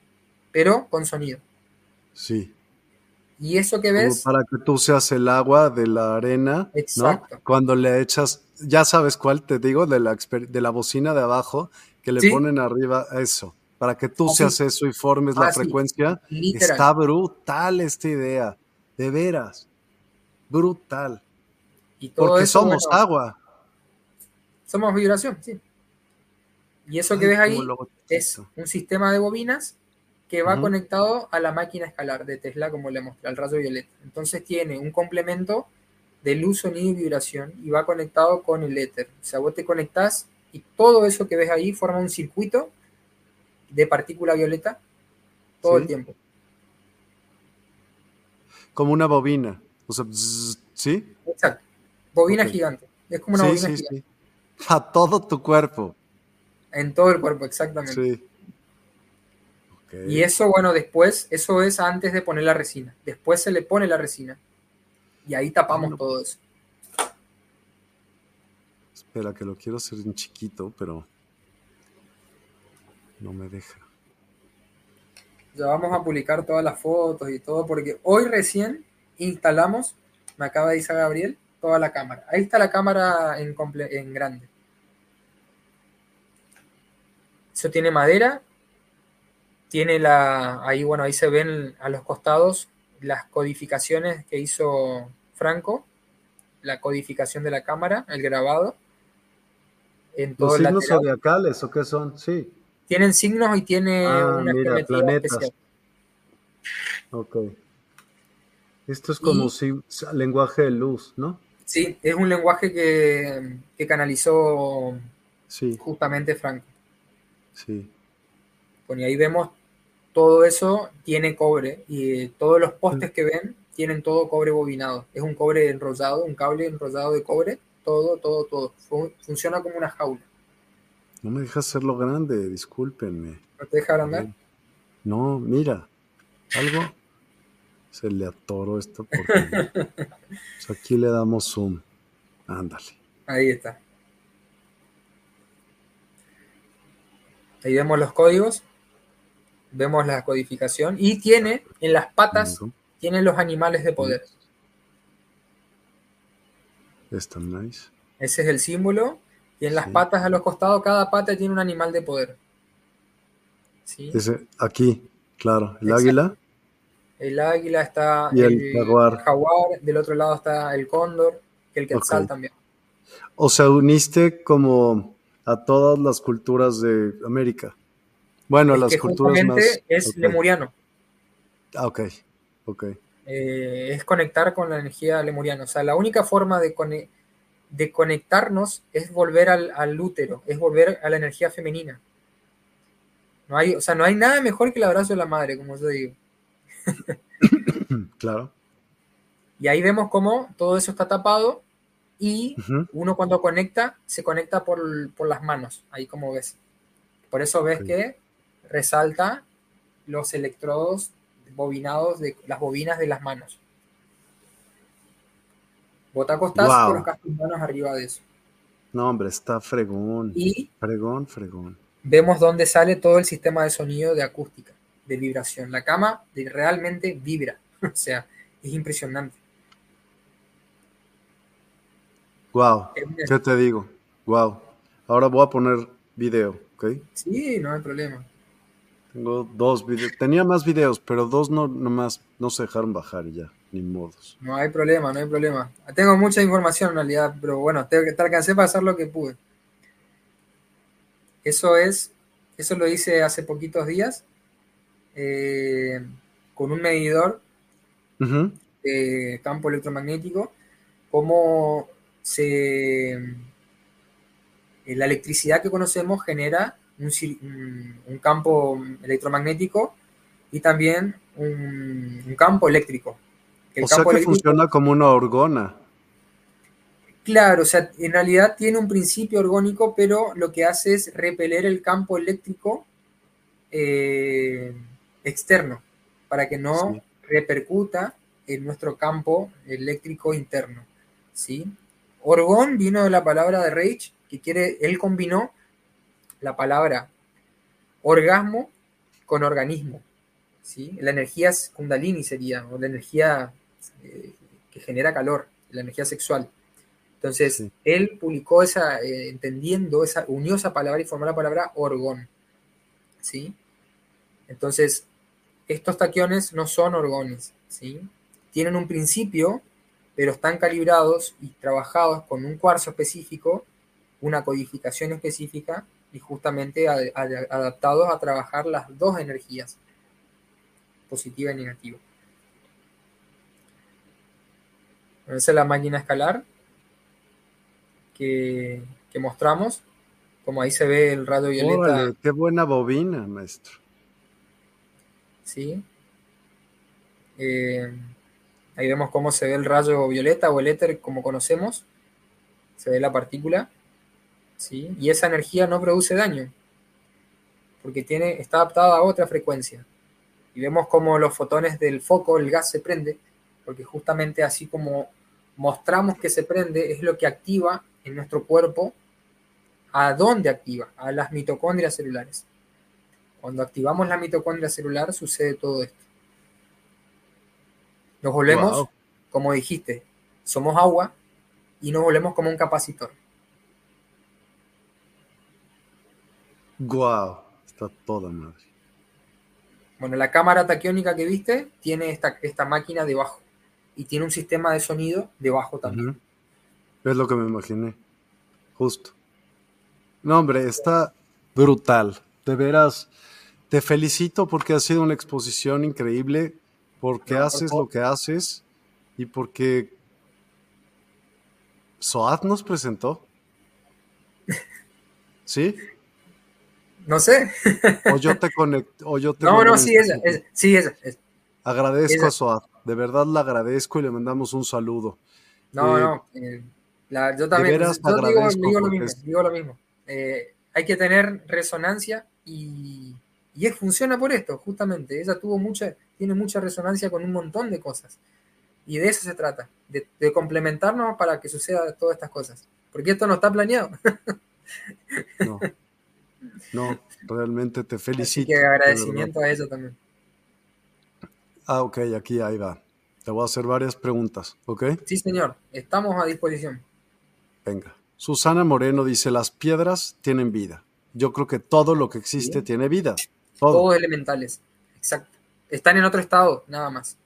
pero con sonido.
Sí.
Y eso que ves.
para que tú seas el agua de la arena. Exacto. Cuando le echas, ya sabes cuál te digo, de la, de la bocina de abajo, que le ponen arriba eso. Para que tú seas eso y formes la ah, frecuencia. Está brutal esta idea. De veras brutal. Y Porque somos agua.
Somos vibración, sí. Y eso que ves ahí es un sistema de bobinas que va conectado a la máquina escalar de Tesla, como le mostré, al rayo violeta. Entonces tiene un complemento de luz, sonido y vibración y va conectado con el éter. O sea, vos te conectás y todo eso que ves ahí forma un circuito de partícula violeta todo el tiempo.
Como una bobina. O sea, ¿sí?
Exacto. Bobina gigante. Es como una bobina gigante.
A todo tu cuerpo.
En todo el cuerpo, exactamente.
Sí.
Y eso, bueno, después, eso es antes de poner la resina. Después se le pone la resina. Y ahí tapamos todo eso.
Espera, que lo quiero hacer en chiquito, pero no me deja.
Ya vamos a publicar todas las fotos y todo, porque hoy recién instalamos, me acaba de decir Gabriel, toda la cámara. Ahí está la cámara en, en grande. Eso tiene madera, tiene la, ahí bueno, ahí se ven a los costados las codificaciones que hizo Franco, la codificación de la cámara, el grabado.
En todo ¿Los signos zodiacales o qué son? Sí.
Tienen signos y tiene
ah, una mira, especial. Ok. Esto es como si, lenguaje de luz, ¿no?
Sí, es un lenguaje que, que canalizó sí. justamente Franco.
Sí.
Bueno, y ahí vemos todo eso tiene cobre y todos los postes que ven tienen todo cobre bobinado. Es un cobre enrollado, un cable enrollado de cobre, todo, todo, todo. Funciona como una jaula.
No me deja hacerlo grande, discúlpenme.
¿No te deja agrandar?
No, mira, algo se le atoró esto porque pues aquí le damos zoom. Ándale.
Ahí está. Ahí vemos los códigos, vemos la codificación y tiene en las patas, tiene los animales de poder.
Está nice.
Ese es el símbolo. Y en las patas a los costados, cada pata tiene un animal de poder.
¿Sí? Ese, aquí, claro. El águila.
El águila está.
Y el, jaguar.
Del otro lado está el cóndor. el quetzal también.
O sea, uniste como a todas las culturas de América. Bueno, las culturas más.
Es lemuriano.
Ah, ok, ok.
Eh, es conectar con la energía lemuriana. O sea, la única forma de, de conectarnos es volver al, útero, es volver a la energía femenina. No hay, o sea, no hay nada mejor que el abrazo de la madre, como yo digo.
claro.
Y ahí vemos cómo todo eso está tapado y uno cuando conecta, se conecta por, las manos, ahí como ves. Por eso ves que resalta los electrodos bobinados de las bobinas de las manos. Vos te acostás wow. tus manos arriba de eso.
No, hombre, está fregón.
Y
fregón, fregón.
Vemos dónde sale todo el sistema de sonido de acústica, de vibración. La cama realmente vibra. o sea, es impresionante.
Wow, ¿qué te digo? Wow. Ahora voy a poner video, ¿ok?
Sí, no hay problema.
Tengo dos videos. Tenía más videos, pero dos no nomás no se dejaron bajar ya, ni modos.
No hay problema, no hay problema. Tengo mucha información en realidad, pero bueno, te, te alcancé para hacer lo que pude. Eso es, eso lo hice hace poquitos días eh, con un medidor de campo electromagnético, como se, eh, la electricidad que conocemos genera un, campo electromagnético y también un, campo eléctrico.
o sea que funciona como una orgona.
Claro, o sea, en realidad tiene un principio orgónico, pero lo que hace es repeler el campo eléctrico eh, externo para que no repercuta en nuestro campo eléctrico interno. ¿sí? Orgón vino de la palabra de Reich, que quiere, él combinó la palabra orgasmo con organismo. ¿sí? La energía kundalini sería, o la energía eh, que genera calor, la energía sexual. Entonces, él publicó esa, eh, entendiendo, esa, unió esa palabra y formó la palabra orgón. ¿sí? Entonces, estos taquiones no son orgones, ¿sí? Tienen un principio pero están calibrados y trabajados con un cuarzo específico, una codificación específica y justamente adaptados a trabajar las dos energías, positiva y negativa. Esa es la máquina escalar que, mostramos, como ahí se ve el radio violeta.
¡Qué buena bobina, maestro!
Sí. Eh, Ahí vemos cómo se ve el rayo violeta o el éter como conocemos. Se ve la partícula. ¿Sí? Y esa energía no produce daño, porque tiene, está adaptada a otra frecuencia. Y vemos como los fotones del foco, el gas se prende, porque justamente así como mostramos que se prende, es lo que activa en nuestro cuerpo. ¿A dónde activa? A las mitocondrias celulares. Cuando activamos la mitocondria celular sucede todo esto. Nos volvemos, como dijiste, somos agua y nos volvemos como un capacitor.
Guau, está toda madre.
Bueno, la cámara taquiónica que viste tiene esta, esta máquina debajo y tiene un sistema de sonido debajo también.
Es lo que me imaginé. Justo. No, hombre, está brutal. De veras, te felicito porque ha sido una exposición increíble, porque haces lo que haces y porque Soad nos presentó. ¿Sí?
No sé.
o yo te conecto. O yo te
no, no, sí, esa, sí, esa.
Agradezco a Soad. De verdad le agradezco y le mandamos un saludo.
No, no. Eh, yo también. yo digo, lo mismo. Digo lo mismo. Eh, hay que tener resonancia y, y funciona por esto, justamente. Ella tuvo mucha, tiene mucha resonancia con un montón de cosas. Y de eso se trata, de, complementarnos para que suceda todas estas cosas. Porque esto no está planeado.
no, no, realmente te felicito.
Así que agradecimiento a ella también.
Ah, ok, aquí ahí va. Te voy a hacer varias preguntas, ¿ok?
Sí, señor, estamos a disposición.
Venga. Susana Moreno dice, las piedras tienen vida. Yo creo que todo lo que existe tiene vida.
Todo. Todos elementales, exacto. Están en otro estado, nada más.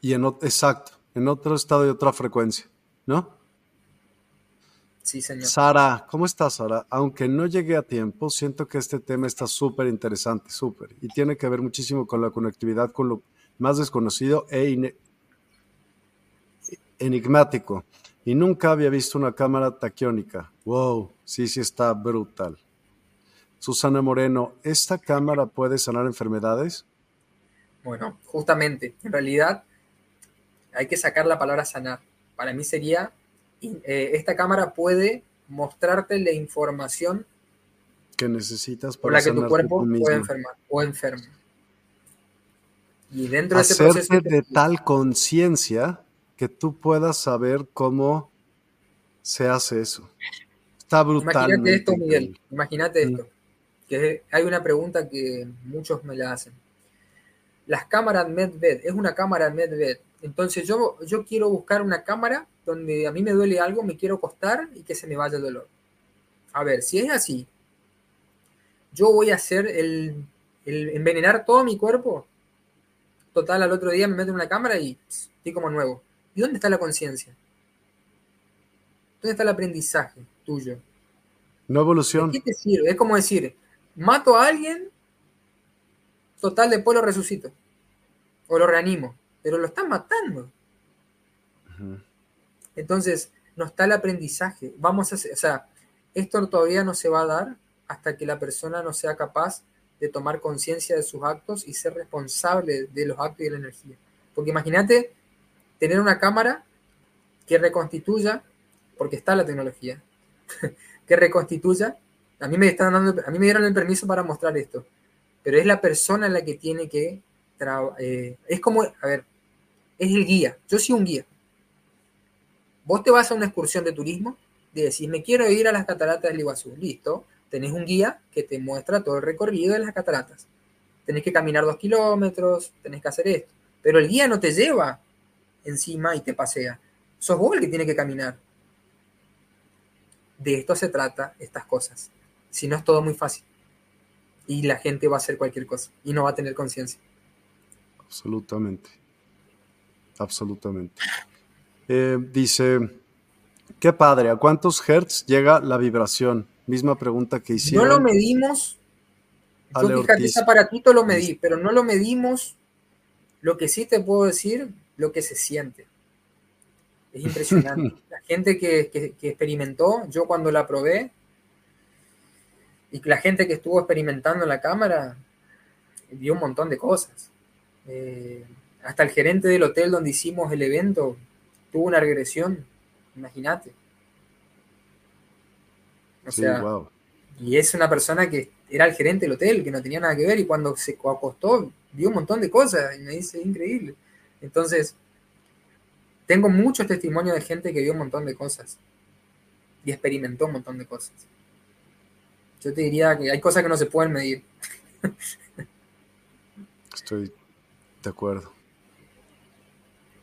Y en exacto, en otro estado y otra frecuencia, ¿no?
Sí, señor.
Sara, ¿cómo estás, Sara? Aunque no llegué a tiempo, siento que este tema está súper interesante, súper. Y tiene que ver muchísimo con la conectividad con lo más desconocido e enigmático. Y nunca había visto una cámara taquiónica. Wow, sí, sí está brutal. Susana Moreno, ¿esta cámara puede sanar enfermedades?
Bueno, justamente, en realidad hay que sacar la palabra sanar. Para mí sería eh, esta cámara puede mostrarte la información
que necesitas
para por la que tu cuerpo puede enfermar o enferma.
Y dentro de ese proceso de tal conciencia que tú puedas saber cómo se hace eso. Está brutal.
Imagínate esto, Miguel. Imagínate esto. Que hay una pregunta que muchos me la hacen. Las cámaras MedVed, es una cámara MedVed. Entonces yo, yo quiero buscar una cámara donde a mí me duele algo, me quiero acostar y que se me vaya el dolor. A ver, si es así, yo voy a hacer el, envenenar todo mi cuerpo. Total, al otro día me meto en una cámara y estoy como nuevo. ¿Y dónde está la conciencia? ¿Dónde está el aprendizaje tuyo?
No evolución.
¿Qué te sirve? Es como decir, mato a alguien, total, después lo resucito. O lo reanimo. Pero lo están matando. Entonces, no está el aprendizaje. Vamos a o sea, esto todavía no se va a dar hasta que la persona no sea capaz de tomar conciencia de sus actos y ser responsable de los actos y de la energía. Porque imagínate tener una cámara que reconstituya, porque está la tecnología, que reconstituya. A mí me están dando, a mí me dieron el permiso para mostrar esto, pero es la persona la que tiene que eh, es como, a ver, es el guía. Yo soy un guía. Vos te vas a una excursión de turismo y decís, me quiero ir a las cataratas del Iguazú. Listo, tenés un guía que te muestra todo el recorrido de las cataratas. Tenés que caminar dos kilómetros, tenés que hacer esto. Pero el guía no te lleva encima y te pasea. Sos vos el que tiene que caminar. De esto se trata estas cosas. Si no es todo muy fácil. Y la gente va a hacer cualquier cosa y no va a tener conciencia.
Absolutamente. Absolutamente. Eh, dice, qué padre, ¿a cuántos hertz llega la vibración? Misma pregunta que hicieron.
No lo medimos. Yo fíjate, ese aparatito lo medí, pero no lo medimos. Lo que sí te puedo decir, lo que se siente. Es impresionante. la gente que, que, experimentó, yo cuando la probé, y la gente que estuvo experimentando en la cámara, vio un montón de cosas. Eh, hasta el gerente del hotel donde hicimos el evento tuvo una regresión, imagínate. O sea, y es una persona que era el gerente del hotel, que no tenía nada que ver, y cuando se acostó, vio un montón de cosas, y me dice, increíble. Entonces, tengo muchos testimonios de gente que vio un montón de cosas y experimentó un montón de cosas. Yo te diría que hay cosas que no se pueden medir.
Estoy de acuerdo.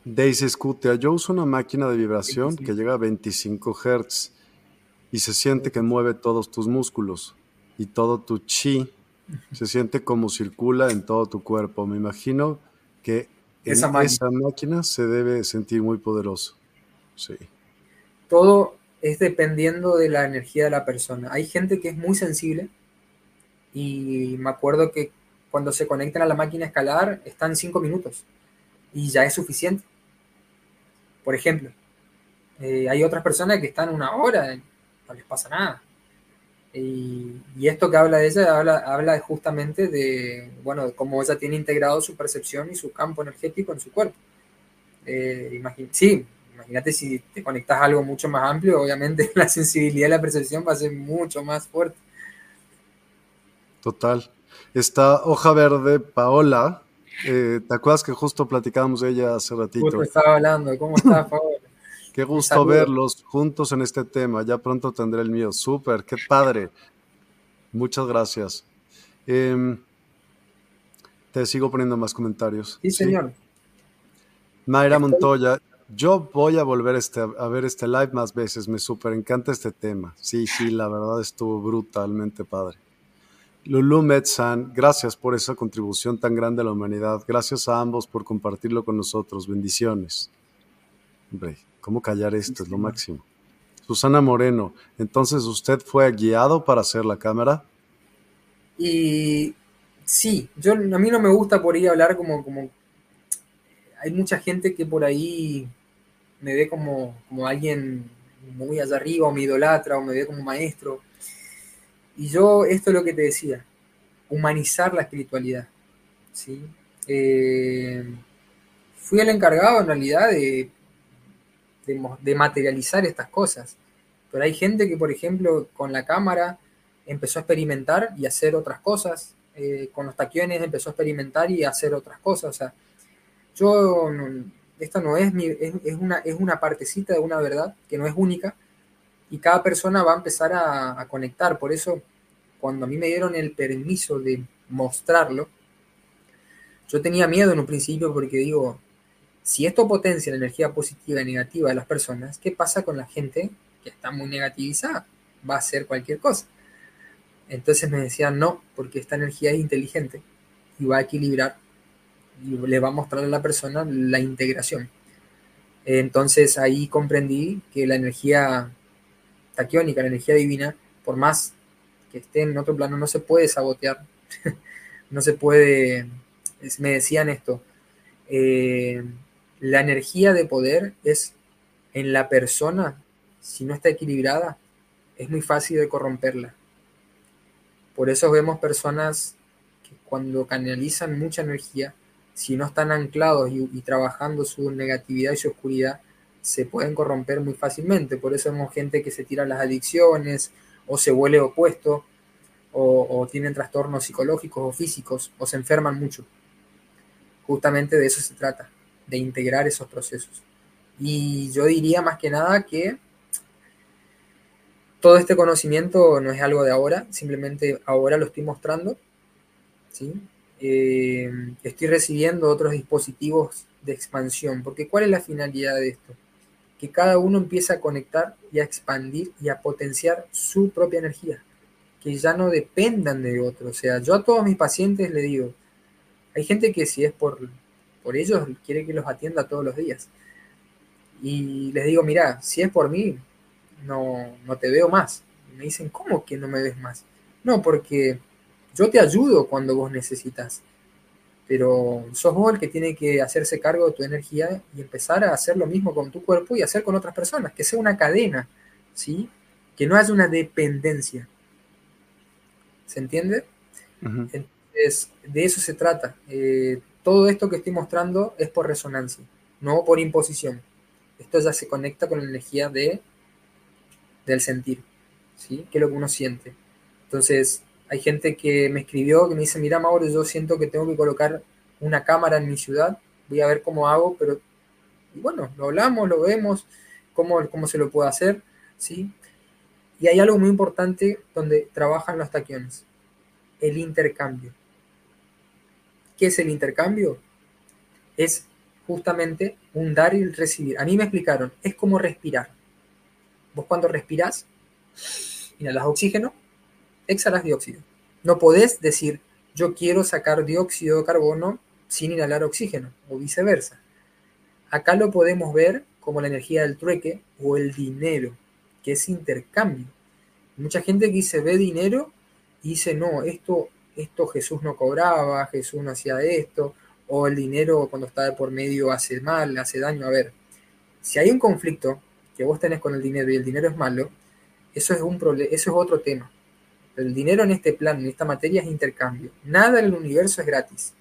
Daisy Scutia, yo uso una máquina de vibración que llega a 25 Hz y se siente que mueve todos tus músculos y todo tu chi se siente como circula en todo tu cuerpo. Me imagino que esa, máquina. se debe sentir muy poderoso. Sí.
Todo es dependiendo de la energía de la persona. Hay gente que es muy sensible y me acuerdo que cuando se conectan a la máquina escalar están cinco minutos y ya es suficiente. Por ejemplo, eh, hay otras personas que están una hora, no les pasa nada. Y, esto que habla de ella habla, justamente de, bueno, cómo ella tiene integrado su percepción y su campo energético en su cuerpo. Eh, sí, imagínate si te conectas a algo mucho más amplio, obviamente la sensibilidad y la percepción va a ser mucho más fuerte.
Total. Esta hoja verde, Paola, eh, ¿te acuerdas que justo platicábamos de ella hace ratito? Justo
estaba hablando, ¿cómo estás, Paola?
Qué gusto verlos juntos en este tema. Ya pronto tendré el mío. Súper, qué padre. Muchas gracias. Em, te sigo poniendo más comentarios.
Sí, señor.
Mayra Montoya, yo voy a volver este, a ver este live más veces. Me súper encanta este tema. Sí, sí, la verdad estuvo brutalmente padre. Lulu Metzan, gracias por esa contribución tan grande a la humanidad. Gracias a ambos por compartirlo con nosotros. Bendiciones. Hombre, ¿Cómo callar esto? Es lo máximo. Susana Moreno, entonces usted fue guiado para hacer la cámara.
Y sí, yo a mí no me gusta por ahí hablar como, como hay mucha gente que por ahí me ve como, como alguien muy allá arriba o me idolatra o me ve como maestro. Y yo, esto es lo que te decía, humanizar la espiritualidad. ¿sí? Eh, fui el encargado en realidad de de, materializar estas cosas. Pero hay gente que, por ejemplo, con la cámara empezó a experimentar y hacer otras cosas. Eh, con los taquiones empezó a experimentar y hacer otras cosas. O sea, yo, esta no es, mi, es, una, es una partecita de una verdad que no es única y cada persona va a empezar a, conectar. Por eso, cuando a mí me dieron el permiso de mostrarlo, yo tenía miedo en un principio porque digo, si esto potencia la energía positiva y negativa de las personas, ¿qué pasa con la gente que está muy negativizada? Va a hacer cualquier cosa. Entonces me decían, no, porque esta energía es inteligente y va a equilibrar y le va a mostrar a la persona la integración. Entonces ahí comprendí que la energía taquiónica, la energía divina, por más que esté en otro plano, no se puede sabotear, no se puede, me decían esto, eh, la energía de poder es en la persona, si no está equilibrada, es muy fácil de corromperla. Por eso vemos personas que cuando canalizan mucha energía, si no están anclados y, trabajando su negatividad y su oscuridad, se pueden corromper muy fácilmente. Por eso vemos gente que se tira las adicciones o se vuelve opuesto o, tienen trastornos psicológicos o físicos o se enferman mucho. Justamente de eso se trata de integrar esos procesos. Y yo diría más que nada que todo este conocimiento no es algo de ahora, simplemente ahora lo estoy mostrando. ¿sí? Eh, estoy recibiendo otros dispositivos de expansión, porque ¿cuál es la finalidad de esto? Que cada uno empiece a conectar y a expandir y a potenciar su propia energía, que ya no dependan de otro. O sea, yo a todos mis pacientes le digo, hay gente que si es por por ellos quiere que los atienda todos los días. Y les digo, mira, si es por mí, no, no te veo más. Me dicen, ¿cómo que no me ves más? No, porque yo te ayudo cuando vos necesitas. Pero sos vos el que tiene que hacerse cargo de tu energía y empezar a hacer lo mismo con tu cuerpo y hacer con otras personas, que sea una cadena, ¿sí? Que no haya una dependencia. ¿Se entiende? Entonces, de eso se trata. Eh, todo esto que estoy mostrando es por resonancia, no por imposición. Esto ya se conecta con la energía de, del sentir. ¿sí? ¿Qué es lo que uno siente? Entonces, hay gente que me escribió que me dice, mira Mauro, yo siento que tengo que colocar una cámara en mi ciudad, voy a ver cómo hago, pero y bueno, lo hablamos, lo vemos, cómo, cómo se lo puede hacer, ¿sí? Y hay algo muy importante donde trabajan los taquiones, el intercambio. ¿Qué es el intercambio? Es justamente un dar y el recibir. A mí me explicaron, es como respirar. Vos cuando respirás, inhalas oxígeno, exhalas dióxido. No podés decir, yo quiero sacar dióxido de carbono sin inhalar oxígeno, o viceversa. Acá lo podemos ver como la energía del trueque o el dinero, que es intercambio. Mucha gente que dice ve dinero y dice, no, esto, esto Jesús no cobraba, Jesús no hacía esto, o el dinero cuando está de por medio hace mal, hace daño. A ver, si hay un conflicto que vos tenés con el dinero y el dinero es malo, eso es, un eso es otro tema. El dinero en este plan, en esta materia, es intercambio. Nada en el universo es gratis.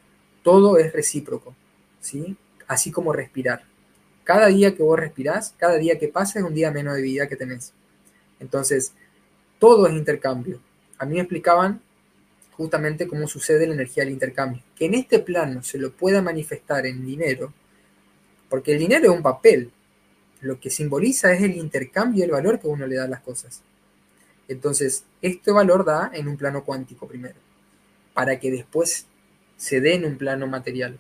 Todo es recíproco. ¿sí? Así como respirar. Cada día que vos respirás, cada día que pasa es un día menos de vida que tenés. Entonces, todo es intercambio. A mí me explicaban justamente cómo sucede la energía del intercambio. Que en este plano se lo pueda manifestar en dinero, porque el dinero es un papel. Lo que simboliza es el intercambio, el valor que uno le da a las cosas. Entonces, este valor da en un plano cuántico primero, para que después se dé en un plano material.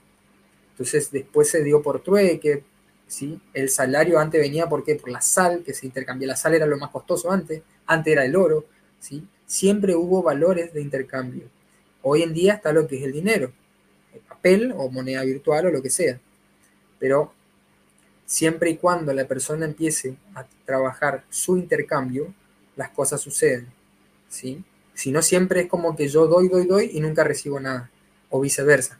Entonces, después se dio por trueque, ¿sí? El salario antes venía ¿por por la sal, que se intercambia. La sal era lo más costoso antes, antes era el oro, ¿sí? Siempre hubo valores de intercambio. Hoy en día está lo que es el dinero, el papel o moneda virtual o lo que sea. Pero siempre y cuando la persona empiece a trabajar su intercambio, las cosas suceden. ¿sí? Si no, siempre es como que yo doy, doy, doy y nunca recibo nada, o viceversa.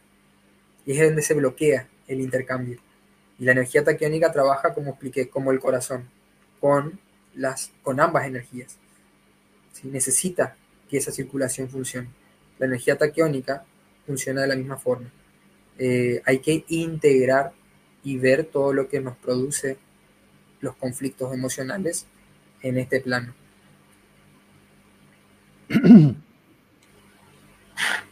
Y es donde se bloquea el intercambio. Y la energía taquiónica trabaja, como expliqué, como el corazón, con, las, con ambas energías. ¿sí? Necesita que esa circulación funcione. La energía taquiónica funciona de la misma forma. Eh, hay que integrar y ver todo lo que nos produce los conflictos emocionales en este plano.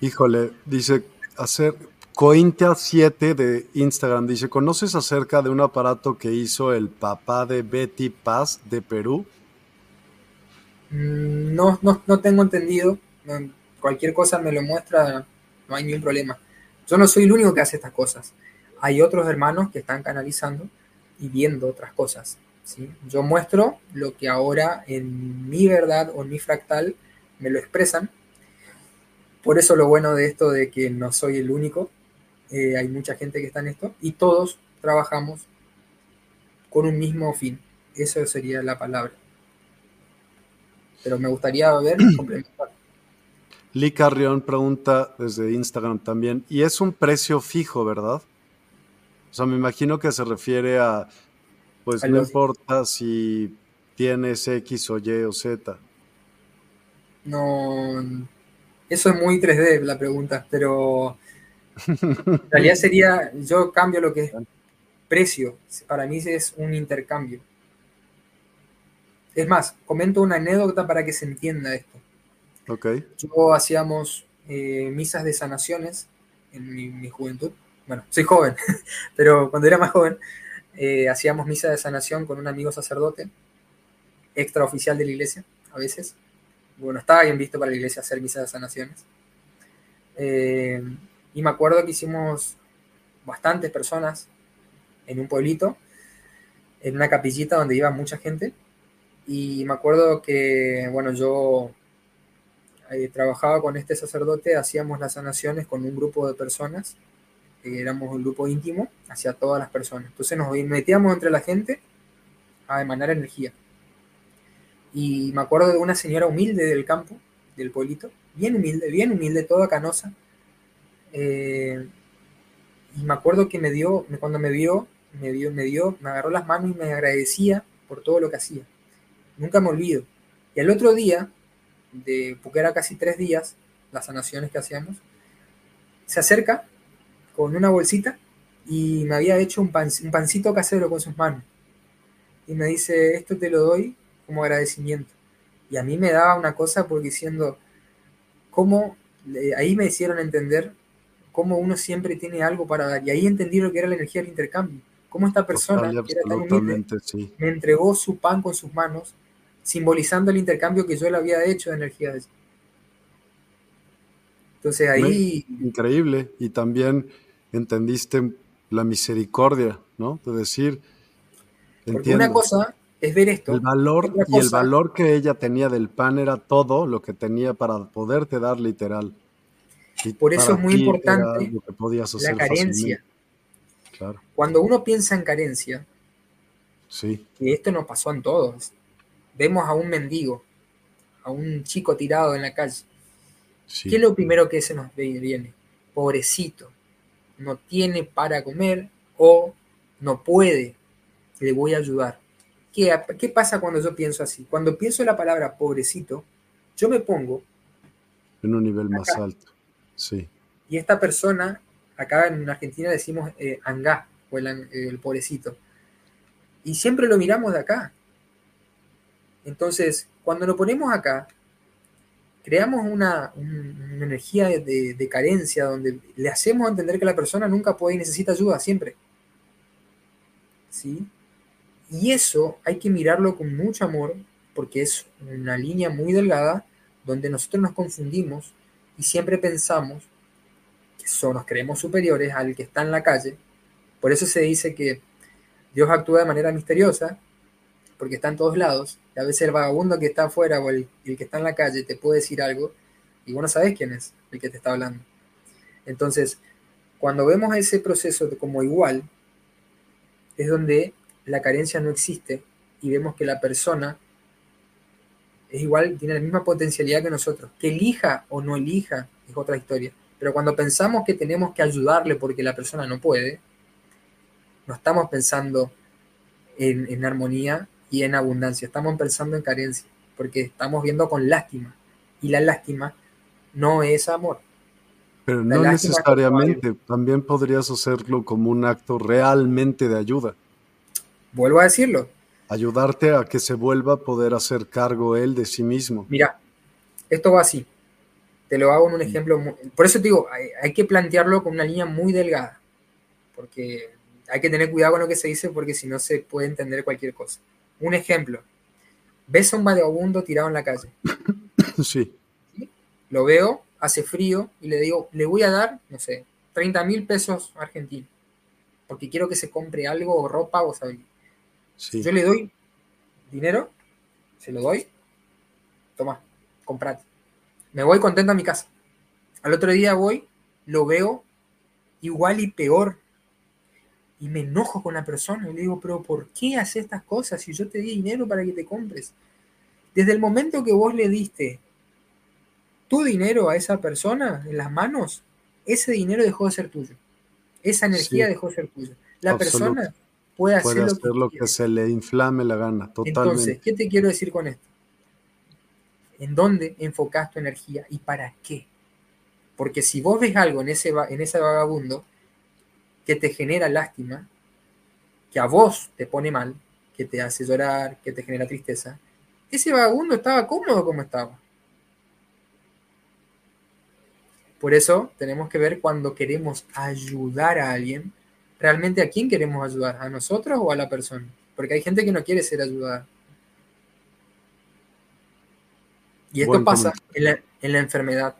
Híjole, dice hacer Cointea7 de Instagram dice, ¿conoces acerca de un aparato que hizo el papá de Betty Paz de Perú?
Mm, no, no, no tengo entendido. Cualquier cosa me lo muestra, no hay ningún problema. Yo no soy el único que hace estas cosas. Hay otros hermanos que están canalizando y viendo otras cosas. Yo muestro lo que ahora en mi verdad o en mi fractal me lo expresan. Por eso lo bueno de esto de que no soy el único, eh, hay mucha gente que está en esto y todos trabajamos con un mismo fin. Eso sería la palabra. Pero me gustaría ver complementar.
Lee Carrión pregunta desde Instagram también, y es un precio fijo, ¿verdad? O sea, me imagino que se refiere a, pues no importa si tienes X o Y o Z.
No, eso es muy 3D la pregunta, pero en realidad sería, yo cambio lo que es precio, para mí es un intercambio. Es más, comento una anécdota para que se entienda esto.
Okay.
Yo hacíamos eh, misas de sanaciones en mi, juventud. Bueno, soy joven, pero cuando era más joven, eh, hacíamos misa de sanación con un amigo sacerdote, extraoficial de la iglesia, a veces bueno, estaba bien visto para la iglesia hacer misas de sanaciones. Eh, y me acuerdo que hicimos bastantes personas en un pueblito, en una capillita donde iba mucha gente. Y me acuerdo que, bueno, yo eh, trabajaba con este sacerdote, hacíamos las sanaciones con un grupo de personas, éramos un grupo íntimo hacia todas las personas. Entonces nos metíamos entre la gente a emanar energía. Y me acuerdo de una señora humilde del campo, del pueblito, bien humilde, bien humilde, toda canosa. Eh, y me acuerdo que me dio, cuando me vio, me dio, me dio, me agarró las manos y me agradecía por todo lo que hacía. Nunca me olvido. Y el otro día, de, porque era casi tres días, las sanaciones que hacíamos, se acerca con una bolsita y me había hecho un, un pancito casero con sus manos. Y me dice, esto te lo doy como agradecimiento. Y a mí me daba una cosa porque diciendo, ¿cómo? ahí me hicieron entender cómo uno siempre tiene algo para dar. Y ahí entendí lo que era la energía del intercambio. Cómo esta persona, que era tan humilde, me entregó su pan con sus manos, simbolizando el intercambio que yo le había hecho de energía. Entonces ahí...
Increíble. Y también entendiste la misericordia, ¿no? De decir...
Porque una cosa es ver esto.
El valor y el valor que ella tenía del pan era todo lo que tenía para poderte dar literal.
Por eso es muy importante la carencia. Cuando uno piensa en carencia,
sí.
que esto nos pasó en todos, vemos a un mendigo, a un chico tirado en la calle. ¿Qué es lo primero que se nos viene? Pobrecito, no tiene para comer o no puede, le voy a ayudar. ¿Qué, ¿Qué pasa cuando yo pienso así? Cuando pienso la palabra pobrecito, yo me pongo
en un nivel más alto. Sí.
Y esta persona, acá en Argentina decimos eh, angá, o el, pobrecito. Y siempre lo miramos de acá. Entonces, cuando lo ponemos acá, creamos una, energía de, carencia donde le hacemos entender que la persona nunca puede y necesita ayuda siempre. ¿Sí? Y eso hay que mirarlo con mucho amor porque es una línea muy delgada donde nosotros nos confundimos y siempre pensamos que son, nos creemos superiores al que está en la calle. Por eso se dice que Dios actúa de manera misteriosa, porque está en todos lados. Y a veces el vagabundo que está afuera o el, el que está en la calle te puede decir algo y vos no sabes quién es el que te está hablando. Entonces, cuando vemos ese proceso como igual, es donde la carencia no existe y vemos que la persona es igual, tiene la misma potencialidad que nosotros. Que elija o no elija es otra historia. Pero cuando pensamos que tenemos que ayudarle porque la persona no puede, no estamos pensando en, armonía y en abundancia, estamos pensando en carencia, porque estamos viendo con lástima. Y la lástima no es amor.
Pero no necesariamente, también podrías hacerlo como un acto realmente de ayuda.
Vuelvo a decirlo,
ayudarte a que se vuelva a poder hacer cargo él de sí mismo.
Mira, esto va así. Te lo hago en un ejemplo. por eso te digo, hay, que plantearlo con una línea muy delgada. Porque hay que tener cuidado con lo que se dice porque si no se puede entender cualquier cosa. Un ejemplo. Ves a un vagabundo tirado en la calle.
Sí.
Lo veo, hace frío y le digo, le voy a dar, no sé, 30 mil pesos argentinos. Porque quiero que se compre algo o ropa o saber yo le doy dinero, se lo doy, toma, comprate. Me voy contento a mi casa. Al otro día voy, lo veo igual y peor. Y me enojo con la persona y le digo, pero ¿por qué haces estas cosas si yo te di dinero para que te compres? Desde el momento que vos le diste tu dinero a esa persona en las manos, ese dinero dejó de ser tuyo. Esa energía dejó de ser tuya. La persona puede hacer,
lo, que, se le inflame la gana, totalmente. Entonces,
¿qué te quiero decir con esto? ¿En dónde enfocas tu energía y para qué? Porque si vos ves algo en ese, en ese vagabundo que te genera lástima, que a vos te pone mal, que te hace llorar, que te genera tristeza, ese vagabundo estaba cómodo como estaba. Por eso tenemos que ver cuando queremos ayudar a alguien, realmente a quién queremos ayudar, a nosotros o a la persona. Porque hay gente que no quiere ser ayudada. Y esto pasa en la, enfermedad.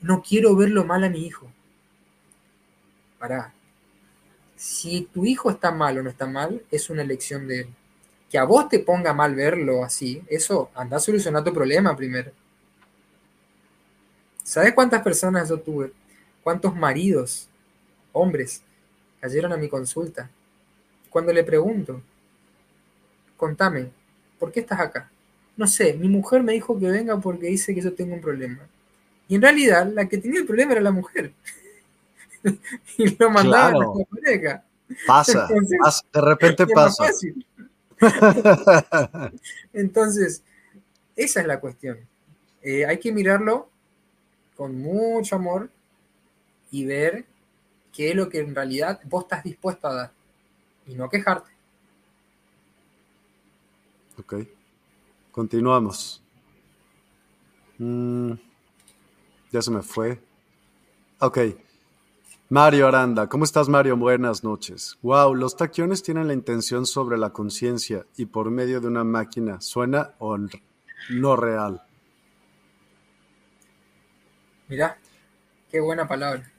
No quiero verlo mal a mi hijo. Para. Si tu hijo está mal o no está mal, es una elección de él. Que a vos te ponga mal verlo así, eso anda a solucionar tu problema primero. ¿Sabes cuántas personas yo tuve? ¿Cuántos maridos, hombres, cayeron a mi consulta. Cuando le pregunto, contame, ¿por qué estás acá? No sé, mi mujer me dijo que venga porque dice que yo tengo un problema. Y en realidad la que tenía el problema era la mujer. y lo mandaron a la pareja.
Pasa, de repente pasa.
Entonces, esa es la cuestión. Eh, hay que mirarlo con mucho amor y ver qué es lo que en realidad vos estás dispuesto a dar y no quejarte.
Ok. continuamos. Mm, ya se me fue. Ok. Mario Aranda, ¿cómo estás Mario? Buenas noches. Wow, los taquiones tienen la intención sobre la conciencia y por medio de una máquina. ¿Suena o no real?
Mira, qué buena palabra.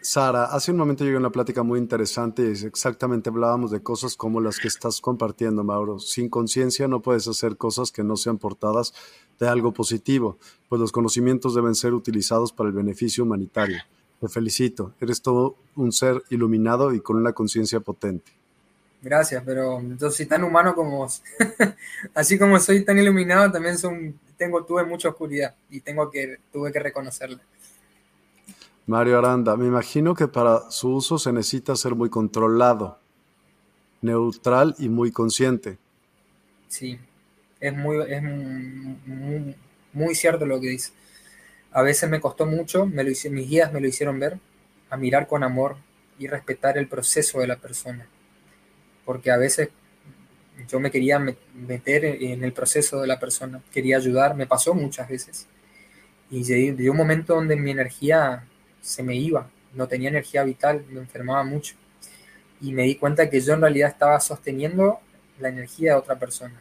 Sara, hace un momento llegó una plática muy interesante y exactamente hablábamos de cosas como las que estás compartiendo, Mauro. Sin conciencia no puedes hacer cosas que no sean portadas de algo positivo, pues los conocimientos deben ser utilizados para el beneficio humanitario. Te felicito, eres todo un ser iluminado y con una conciencia potente.
Gracias, pero yo soy tan humano como vos. Así como soy tan iluminado, también son, tengo, tuve mucha oscuridad y tengo que, tuve que reconocerla.
Mario Aranda, me imagino que para su uso se necesita ser muy controlado, neutral y muy consciente.
Sí, es muy, es muy, cierto lo que dice. A veces me costó mucho, mis guías me lo hicieron ver, a mirar con amor y respetar el proceso de la persona. Porque a veces yo me quería meter en el proceso de la persona, quería ayudar, me pasó muchas veces. Y llegó un momento donde mi energía se me iba, no tenía energía vital, me enfermaba mucho. Y me di cuenta que yo en realidad estaba sosteniendo la energía de otra persona.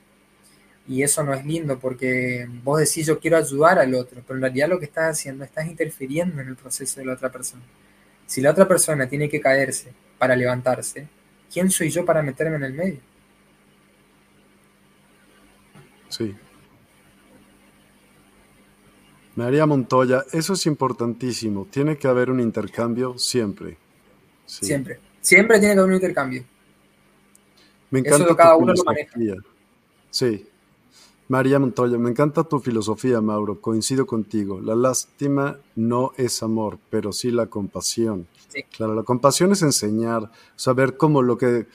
Y eso no es lindo porque vos decís yo quiero ayudar al otro, pero en realidad lo que estás haciendo, estás interfiriendo en el proceso de la otra persona. Si la otra persona tiene que caerse para levantarse, ¿quién soy yo para meterme en el medio?
Sí. María Montoya, eso es importantísimo. Tiene que haber un intercambio siempre.
Siempre. Siempre tiene que haber un intercambio.
Me encanta eso cada uno lo maneja. Sí, María Montoya, me encanta tu filosofía, Mauro. Coincido contigo. La lástima no es amor, pero sí la compasión. Claro, la compasión es enseñar, saber cómo lo que,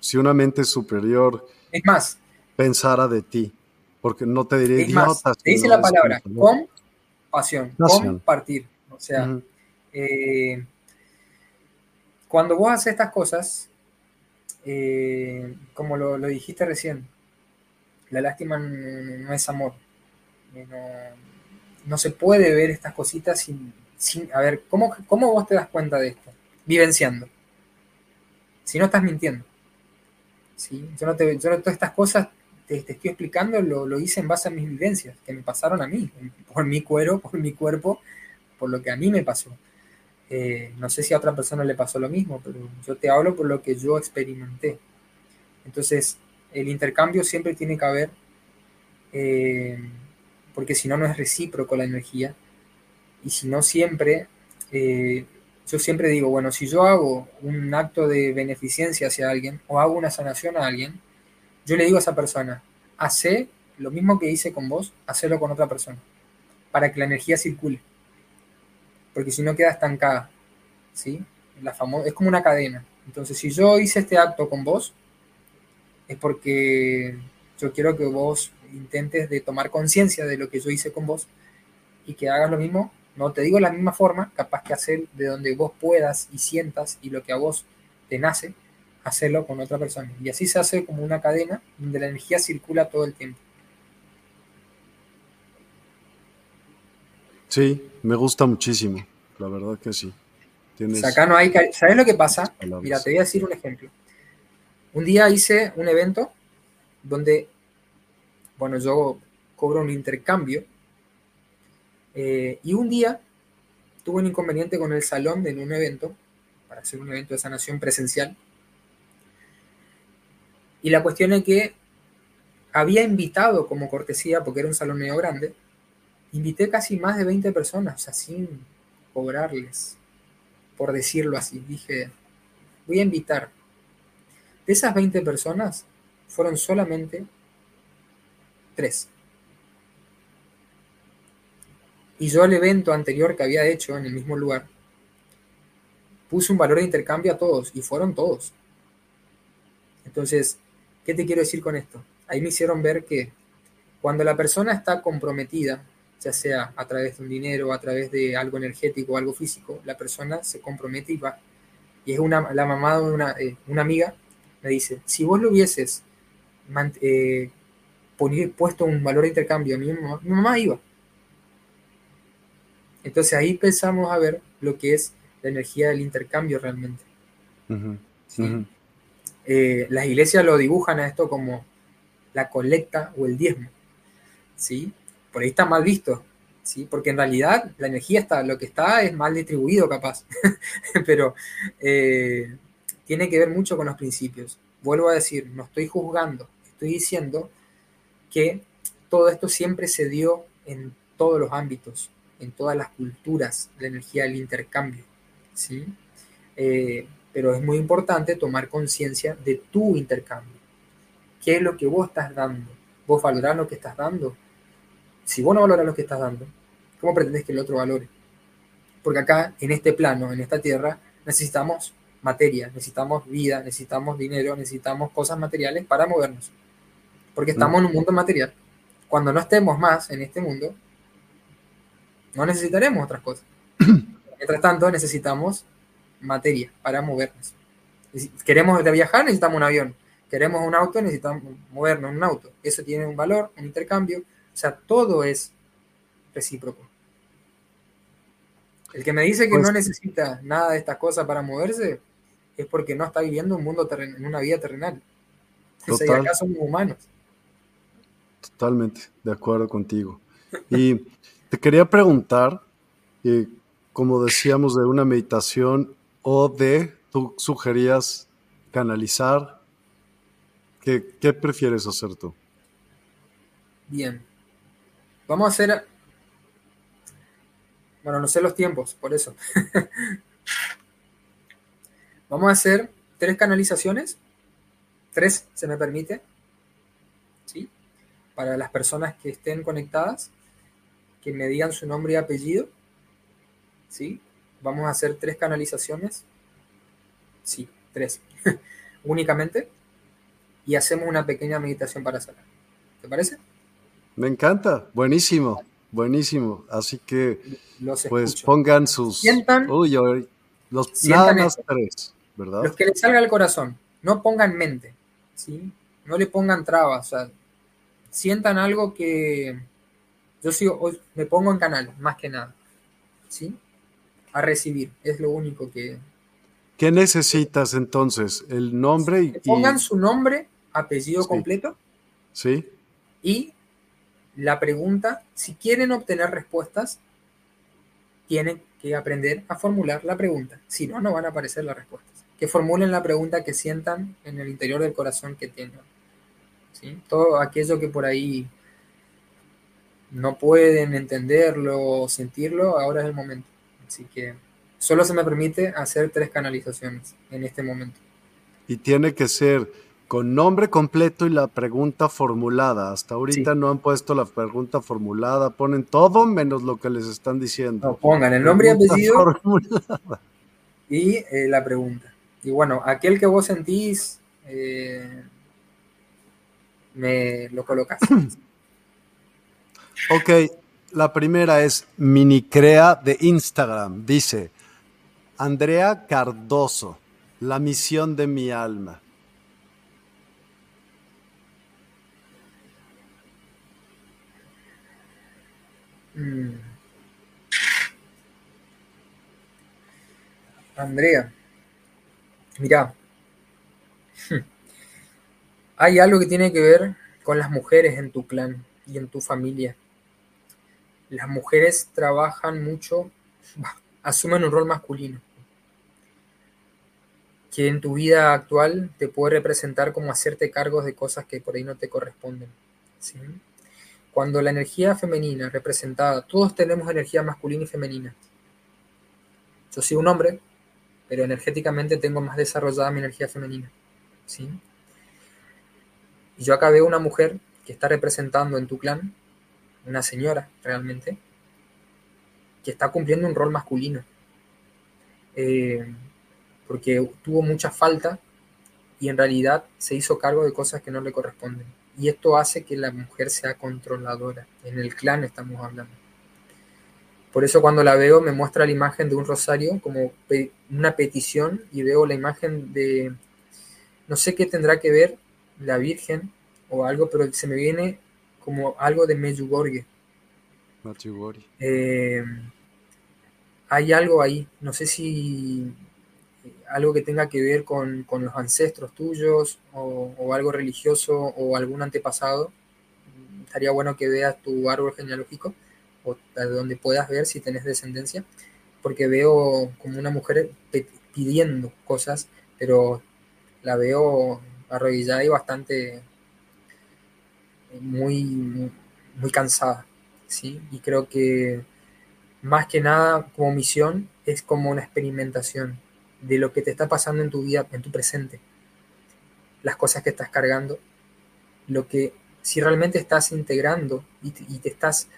si una mente superior
es más,
pensara de ti, porque no te diré idiota.
Te dice la palabra compasión, compartir. O sea, eh, cuando vos haces estas cosas, eh, como lo dijiste recién, la lástima no es amor. Eh, no, se puede ver estas cositas sin... sin a ver, ¿cómo, ¿cómo vos te das cuenta de esto? Vivenciando. Si no estás mintiendo. ¿sí? Yo, no te, yo todas estas cosas te, estoy explicando, lo, lo, hice en base a mis vivencias, que me pasaron a mí, por mi cuero, por mi cuerpo, por lo que a mí me pasó. Eh, no sé si a otra persona le pasó lo mismo, pero yo te hablo por lo que yo experimenté. Entonces, el intercambio siempre tiene que haber, eh, porque si no, no es recíproco la energía. Y si no, siempre, eh, yo siempre digo, bueno, si yo hago un acto de beneficencia hacia alguien o hago una sanación a alguien, yo le digo a esa persona, hace lo mismo que hice con vos, hacelo con otra persona, para que la energía circule. Porque si no queda estancada, ¿sí? La es como una cadena. Entonces, si yo hice este acto con vos, es porque yo quiero que vos intentes de tomar conciencia de lo que yo hice con vos y que hagas lo mismo, no te digo la misma forma, capaz que hacer de donde vos puedas y sientas y lo que a vos te nace, hacerlo con otra persona. Y así se hace como una cadena donde la energía circula todo el tiempo.
Sí, me gusta muchísimo, la verdad que sí.
acá no hay... ¿Sabes lo que pasa? Mira, te voy a decir un ejemplo. Un día hice un evento donde, bueno, yo cobro un intercambio eh, y un día tuve un inconveniente con el salón de un evento, para hacer un evento de sanación presencial. Y la cuestión es que había invitado como cortesía, porque era un salón medio grande, invité casi más de 20 personas, o sea, sin cobrarles, por decirlo así. Dije, voy a invitar de esas 20 personas, fueron solamente 3. Y yo el evento anterior que había hecho en el mismo lugar, puse un valor de intercambio a todos y fueron todos. Entonces, ¿qué te quiero decir con esto? Ahí me hicieron ver que cuando la persona está comprometida, ya sea a través de un dinero, a través de algo energético o algo físico, la persona se compromete y va. Y es una, la mamá de una, eh, una amiga me dice, si vos lo hubieses eh, poner puesto un valor de intercambio. Mi mamá, mi mamá iba. Entonces ahí empezamos a ver lo que es la energía del intercambio realmente. Eh, las iglesias lo dibujan a esto como la colecta o el diezmo. ¿sí? Por ahí está mal visto, ¿sí? porque en realidad la energía está, lo que está es mal distribuido capaz, pero eh, tiene que ver mucho con los principios. Vuelvo a decir, no estoy juzgando, estoy diciendo que todo esto siempre se dio en todos los ámbitos, en todas las culturas, la energía del intercambio. ¿sí? Eh, pero es muy importante tomar conciencia de tu intercambio. ¿Qué es lo que vos estás dando? ¿Vos valorás lo que estás dando? Si vos no valoras lo que estás dando, ¿cómo pretendes que el otro valore? Porque acá, en este plano, en esta tierra, necesitamos materia, necesitamos vida, necesitamos dinero, necesitamos cosas materiales para movernos. Porque estamos en un mundo material. Cuando no estemos más en este mundo, no necesitaremos otras cosas. Mientras tanto, necesitamos materia para movernos. Queremos viajar, necesitamos un avión. Queremos un auto, necesitamos movernos en un auto. Eso tiene un valor, un intercambio. O sea, todo es recíproco. El que me dice que pues no necesita nada de estas cosas para moverse es porque no está viviendo un mundo en una vida terrenal. O sea, acá somos humanos.
Totalmente, de acuerdo contigo. Y te quería preguntar, eh, como decíamos, de una meditación o de, tú sugerías canalizar. ¿Qué, prefieres hacer tú?
Bien. Vamos a hacer... Bueno, no sé los tiempos, por eso. Vamos a hacer tres canalizaciones. Tres, se me permite. ¿Sí? Para las personas que estén conectadas, que me digan su nombre y apellido. ¿Sí? Vamos a hacer tres canalizaciones. Sí, tres. Únicamente. Y hacemos una pequeña meditación para sanar. ¿Te parece?
Me encanta. Buenísimo. Buenísimo. Así que pues pongan sus.
Sientan.
Uy, los nada más tres, ¿verdad?
Los que les salga el corazón. No pongan mente. ¿sí? No le pongan trabas. O sea, sientan algo que. Yo sigo, me pongo en canal, más que nada. ¿Sí? A recibir. Es lo único que...
¿Qué necesitas entonces? El nombre y...
pongan su nombre, apellido completo.
Sí.
Y la pregunta, si quieren obtener respuestas, tienen que aprender a formular la pregunta. Si no, no van a aparecer las respuestas. Que formulen la pregunta que sientan en el interior del corazón que tengan. ¿Sí? Todo aquello que por ahí no pueden entenderlo o sentirlo, ahora es el momento. Así que solo se me permite hacer tres canalizaciones en este momento.
Y tiene que ser con nombre completo y la pregunta formulada. Hasta ahorita no han puesto la pregunta formulada, ponen todo menos lo que les están diciendo.
No, pongan el nombre y apellido y eh, la pregunta. Y bueno, aquel que vos sentís, eh, me lo colocas.
ok, la primera es Minicrea de Instagram. Dice, Andrea Cardoso, la misión de mi alma.
Mm. Andrea, mira, hay algo que tiene que ver con las mujeres en tu clan y en tu familia las mujeres trabajan mucho, asumen un rol masculino, que en tu vida actual te puede representar como hacerte cargos de cosas que por ahí no te corresponden. Cuando la energía femenina representada, todos tenemos energía masculina y femenina. Yo soy un hombre, pero energéticamente tengo más desarrollada mi energía femenina. ¿sí? Y yo acá veo una mujer que está representando en tu clan una señora realmente, que está cumpliendo un rol masculino. Eh, porque tuvo mucha falta y en realidad se hizo cargo de cosas que no le corresponden. Y esto hace que la mujer sea controladora. En el clan estamos hablando. Por eso cuando la veo me muestra la imagen de un rosario como una petición y veo la imagen de, no sé qué tendrá que ver la Virgen o algo, pero se me viene como algo de Medjugorje. Eh, hay algo ahí, no sé si algo que tenga que ver con, los ancestros tuyos o, algo religioso o algún antepasado. Estaría bueno que veas tu árbol genealógico o donde puedas ver si tenés descendencia, porque veo como una mujer pidiendo cosas, pero la veo arrodillada y bastante muy, muy cansada, ¿sí? Y creo que más que nada como misión es como una experimentación de lo que te está pasando en tu vida, en tu presente, las cosas que estás cargando, lo que si realmente estás integrando y te, estás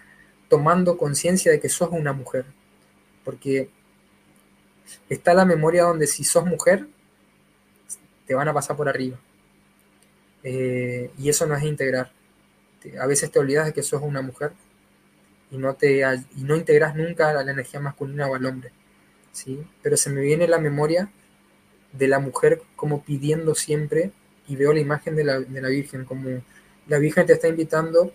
tomando conciencia de que sos una mujer, porque está la memoria donde si sos mujer, te van a pasar por arriba. Eh, y eso no es integrar. A veces te olvidas de que sos una mujer y no, te, y no integras nunca a la energía masculina o al hombre. ¿sí? Pero se me viene la memoria de la mujer como pidiendo siempre y veo la imagen de la, de la Virgen, como la Virgen te está invitando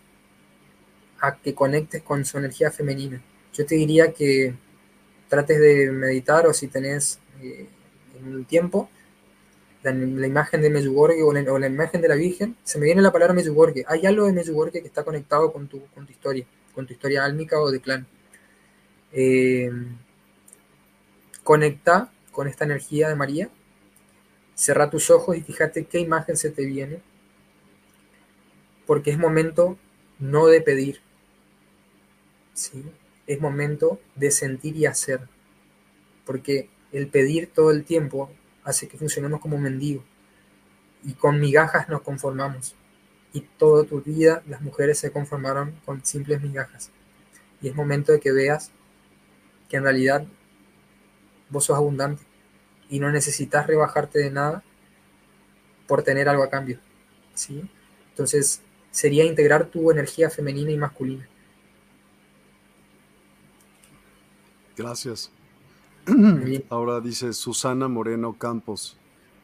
a que conectes con su energía femenina. Yo te diría que trates de meditar o si tenés eh, un tiempo, la, imagen de Medjugorje o la, imagen de la Virgen, se me viene la palabra Medjugorje. Hay algo de Medjugorje que está conectado con tu, con tu historia, con tu historia álmica o de clan. Eh, conecta con esta energía de María, cerra tus ojos y fíjate qué imagen se te viene, porque es momento no de pedir, ¿sí? es momento de sentir y hacer, porque el pedir todo el tiempo hace que funcionemos como mendigos y con migajas nos conformamos. Y toda tu vida las mujeres se conformaron con simples migajas. Y es momento de que veas que en realidad vos sos abundante y no necesitas rebajarte de nada por tener algo a cambio. ¿sí? Entonces sería integrar tu energía femenina y masculina.
Gracias. Ahora dice Susana Moreno Campos,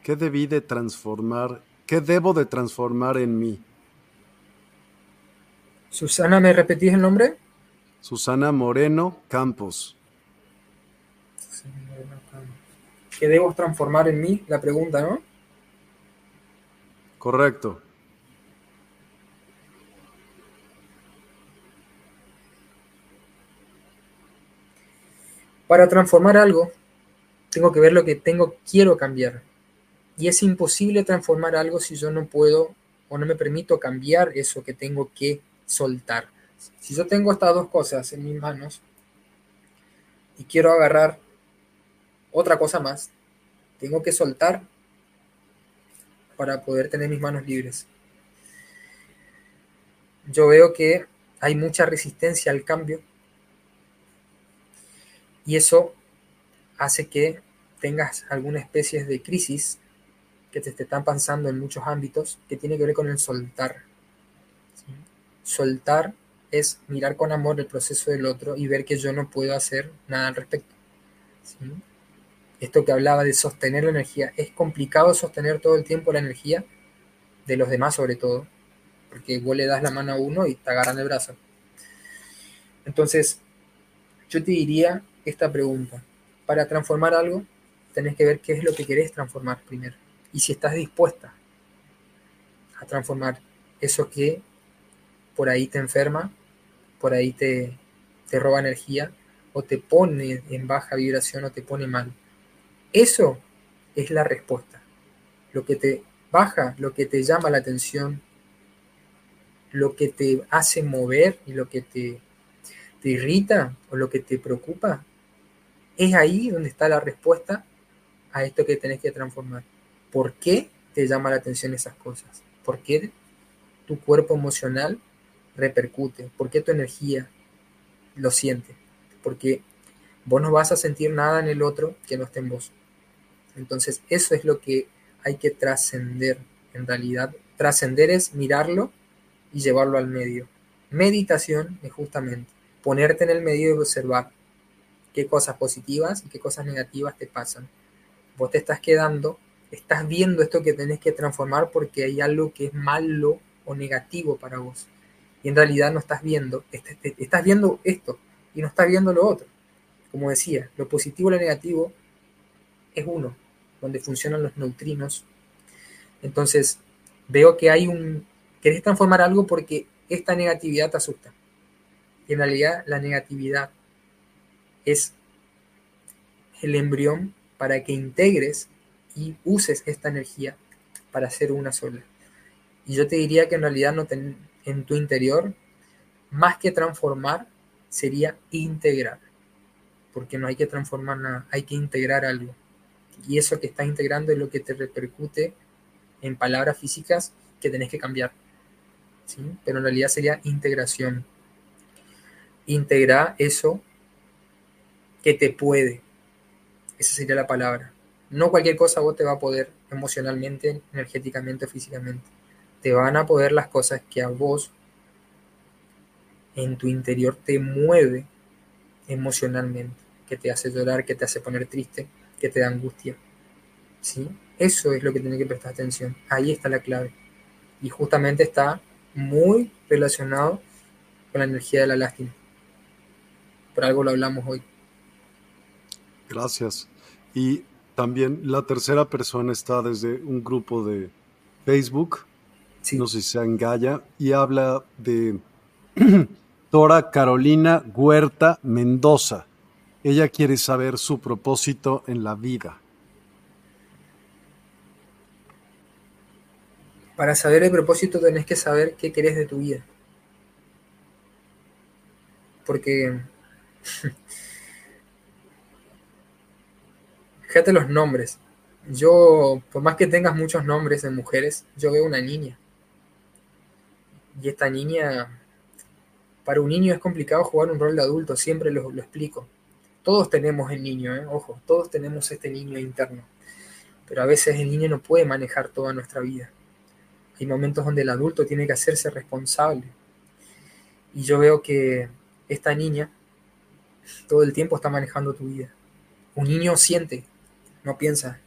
¿qué debí de transformar, qué debo de transformar en mí?
Susana, ¿me repetís el nombre?
Susana Moreno Campos.
¿Qué debo transformar en mí? La pregunta, ¿no?
Correcto.
Para transformar algo, tengo que ver lo que tengo, quiero cambiar. Y es imposible transformar algo si yo no puedo o no me permito cambiar eso que tengo que soltar. Si yo tengo estas dos cosas en mis manos y quiero agarrar otra cosa más, tengo que soltar para poder tener mis manos libres. Yo veo que hay mucha resistencia al cambio y eso hace que tengas alguna especie de crisis que te, están pasando en muchos ámbitos que tiene que ver con el soltar. Soltar es mirar con amor el proceso del otro y ver que yo no puedo hacer nada al respecto. Esto que hablaba de sostener la energía, es complicado sostener todo el tiempo la energía de los demás sobre todo, porque vos le das la mano a uno y te agarran el brazo. Entonces, yo te diría esta pregunta. Para transformar algo, tenés que ver qué es lo que querés transformar primero. Y si estás dispuesta a transformar eso que por ahí te enferma, por ahí te, te roba energía, o te pone en baja vibración o te pone mal. Eso es la respuesta. Lo que te baja, lo que te llama la atención, lo que te hace mover y lo que te, te irrita o lo que te preocupa, es ahí donde está la respuesta a esto que tenés que transformar. ¿Por qué te llama la atención esas cosas? ¿Por qué tu cuerpo emocional repercute? ¿Por qué tu energía lo siente? Porque vos no vas a sentir nada en el otro que no esté en vos. Entonces, eso es lo que hay que trascender. En realidad, trascender es mirarlo y llevarlo al medio. Meditación es justamente ponerte en el medio y observar qué cosas positivas y qué cosas negativas te pasan. Vos te estás quedando, estás viendo esto que tenés que transformar porque hay algo que es malo o negativo para vos. y en realidad no estás viendo, estás viendo esto y no estás viendo lo otro. Como decía, lo positivo y lo negativo es uno, donde funcionan los neutrinos. Entonces, veo que hay un... Querés transformar algo porque esta negatividad te asusta. Y en realidad la negatividad es el embrión para que integres y uses esta energía para hacer una sola. Y yo te diría que en realidad no en tu interior, más que transformar, sería integrar. Porque no hay que transformar nada, hay que integrar algo. Y eso que estás integrando es lo que te repercute en palabras físicas que tenés que cambiar. ¿sí? Pero en realidad sería integración. Integrar eso que te puede. Esa sería la palabra. No cualquier cosa vos te va a poder emocionalmente, energéticamente, físicamente. Te van a poder las cosas que a vos en tu interior te mueve emocionalmente, que te hace llorar, que te hace poner triste, que te da angustia. ¿Sí? Eso es lo que tiene que prestar atención. Ahí está la clave. Y justamente está muy relacionado con la energía de la lástima. Por algo lo hablamos hoy.
Gracias. Y también la tercera persona está desde un grupo de Facebook, no sé si sea en Gaia, y habla de Dora Carolina Huerta Mendoza. Ella quiere saber su propósito en la vida.
Para saber el propósito tenés que saber qué querés de tu vida. Porque fíjate los nombres. Yo, por más que tengas muchos nombres de mujeres, yo veo una niña. Y esta niña, para un niño es complicado jugar un rol de adulto, siempre lo, explico. Todos tenemos el niño, ¿eh? ojo, todos tenemos este niño interno. Pero a veces el niño no puede manejar toda nuestra vida. Hay momentos donde el adulto tiene que hacerse responsable. Y yo veo que esta niña todo el tiempo está manejando tu vida. Un niño siente, no piensa,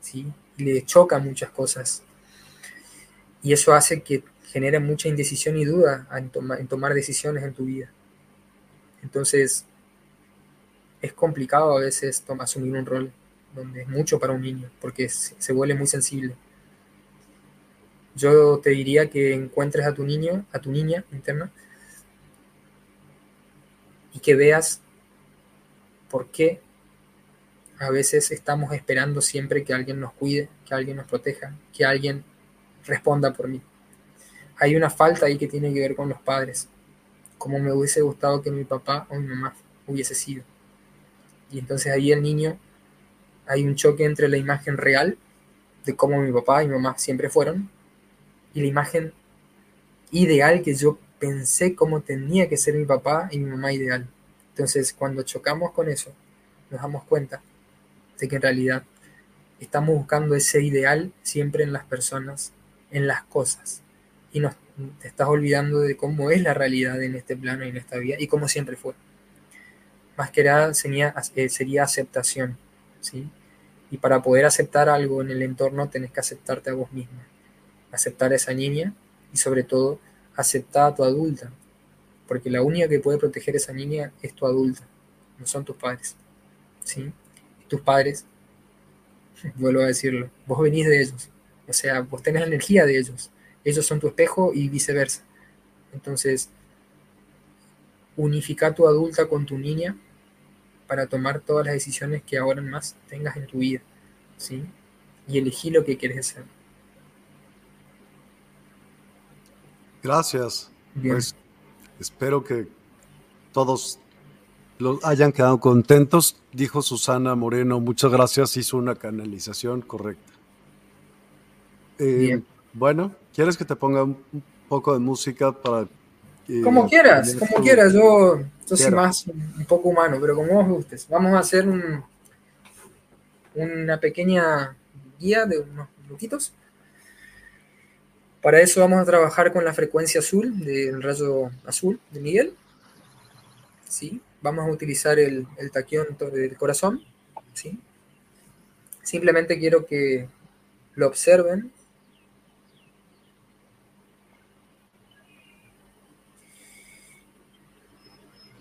¿sí? Le choca muchas cosas. Y eso hace que genere mucha indecisión y duda en, tomar decisiones en tu vida. Entonces, es complicado a veces asumir un rol donde es mucho para un niño, porque se, vuelve muy sensible. Yo te diría que encuentres a tu niño, a tu niña interna, y que veas por qué a veces estamos esperando siempre que alguien nos cuide, que alguien nos proteja, que alguien responda por mí. Hay una falta ahí que tiene que ver con los padres, como me hubiese gustado que mi papá o mi mamá hubiese sido. Y entonces ahí el niño, hay un choque entre la imagen real de cómo mi papá y mi mamá siempre fueron y la imagen ideal que yo pensé cómo tenía que ser mi papá y mi mamá ideal. Entonces cuando chocamos con eso, nos damos cuenta de que en realidad estamos buscando ese ideal siempre en las personas, en las cosas. Y nos, te estás olvidando de cómo es la realidad en este plano y en esta vida y cómo siempre fue. Más que nada sería, eh, sería aceptación. ¿sí? Y para poder aceptar algo en el entorno tenés que aceptarte a vos misma. Aceptar a esa niña y sobre todo aceptar a tu adulta. Porque la única que puede proteger a esa niña es tu adulta, no son tus padres. ¿sí? Tus padres, vuelvo a decirlo, vos venís de ellos, o sea, vos tenés la energía de ellos, ellos son tu espejo y viceversa. Entonces, unifica tu adulta con tu niña para tomar todas las decisiones que ahora más tengas en tu vida, ¿sí? Y elegí lo que quieres hacer.
Gracias. Pues, espero que todos hayan quedado contentos, dijo Susana Moreno. Muchas gracias, hizo una canalización correcta. Eh, bueno, ¿quieres que te ponga un poco de música para...
como quieras, como quieras. Yo, yo soy más un poco humano, pero como vos gustes. Vamos a hacer un, una pequeña guía de unos minutitos. Para eso vamos a trabajar con la frecuencia azul del rayo azul de Miguel. ¿Sí? Vamos a utilizar el, el del corazón, ¿sí? Simplemente quiero que lo observen.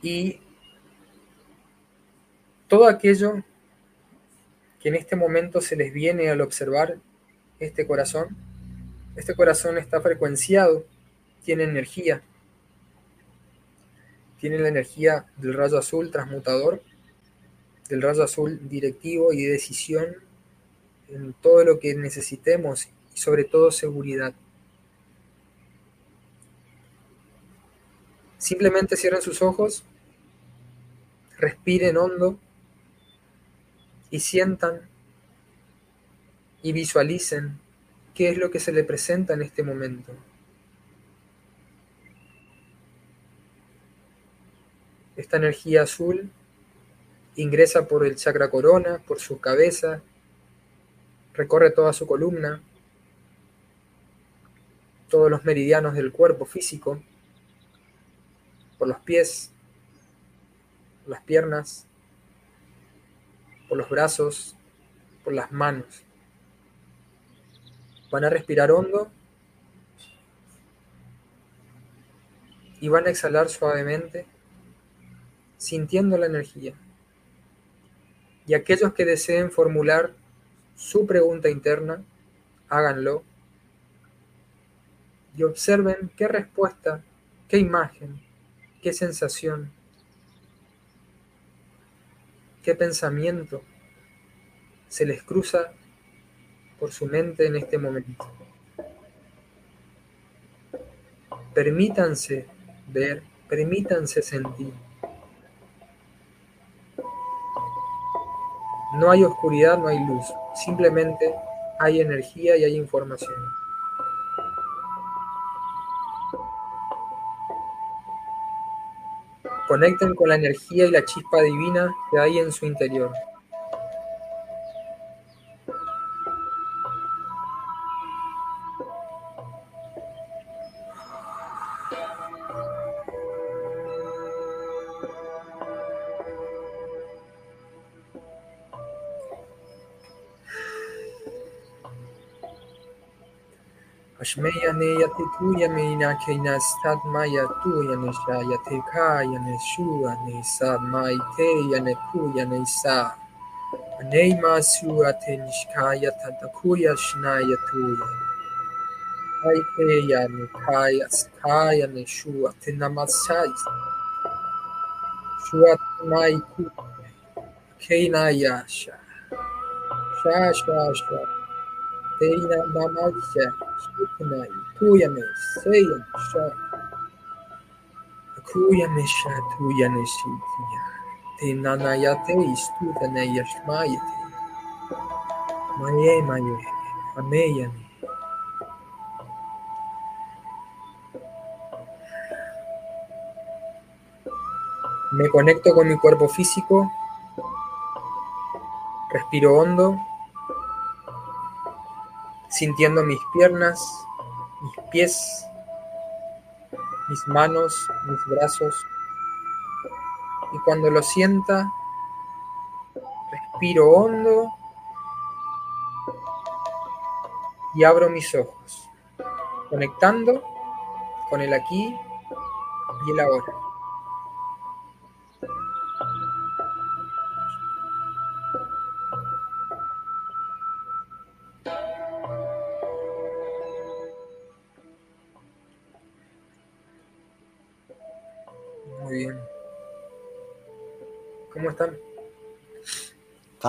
Y todo aquello que en este momento se les viene al observar este corazón, este corazón está frecuenciado, tiene energía, tiene la energía del rayo azul transmutador, del rayo azul directivo y decisión en todo lo que necesitemos y sobre todo seguridad. Simplemente cierren sus ojos, respiren hondo y sientan y visualicen qué es lo que se le presenta en este momento. Esta energía azul ingresa por el chakra corona, por su cabeza, recorre toda su columna, todos los meridianos del cuerpo físico, por los pies, por las piernas, por los brazos, por las manos. Van a respirar hondo y van a exhalar suavemente sintiendo la energía. Y aquellos que deseen formular su pregunta interna, háganlo y observen qué respuesta, qué imagen, qué sensación, qué pensamiento se les cruza por su mente en este momento. Permítanse ver, permítanse sentir. No hay oscuridad, no hay luz, simplemente hay energía y hay información. Conecten con la energía y la chispa divina que hay en su interior. Aneyatikuyamiyakinastadmayatuyanishayatikayaneshuyanisammaiteyanipuyanisa Aneymasuyateniskayatatakuyasinayatuya Aiteyanikayasikayanishuatinamasaisa Shuatmaiku Kenayasha Shashasha Teina Namasha Shuknai, Tuyame, Seya, Sha, Akuyame Sha, Tuyane Shitya, Te Nanayate, Maye Maye. Me conecto con mi cuerpo físico, respiro hondo sintiendo mis piernas, mis pies, mis manos, mis brazos. Y cuando lo sienta, respiro hondo y abro mis ojos, conectando con el aquí y el ahora.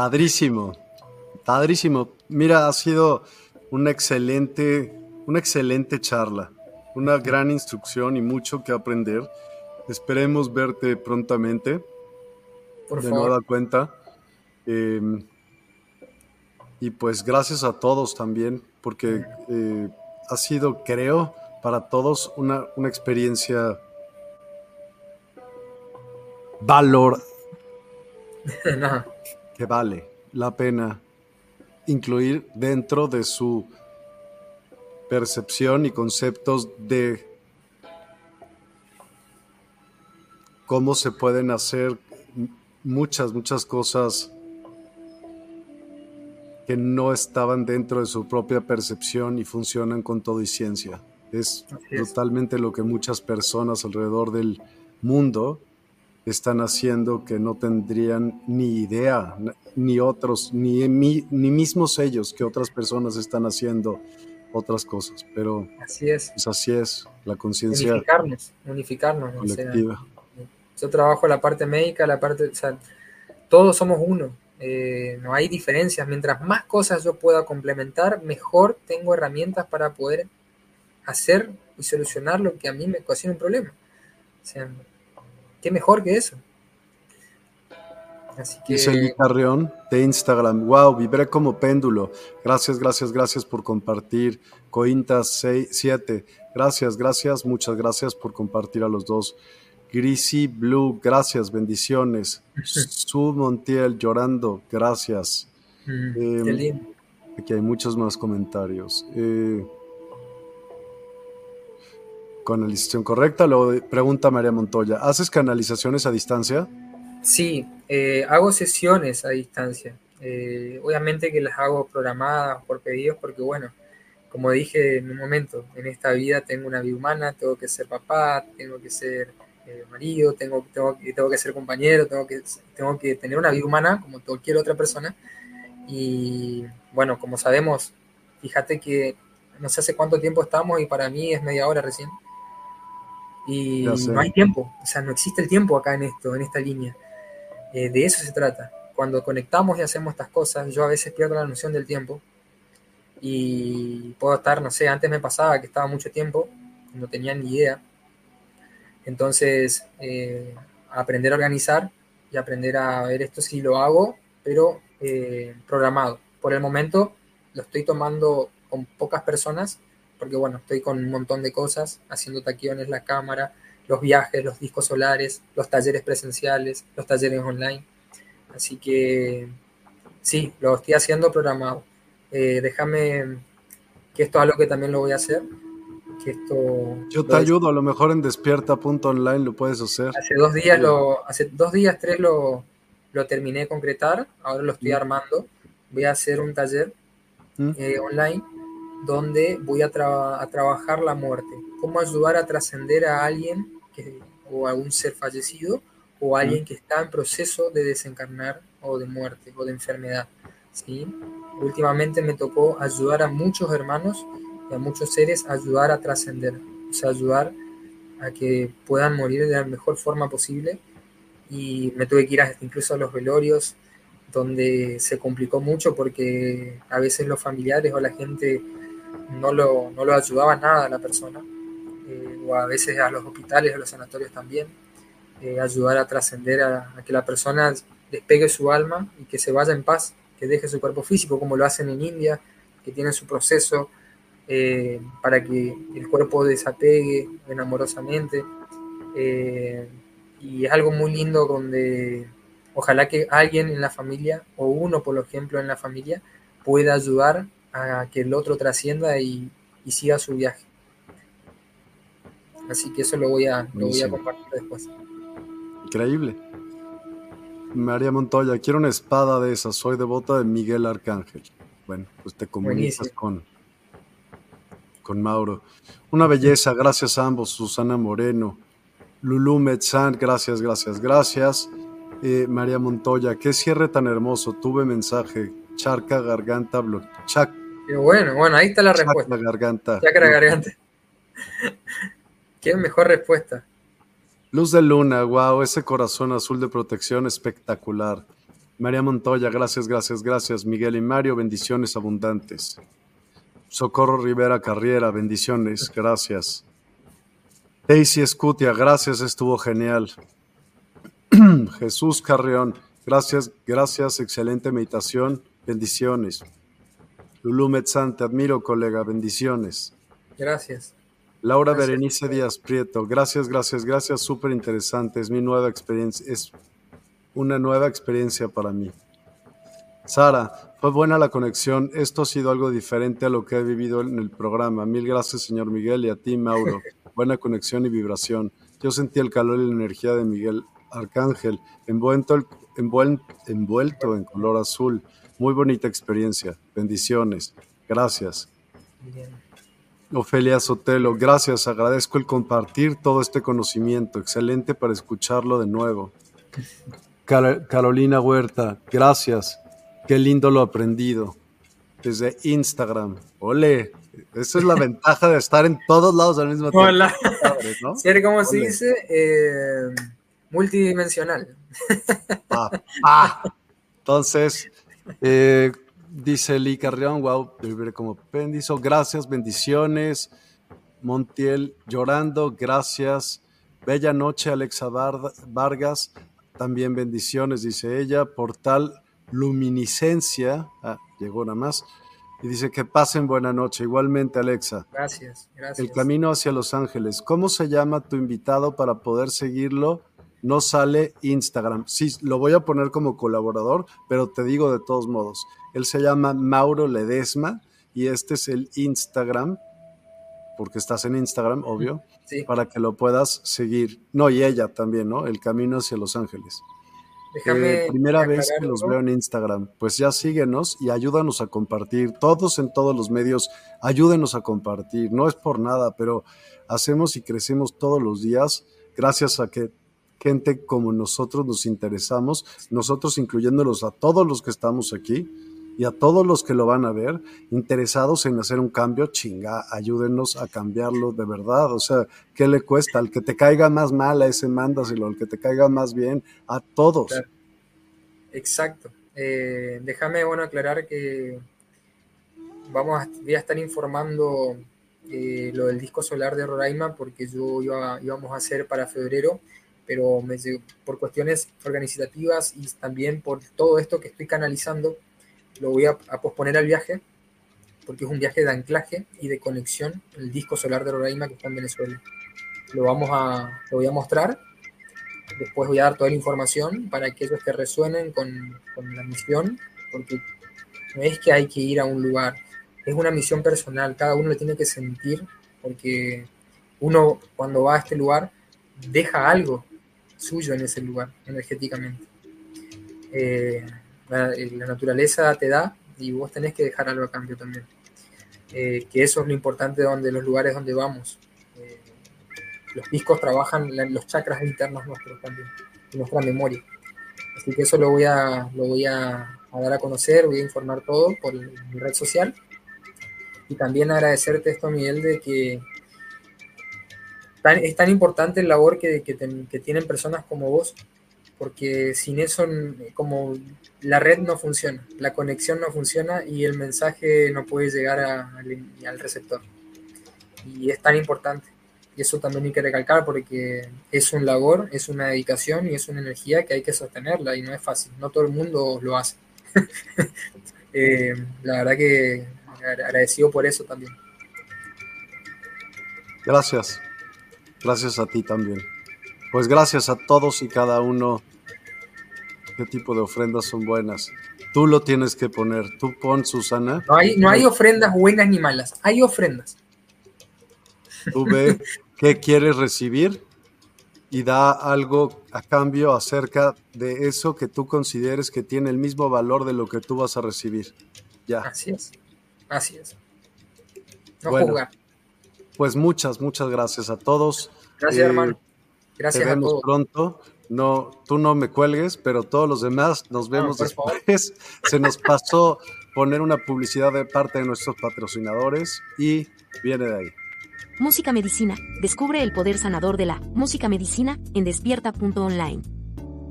Padrísimo, padrísimo. Mira, ha sido una excelente, una excelente charla, una gran instrucción y mucho que aprender. Esperemos verte prontamente.
Por
de
favor.
nueva cuenta. Eh, y pues gracias a todos también, porque eh, ha sido, creo, para todos una, una experiencia valor
Nada.
Que vale la pena incluir dentro de su percepción y conceptos de cómo se pueden hacer muchas, muchas cosas que no estaban dentro de su propia percepción y funcionan con todo y ciencia. Es totalmente lo que muchas personas alrededor del mundo están haciendo que no tendrían ni idea, ni otros, ni, ni mismos ellos, que otras personas están haciendo otras cosas. Pero
así es.
Pues así es, la conciencia.
Unificarnos, unificarnos. Colectiva. yo trabajo la parte médica, la parte, o sea, todos somos uno. Eh, no hay diferencias. Mientras más cosas yo pueda complementar, mejor tengo herramientas para poder hacer y solucionar lo que a mí me ocasiona un problema. O sea, qué mejor que eso.
Así que... Dice Carrión de Instagram, wow, vibré como péndulo. Gracias, gracias, gracias por compartir. Cointas 7, gracias, gracias, muchas gracias por compartir a los dos. Greasy Blue, gracias, bendiciones. Su Montiel llorando, gracias. Mm, em, aquí hay muchos más comentarios. Eh, canalización correcta. Luego pregunta María Montoya, ¿haces canalizaciones a distancia?
Sí, eh, hago sesiones a distancia. Eh, obviamente que las hago programadas por pedidos porque, bueno, como dije en un momento, en esta vida tengo una vida humana, tengo que ser papá, tengo que ser eh, marido, tengo, tengo, que ser compañero, tengo que, tengo que tener una vida humana como cualquier otra persona. Y bueno, como sabemos, fíjate que no sé hace cuánto tiempo estamos y para mí es media hora recién. Y no hay tiempo, o sea, no existe el tiempo acá en esto, en esta línea. Eh, de eso se trata. Cuando conectamos y hacemos estas cosas, yo a veces pierdo la noción del tiempo y puedo estar, no sé, antes me pasaba que estaba mucho tiempo, no tenía ni idea. Entonces, eh, aprender a organizar y aprender a ver esto si lo hago, pero eh, programado. Por el momento lo estoy tomando con pocas personas porque bueno, estoy con un montón de cosas, haciendo taquiones, la cámara, los viajes, los discos solares, los talleres presenciales, los talleres online. Así que sí, lo estoy haciendo programado. Eh, déjame que esto es algo que también lo voy a hacer. Que esto
Yo te ayudo, a lo mejor en despierta.online lo puedes hacer.
Hace dos días, lo, hace dos días, tres lo, lo terminé de concretar, ahora lo estoy mm. armando. Voy a hacer un taller mm. eh, online donde voy a, trabajar la muerte, cómo ayudar a trascender a alguien que, o a un ser fallecido o a alguien que está en proceso de desencarnar o de muerte o de enfermedad. ¿sí? Últimamente me tocó ayudar a muchos hermanos y a muchos seres a ayudar a trascender, o sea, ayudar a que puedan morir de la mejor forma posible y me tuve que ir incluso a los velorios donde se complicó mucho porque a veces los familiares o la gente no lo, no lo ayudaba nada a la persona, eh, o a veces a los hospitales, a los sanatorios también, eh, ayudar a trascender a, que la persona despegue su alma y que se vaya en paz, que deje su cuerpo físico, como lo hacen en India, que tienen su proceso eh, para que el cuerpo desapegue enamorosamente. y es algo muy lindo donde ojalá que alguien en la familia, o uno por ejemplo en la familia, pueda ayudar a que el otro trascienda y, siga su viaje. Así que eso lo voy a, lo voy a compartir después.
Increíble. María Montoya, quiero una espada de esas, soy devota de Miguel Arcángel. Bueno, pues te comunicas con, con Mauro. Una belleza, gracias a ambos, Susana Moreno, Lulú Metzán, gracias, gracias, gracias. Eh, María Montoya, qué cierre tan hermoso, tuve mensaje, charca, garganta, blo, chac,
bueno, bueno, ahí está la respuesta.
garganta.
Chakra garganta. Qué mejor respuesta.
Luz de luna, wow, ese corazón azul de protección espectacular. María Montoya, gracias, gracias, gracias. Miguel y Mario, bendiciones abundantes. Socorro Rivera Carriera, bendiciones, gracias. Daisy Escutia, gracias, estuvo genial. Jesús Carrión, gracias, gracias, excelente meditación, bendiciones. Lulú Metzán, te admiro, colega. Bendiciones.
Gracias.
Laura Berenice Díaz Prieto, gracias, gracias, gracias. Súper interesante. Es mi nueva experiencia. Es una nueva experiencia para mí. Sara, fue buena la conexión. Esto ha sido algo diferente a lo que he vivido en el programa. Mil gracias, señor Miguel, y a ti, Mauro. Buena conexión y vibración. Yo sentí el calor y la energía de Miguel Arcángel, envuelto, envuelto en color azul. Muy bonita experiencia. Bendiciones. Gracias. Ofelia Sotelo, gracias, agradezco el compartir todo este conocimiento, excelente para escucharlo de nuevo. Carolina Huerta, gracias, qué lindo lo aprendido. Desde Instagram, ole, esa es la ventaja de estar en todos lados al mismo tiempo.
Hola. ¿no? Ser como se dice, eh, multidimensional.
Entonces, eh, dice Lee Carrión, wow, vivir como pendizo, gracias, bendiciones. Montiel llorando, gracias. Bella noche, Alexa Vargas, también bendiciones, dice ella. Portal Luminiscencia, ah, llegó nada más. Y dice que pasen buena noche. Igualmente, Alexa.
Gracias, gracias.
El camino hacia Los Ángeles. ¿Cómo se llama tu invitado para poder seguirlo? No sale Instagram. Sí, lo voy a poner como colaborador, pero te digo de todos modos. Él se llama Mauro Ledesma y este es el Instagram, porque estás en Instagram, obvio, para que lo puedas seguir. No, y ella también, ¿no? El camino hacia Los Ángeles.
Déjame
eh, primera vez que los veo en Instagram. Pues ya síguenos y ayúdanos a compartir. Todos en todos los medios, ayúdenos a compartir. No es por nada, pero hacemos y crecemos todos los días gracias a que gente como nosotros nos interesamos, nosotros incluyéndolos a todos los que estamos aquí y a todos los que lo van a ver, interesados en hacer un cambio, chinga, ayúdenos a cambiarlo de verdad. O sea, ¿qué le cuesta? Al que te caiga más mal, a ese mándaselo, al que te caiga más bien, a todos.
Exacto. Eh, déjame, bueno, aclarar que vamos a, voy a estar informando eh, lo del disco solar de Roraima porque yo iba, íbamos a hacer para febrero, pero por cuestiones organizativas y también por todo esto que estoy canalizando, lo voy a, posponer al viaje, porque es un viaje de anclaje y de conexión, el disco solar de Roraima que está en Venezuela. Lo, vamos a, lo voy a mostrar, después voy a dar toda la información para aquellos que resuenen con, con la misión, porque no es que hay que ir a un lugar, es una misión personal, cada uno lo tiene que sentir, porque uno cuando va a este lugar deja algo suyo en ese lugar, energéticamente. Eh, eh, la, naturaleza te da y vos tenés que dejar algo a cambio también. Eh, que eso es lo importante donde los lugares donde vamos. Eh, los discos trabajan los chakras internos nuestros también, nuestra memoria. Así que eso lo voy a, lo voy a, dar a conocer, voy a informar todo por mi red social. Y también agradecerte esto, Miguel, de que es tan importante el labor que, que tienen personas como vos porque sin eso como la red no funciona, la conexión no funciona y el mensaje no puede llegar al receptor. Y es tan importante. Y eso también hay que recalcar porque es un labor, es una dedicación y es una energía que hay que sostenerla y no es fácil. No todo el mundo lo hace. Eh, la verdad que agradecido por eso también.
Gracias. Gracias a ti también. Pues gracias a todos y cada uno. ¿Qué tipo de ofrendas son buenas? Tú lo tienes que poner. Tú pon, Susana.
No hay, no hay ofrendas buenas ni malas. Hay ofrendas.
Tú ve qué quieres recibir y da algo a cambio acerca de eso que tú consideres que tiene el mismo valor de lo que tú vas a recibir. Ya.
Así es. Así es.
No jugar. Pues muchas, muchas gracias a todos.
Gracias, eh, hermano. Gracias
Te vemos pronto. No, tú no me cuelgues, pero todos los demás nos vemos después. Se nos pasó poner una publicidad de parte de nuestros patrocinadores y viene de ahí.
Música Medicina. Descubre el poder sanador de la música medicina en despierta.online.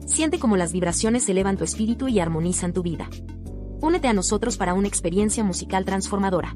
Siente cómo las vibraciones elevan tu espíritu y armonizan tu vida. Únete a nosotros para una experiencia musical transformadora.